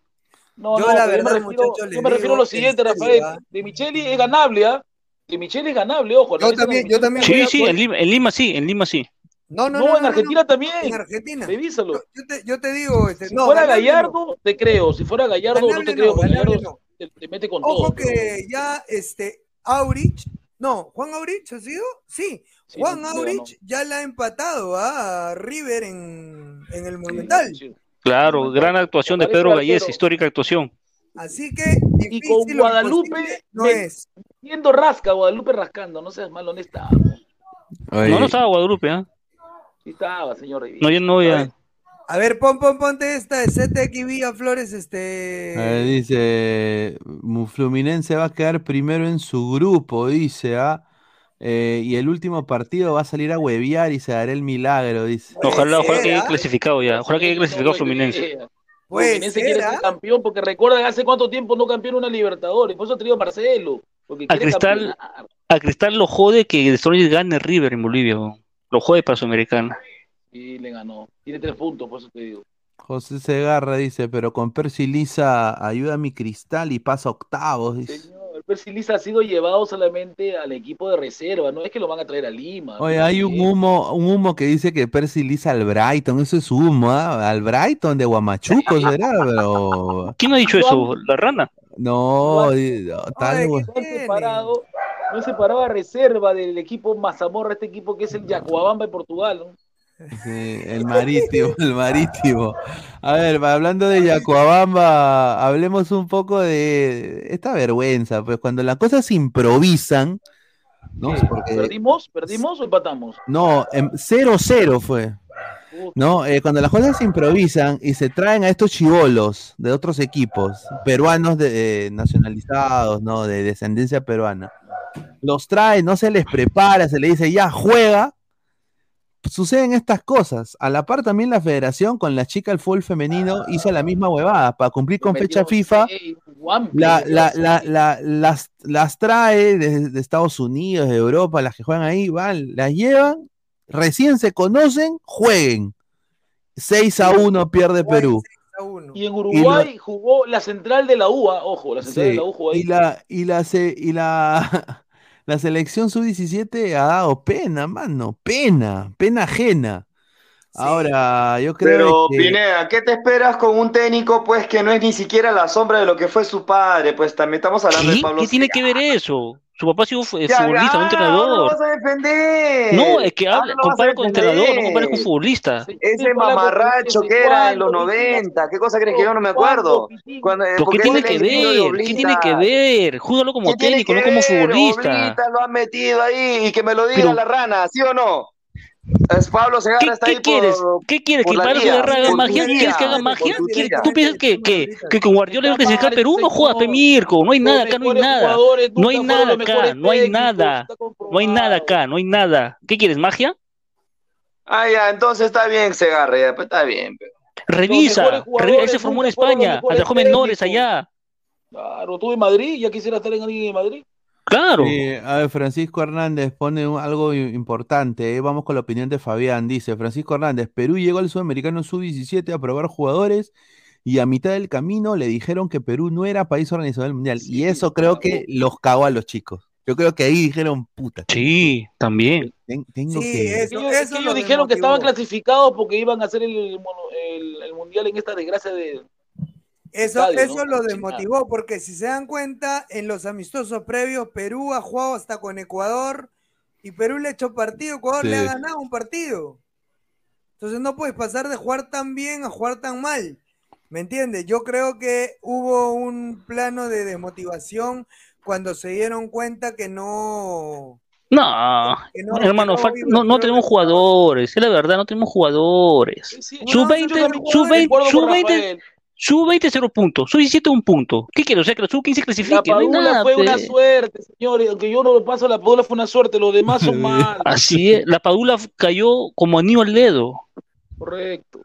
No, Yo no, la pero yo me refiero, muchachos, yo les me refiero a lo siguiente, Rafael. ¿ah? De Micheli es ganable, ¿ah? De Micheli es ganable, ojo. Yo también, yo Micheli. también Sí, sí, en Lima, en Lima sí, en Lima sí. No, no, No, no, en Argentina no, también. En Argentina. Revísalo. Yo te, yo te digo, este, Si no, fuera. Gallardo, te creo. Si fuera Gallardo, no te creo, Gallardo no. te, te mete con Ojo todo. que ya este Aurich, no, Juan Aurich ha sido, sí, Sí, Juan. Aurich ya la ha empatado a River en, en el Monumental. Claro, gran actuación de Pedro. Gallés, histórica actuación. Así que Y con difícil Guadalupe no me- es. Yendo rasca, Guadalupe rascando, no seas malo, ¿dónde estaba? Oye, No, no estaba Guadalupe, ¿ah? Sí estaba, señor Rivera. No, ya no, ya. A ver, pon, pon, ponte esta de CTX Villa Flores, este. a ver, dice, Fluminense va a quedar primero en su grupo, dice, ¿ah? Eh, y el último partido va a salir a huevear y se dará el milagro, dice. Ojalá, ojalá que haya ¿ah? clasificado ya. Ojalá que haya clasificado Fluminense. Puede Fluminense ser, quiere ¿ah? ser campeón porque recuerda que hace cuánto tiempo no campeón una Libertadores. Por eso ha traído a Marcelo. Porque A Cristal, campeonar. a Cristal lo jode que Strongest gane River en Bolivia. weón. Lo jode para Sudamericana. Y le ganó. Tiene tres puntos, por eso te digo. José Segarra dice, pero con Percy Lisa ayuda a mi cristal y pasa octavos, dice. Señor, Percy Lisa ha sido llevado solamente al equipo de reserva. No es que lo van a traer a Lima. Oye, hay un humo, un humo que dice que Percy Lisa al Brighton, eso es humo, ¿ah? Al Brighton de Guamachuco será, pero ¿Quién ha dicho eso? ¿La rana? no, no, tal, Ay, güey. ¿qué No han tiene? separado, no han separado a reserva del equipo Mazamorra, este equipo que es el Yacuabamba de Portugal. ¿no? Sí, el marítimo, el marítimo. A ver, hablando de Yacuabamba, hablemos un poco de esta vergüenza, pues cuando las cosas se improvisan, ¿no? Porque, ¿Perdimos? ¿Perdimos o empatamos? no, em, 0-0 fue. No, Eh, cuando las cosas se improvisan y se traen a estos chivolos de otros equipos, peruanos de, eh, nacionalizados, ¿no? De descendencia peruana, los trae, no se les prepara, se le dice ya juega, suceden estas cosas. A la par también la federación con la chica del fútbol femenino hizo la misma huevada para cumplir con fecha FIFA. La, la- la- la- las, las trae de, de Estados Unidos, de Europa, las que juegan ahí, van, las llevan, recién se conocen, jueguen. 6 a 1 pierde Perú. Y en Uruguay jugó la central de la UA, ojo, la central Sí, de la U jugó ahí. Y la, y la, se- y la, la selección sub-17 ha dado pena, mano, pena, pena ajena. Ahora, yo creo Pero, que... Pineda, ¿qué te esperas con un técnico, pues, que no es ni siquiera la sombra de lo que fue su padre? Pues también estamos hablando de ¿Qué? Pablo ¿Qué tiene que ver eso? Su papá ha sido fu- Ya, futbolista, ya, no no lo entrenador. vas a defender. No, es que habla, no compara con entrenador, no compara con futbolista. Ese mamarracho que era en los 90, ¿qué cosa crees que yo no me acuerdo? Cuando, ¿Pero qué tiene que de ver? ¿Qué tiene que ver? Júgalo como ¿Qué tiene técnico, no como futbolista. Oblita lo han metido ahí y que me lo diga Pero- la rana, ¿sí o no? Es Pablo Segarra ¿Qué, está qué ahí quieres? por, ¿Qué quieres? ¿Que Pablo Segarra haga magia? ¿Quieres que haga magia? tu ¿Quieres- tía. ¿Tú piensas que, que, que con Guardiola va a clasificar Perú? No jodas, pe Mirko, no hay nada acá, no hay nada. No hay nada acá, no hay nada. No hay nada acá, no hay nada. ¿Qué quieres, magia? Ah, ya, entonces está bien Segarra, ya, pues está bien. pero- Revisa, revisa, jugadores él se formó en España, atrajo menores allá. Claro, tú en Madrid, ya quisiera estar en alguien en Madrid. Claro. Sí, a ver, Francisco Hernández pone un- algo importante. eh, Vamos con la opinión de Fabián. Dice Francisco Hernández: Perú llegó al Sudamericano Sub-17 a probar jugadores y a mitad del camino le dijeron que Perú no era país organizador del mundial. y eso creo que los cagó a los chicos. Yo creo que ahí dijeron, puta. Sí, también. ten- tengo Sí, que. eso, Ellos, eso ellos lo dijeron que estaban clasificados porque iban a hacer el, mono- el- el mundial en esta desgracia de. Eso, estadio, eso ¿no? lo desmotivó porque si se dan cuenta, en los amistosos previos, Perú ha jugado hasta con Ecuador y Perú le ha hecho partido, Ecuador le ha ganado un partido. Entonces no puedes pasar de jugar tan bien a jugar tan mal. ¿Me entiendes? Yo creo que hubo un plano de desmotivación cuando se dieron cuenta que no... No, Que no- hermano, no no, tenemos jugadores, es la verdad, no tenemos jugadores. Sub 20, sub 20, sub 20, sub 20 cero puntos, sub 17 un punto. ¿Qué quieres? O sea, que la sub 15 La clasifique, no hay Padula nada. fue una pe. suerte, señores. Aunque yo no lo paso, la Padula fue una suerte. Los demás son malos. Así es, la Padula cayó como anillo al dedo. Correcto.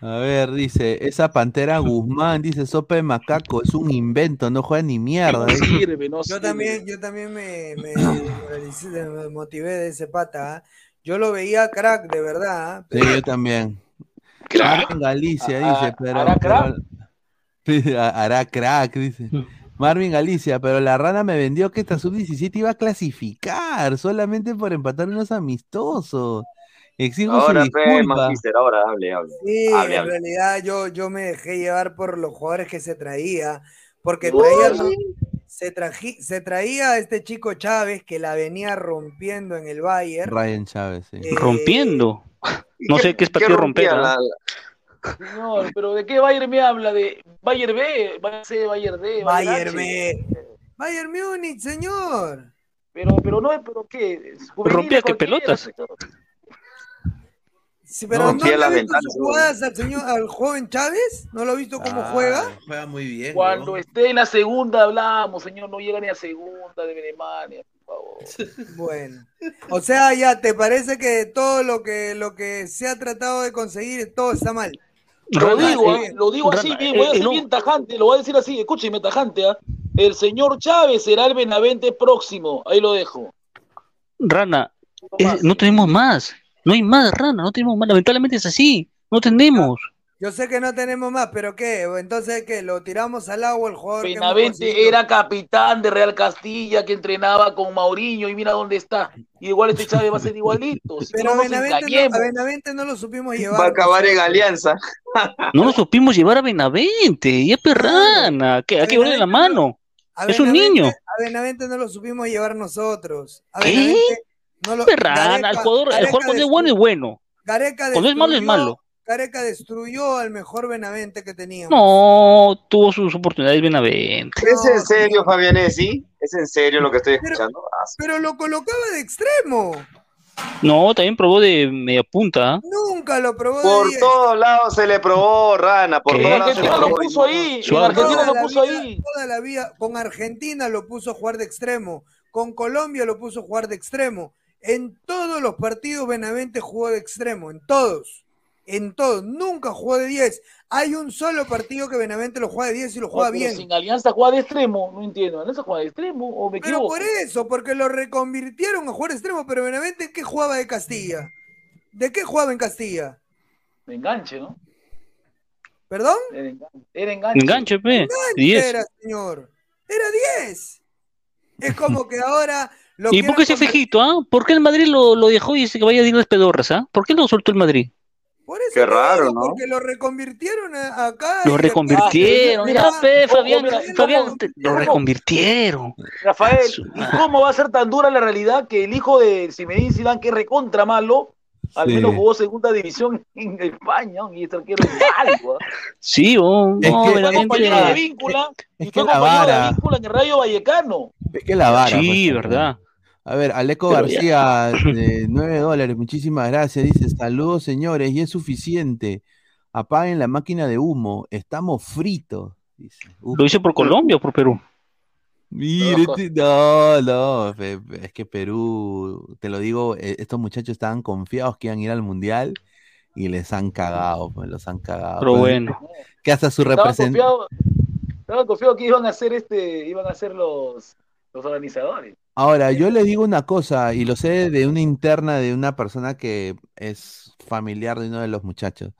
A ver, dice, esa pantera Guzmán, dice, sopa de macaco, es un invento, no juega ni mierda. No ¿eh? sirve, no Yo sirve. también, yo también me, me, moralicé- me motivé de ese pata. ¿ah? Yo lo veía crack, de verdad. ¿ah? Sí, yo también. Marvin Galicia dice, pero. ¿hará crack? pero- hará crack, dice. Marvin Galicia, pero la rana me vendió que esta sub-17 iba a clasificar solamente por empatar unos amistosos. Exijo Ahora, su fe, disculpa. Magister, ahora hable, hable. Sí, hable, en hable. realidad yo, yo me dejé llevar por los jugadores que se traía, porque traía, se, traji- se traía a este chico Chávez que la venía rompiendo en el Bayern. Ryan Chávez, sí. Eh, Rompiendo. No sé qué es partido romper. ¿ah? Señor, pero ¿de qué Bayern me habla? ¿De Bayern B? Bayern C, Bayern D, Bayern? B. Bayern Múnich, señor. Pero, pero no, pero ¿qué? Rompía que pelotas. Sí, pero No, ¿no, le ha las visto sus jugadas al señor, al joven Chávez? ¿No lo ha visto cómo juega? Juega muy bien. Cuando esté en la segunda hablamos, señor, no llega ni a segunda de Benemania, por favor. Bueno, o sea, ya te parece que todo lo que lo que se ha tratado de conseguir, todo está mal. Lo Rana, digo, eh, ah, lo digo así, bien, eh, voy a eh, ser no. bien tajante, lo voy a decir así, escúcheme, tajante, ¿ah? El señor Chávez será el Benavente próximo, ahí lo dejo. Rana, es- no tenemos más. No hay más, Rana, no tenemos más. Lamentablemente es así. No tenemos. Yo sé que no tenemos más, pero ¿qué? Entonces, ¿qué? ¿Lo tiramos al agua el jugador Benavente era capitán de Real Castilla que entrenaba con Mauriño y mira dónde está. Y igual este Chávez va a ser igualito. Si Pero no Benavente, no, a Benavente no lo supimos llevar. Va a acabar en alianza. No lo supimos llevar a Benavente. Ya perrana. Que hay que ponerle la mano. Es un niño. A Benavente no lo supimos llevar nosotros. A ¿Qué? No lo- Perrana. Gareca- El jugador, el jugador cuando es bueno es bueno. Gareca Cuando es malo es malo. Gareca destruyó al mejor Benavente que teníamos. No, tuvo sus oportunidades Benavente. ¿Es en serio, Fabianesi? ¿Es en serio lo que estoy Pero- escuchando? Ah, sí. Pero lo colocaba de extremo. No, también probó de media punta. ¿ah? Nunca lo probó de Por 10. todos lados se le probó, Rana. Por ¿Qué? todos lados se Argentina lo probó. puso ahí, Suave. Argentina lo puso vida- ahí. Toda la vida, con Argentina lo puso a jugar de extremo, con Colombia lo puso a jugar de extremo. En todos los partidos Benavente jugó de extremo, en todos. En todos, nunca jugó de 10. Hay un solo partido que Benavente lo juega de 10 y lo juega bien. sin Alianza juega de extremo, no entiendo. ¿Alianza juega de extremo o me Pero equivoco? por eso, porque lo reconvirtieron a jugar de extremo, pero Benavente ¿en qué jugaba de Castilla? ¿De qué jugaba en Castilla? De enganche, ¿no? ¿Perdón? Era enganche. Era enganche. Enganche, pe. Enganche 10. era, señor. Era 10. Es como que ahora lo ¿Y por qué ese fejito, ah? ¿Por qué el Madrid lo, lo dejó y dice que vaya a las pedorras, ah? ¿Por qué lo soltó el Madrid? Por eso Qué raro, digo, ¿no? Porque lo reconvirtieron a- acá. Lo y- reconvirtieron, mira, pe, Fabián, mira, Fabián, lo reconvirtieron. Rafael, ¿y cómo va a ser tan dura la realidad que el hijo de Zinedine Zidane, que es recontra malo, al Sí. menos jugó segunda división en España y este arquero es malo? ¿ah? Sí, oh, Es no, que- Fue compañero de verdaderamente. víncula es y que fue compañero de vara. víncula en el Rayo Vallecano. Es que la vara. Sí, pues, verdad. A ver, Aleco Pero ya. García, de 9 dólares, muchísimas gracias. Dice, saludos señores, y es suficiente. Apaguen la máquina de humo, estamos fritos. Dice. ¿Lo hice por Colombia o por Perú? Mire, no, no, es que Perú, te lo digo, eh, estos muchachos estaban confiados que iban a ir al Mundial y les han cagado, pues, los han cagado. Pero Pues, bueno. Que hasta su representante... confiado, estaba confiado que iban a hacer este, iban a hacer los, los organizadores. Ahora, yo le digo una cosa, y lo sé de una interna de una persona que es familiar de uno de los muchachos.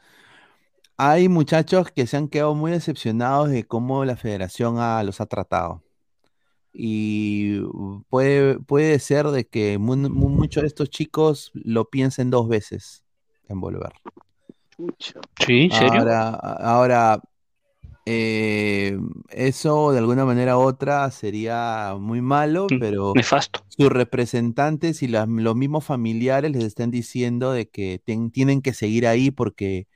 Hay muchachos que se han quedado muy decepcionados de cómo la federación ha- los ha tratado. Y puede, puede ser de que mu- mu- muchos de estos chicos lo piensen dos veces en volver. Sí, ¿en serio? Ahora, ahora eh, eso de alguna manera u otra sería muy malo, pero nefasto. sus representantes y las- los mismos familiares les están diciendo de que ten- tienen que seguir ahí porque,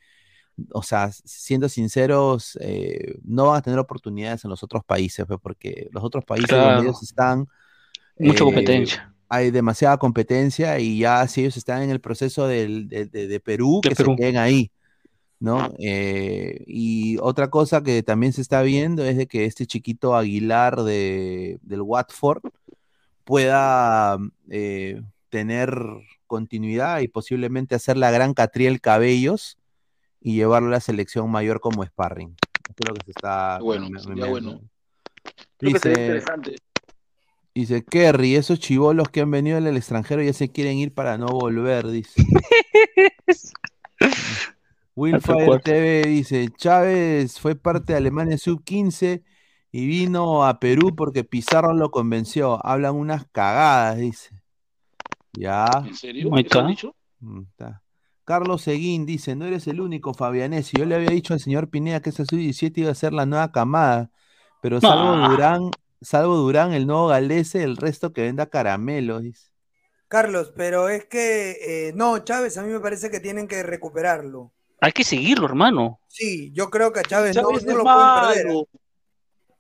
o sea, siendo sinceros, eh, no van a tener oportunidades en los otros países, pues, porque los otros países Claro. donde ellos están... Mucha eh, competencia. hay demasiada competencia y ya si ellos están en el proceso del- de, de- de Perú, De que Perú. se queden ahí, ¿no? Eh, y otra cosa que también se está viendo es de que este chiquito Aguilar de, del Watford pueda eh, tener continuidad y posiblemente hacer la gran Catriel Cabellos y llevarlo a la selección mayor como sparring. Lo que se está... Bueno, me- me- sería me- bueno. Creo que sería Dice, interesante. Dice Kerry, esos chivolos que han venido del extranjero ya se quieren ir para no volver, dice. Wilfire cuarto. TV dice, Chávez fue parte de Alemania Sub-15 y vino a Perú porque Pizarro lo convenció. Hablan unas cagadas, dice. Ya. ¿En serio? Ahí ¿Eso han está. dicho? Mm, está. Carlos Seguín dice, no eres el único, Fabianesi. Yo le había dicho al señor Pineda que esa sub-17 iba a ser la nueva camada, pero salvo Ah. Durán, salvo Durán, el nuevo Galese, el resto que venda caramelos, dice. Carlos, pero es que eh, no, Chávez, a mí me parece que tienen que recuperarlo. Hay que seguirlo, hermano. Sí, yo creo que a Chávez, no- Chávez no, es lo pueden perder.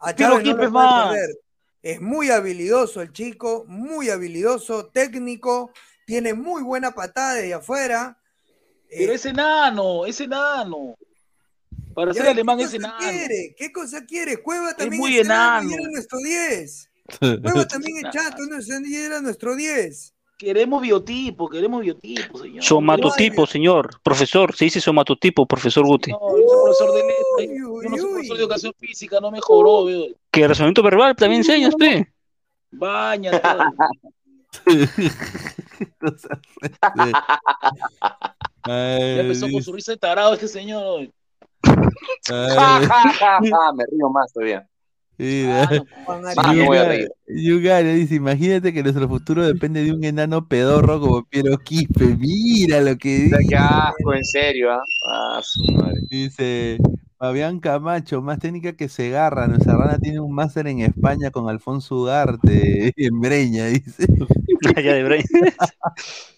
A Pero Chávez no lo es pueden perder. Es muy habilidoso el chico, muy habilidoso, técnico, tiene muy buena patada desde afuera. Pero es enano, es enano. Para ser ¿qué alemán es cosa enano. quiere? ¿Qué cosa quiere? Cueva también muy es enano y enano. era nuestro 10. Cueva también es chato no es- y era nuestro 10. Queremos biotipo, queremos biotipo, señor. Somatotipo, señor. Profesor, se dice somatotipo, profesor Guti. No, yo soy profesor de letras, yo no soy profesor de educación física, no me joró, veo. Que razonamiento verbal también enseñas, pe. Baña. Ya empezó con su risa de tarado este señor. hoy. Me río más todavía. Mira. Juan Más me voy a reír. Yugare dice, imagínate que nuestro futuro depende de un enano pedorro como Piero Quispe. Mira lo que dice. Qué asco, en serio, ¿ah? Ah, su madre. Dice Fabián Camacho, más técnica que se agarra. Nuestra rana tiene un máster en España con Alfonso Ugarte en Breña, dice. Allá de Breña.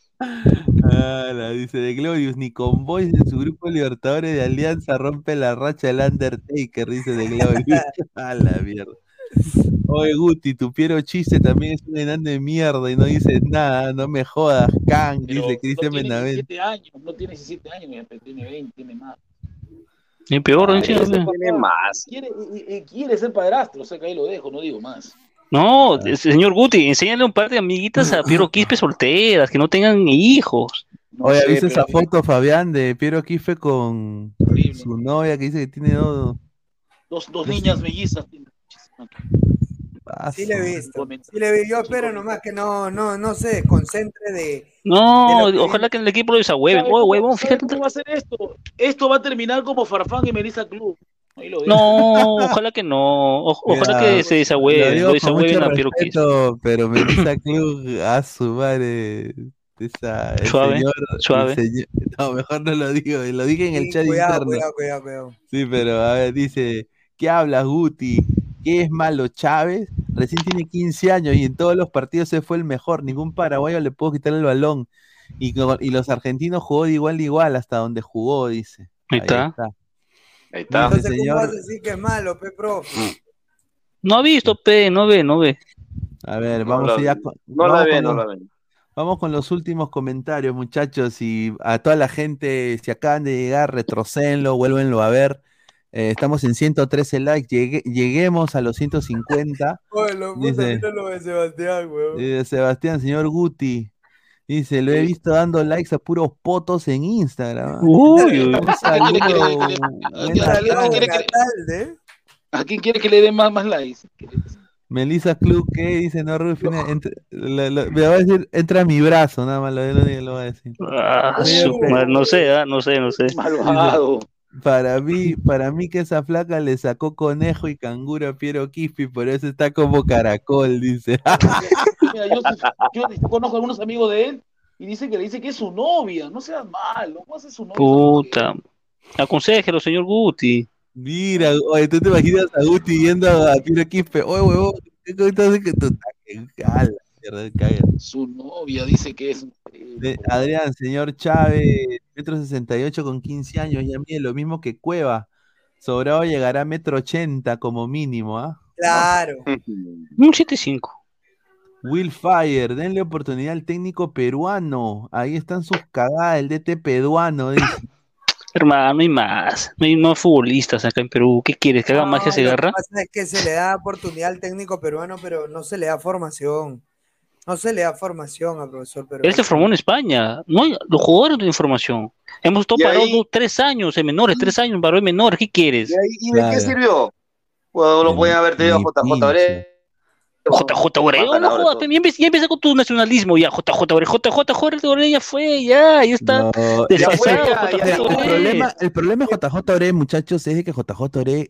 Ala, dice de Glorious, ni con Boys en su grupo Libertadores de Alianza rompe la racha del Undertaker, dice de Glorious. A la mierda. Oye, Guti, tu Piero Chiste también es un enano de mierda y no dices nada, no me jodas, Kang, Pero dice Cristian no tiene Benavente. 17 años, no tiene 17 años, mira, pero tiene 20, tiene más. Y peor, Ay, ese pe. Tiene más. Quiere, y- y- quiere ser padrastro, o sea que ahí lo dejo, no digo más. No, eh, señor Guti, enséñale un par de amiguitas a Piero Quispe solteras, que no tengan hijos. Oye, ¿viste esa foto, Fabián, de Piero Quispe con su novia que dice que tiene dos... Dos, dos niñas mellizas. Sí le he visto. Sí le vi. Yo espero nomás que no, no, no se desconcentre de. No, de lo que- ojalá que en el equipo lo desahueven. ¿Sabe Oye, huevón, fíjate. cómo va a ser esto? Esto va a terminar como Farfán y Melissa Club. Ahí lo. No, ojalá que no. O- ojalá Mira, que se lo desahueven, lo con desahueven a Piero respeto, pero Melissa Club a su madre. Esa, el Suave, señor- el suave. señor- no, mejor no lo digo, lo dije en el Sí, chat cuidado, interno. cuidado, cuidado, cuidado. Sí, pero a ver, dice, ¿qué hablas, Guti? ¿Qué es malo Chávez? Recién tiene 15 años y en todos los partidos se fue el mejor. Ningún paraguayo le pudo quitar el balón. Y, los argentinos jugó de igual a igual hasta donde jugó, dice. Ahí está. Ahí está. Dice, Entonces, ¿cómo señor, vas a decir que es malo, pe, profe? No ha visto, pe, no ve, no ve. a ver, No vamos ya ve. con, No la vamos ve, no los- la ve. Vamos con los últimos comentarios, muchachos, y a toda la gente, si acaban de llegar, retrocenlo, vuélvenlo a ver. Eh, estamos en 113 likes, llegue- lleguemos a los 150. Oye, lo Dice, lo de Sebastián, weón. eh, Sebastián, señor Guti, dice, lo he visto dando likes a puros potos en Instagram. Uy, uy. Un saludo, ¿Qué quiere que le- buena ¿A quién quiere que le- Natalde. ¿A quién quiere que le dé más, más likes? Melissa Club, ¿qué? Dice, no, entra- lo- lo- me va a decir, entra a mi brazo, nada más, lo, lo, lo va a decir. Ah, su madre, no sé, ah, no sé, no sé. Malvado. Para mí, para mí que esa flaca le sacó conejo y canguro a Piero Quispe, por eso está como caracol, dice. Mira, yo, yo- conozco a algunos amigos de él y dicen que le dice que es su novia. No seas malo, ¿cómo hace su novia? Puta. Aconsejelo, señor Guti. Mira, oye, tú te imaginas a Guti yendo a Piero Quispe, oye, huevón, ¿qué cosa haces que tú. Su novia dice que es. De- Adrián, señor Chávez, metro 68 con 15 años, ya mide lo mismo que Cueva. Sobrado llegará a metro 80 como mínimo, ¿ah? Claro. Un 7-5. Will Fire, denle oportunidad al técnico peruano. Ahí están sus cagadas, el DT peruano, dice. Hermano, no hay más. No hay más futbolistas acá en Perú. ¿Qué quieres? ¿Que haga magia se Lo que agarra? pasa es que se le da oportunidad al técnico peruano, pero no se le da formación. No se le da formación al profesor peruano. Él se formó en España. No hay, los jugadores no tienen formación. Hemos estado parados ahí- tres años en menores, tres años en varón en menores. ¿Qué quieres? ¿Y, ahí- y de qué sirvió? Bueno, lo pueden haber tenido a JJ Ore. JJ Oreo, no jodas, ya empecé con tu nacionalismo, ya, JJ Oreo, JJ Oreo ya fue, ya, ya está No, desfasado, ya, ya, JJ ya. El Oreo. problema, el problema de JJ muchachos, es de que JJ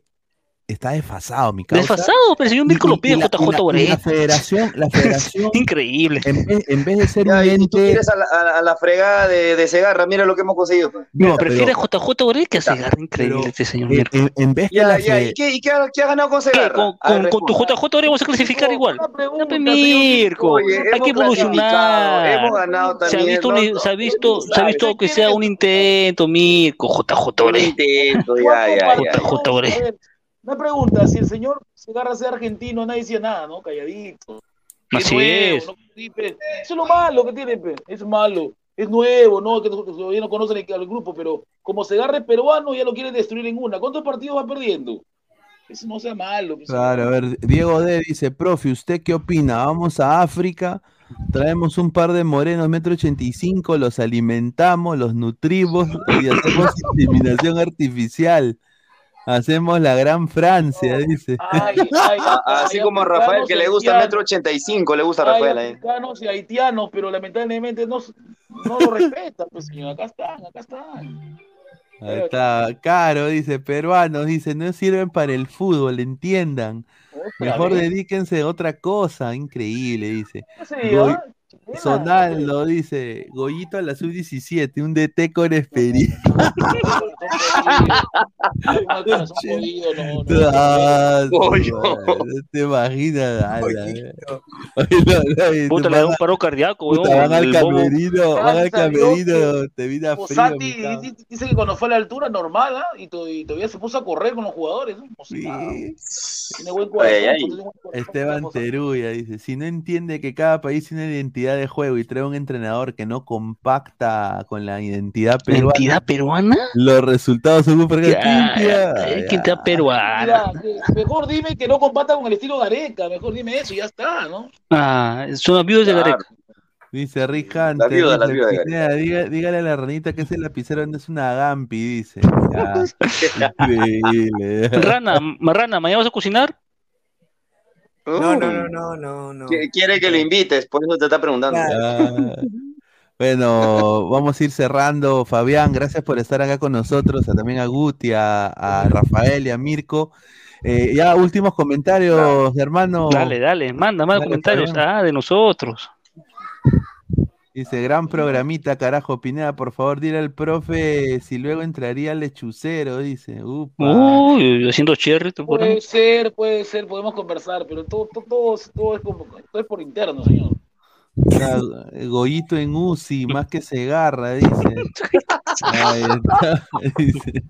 está desfasado, mi causa. Desfasado, pero el señor Mirko lo pide, JJ y la- federación, la federación, Increíble. en vez, en vez de ser Ya, un si tú quieres a la, a- a la fregada de, de Segarra, mira lo que hemos conseguido. No, Prefiere a JJ Oreo que a Segarra, increíble este señor en, Mirko. en- en vez que Ya, la ya, fe- ¿y qué, y qué ha, qué ha ganado con Segarra? Con, tu. JJ Oreo vamos a clasificar igual. Ya, pe, Mirko, Oye, hay que evolucionar. hemos ganado Se ha también, visto, no, un- no, se ha visto, se ha visto que sea un intento, Mirko, JJ Un Oreo. intento, ya, ya, ya. JJ Oreo. Una pregunta, si el señor se agarra a ser argentino, nadie decía nada, ¿no? Calladito. Así nuevo, es. Eso es lo malo que tiene, pe. es malo. Es nuevo, ¿no? Que todavía no conocen el, al grupo, pero como se agarre peruano, ya lo quieren destruir en una. ¿Cuántos partidos va perdiendo? Eso no sea malo. Claro, a ver, Diego D dice, profe, ¿usted qué opina? Vamos a África, traemos un par de morenos metro ochenta y cinco, los alimentamos, los nutrimos y hacemos inseminación artificial. Hacemos la gran Francia, dice. Ay, ay, A- Así como a Rafael, que le gusta metro ochenta y cinco, le gusta a Hay Rafael ahí. africanos y haitianos, pero lamentablemente no, no lo respetan, pues señor. Acá están, acá están. Ahí está, Caro dice, peruanos, dice, no sirven para el fútbol, entiendan. Mejor dedíquense a otra cosa, increíble, dice. Sí, Goy- ¿ah? Sonaldo dice, Goyito a la sub-17, un DT con experiencia. Ah, te imaginas. Puta, le da van un paro cardíaco, puta, van al camerino, van al camerino, te vino frío, causa. dice- que cuando fue a la altura normal, ¿ah? y, to- y todavía se puso a correr con los jugadores. nada. Tiene buen. Esteban Teruya dice, si no entiende que cada país tiene una identidad de juego y trae un entrenador que no compacta con la identidad peruana, ¿Identidad peruana? los resultados son ya, identidad peruana. Mira, mejor dime que no compata con el estilo Gareca, mejor dime eso y ya está, ¿no? Ah, son amigos de Gareca. Dice Rick Hunter, viuda, la dice, viuda de Pineda, diga- dígale a la ranita que ese lapicero no es una Gampi, dice. Ya, increíble. Rana, Marrana, ¿mañana vas a cocinar? No, no, no, no, no, no. Qui- Quiere que lo invites, por eso te está preguntando. Ah, Bueno, vamos a ir cerrando. Fabián, gracias por estar acá con nosotros. a- también a Guti, a, a Rafael y a Mirko. Eh, ya últimos comentarios, hermano. Dale, dale, manda, Dale, comentarios. Fabián. Ah, de nosotros. Dice, gran programita, carajo, Pineda, por favor, dile al profe si luego entraría al lechucero, dice. Upa. Uy, haciendo cherry. Puede ser, puede ser, podemos conversar, pero todo, todo, todo, es- todo es, como- todo es por interno, señor. Está, eh, Goyito en UCI, más que dice. Ahí está, dice.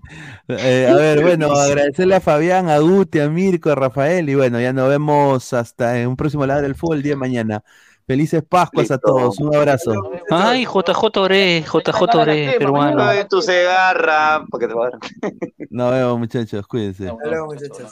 Eh, a ver, bueno, agradecerle a Fabián, a Guti, a Mirko, a Rafael, y bueno, ya nos vemos hasta en un próximo lado del fútbol el día de mañana. Felices Pascuas a Listo. todos, un abrazo. Ay, JJ Ore, JJ Ore, peruano. Tu Segarra, porque te va a dar. Nos vemos, muchachos, cuídense. Hasta luego, muchachos.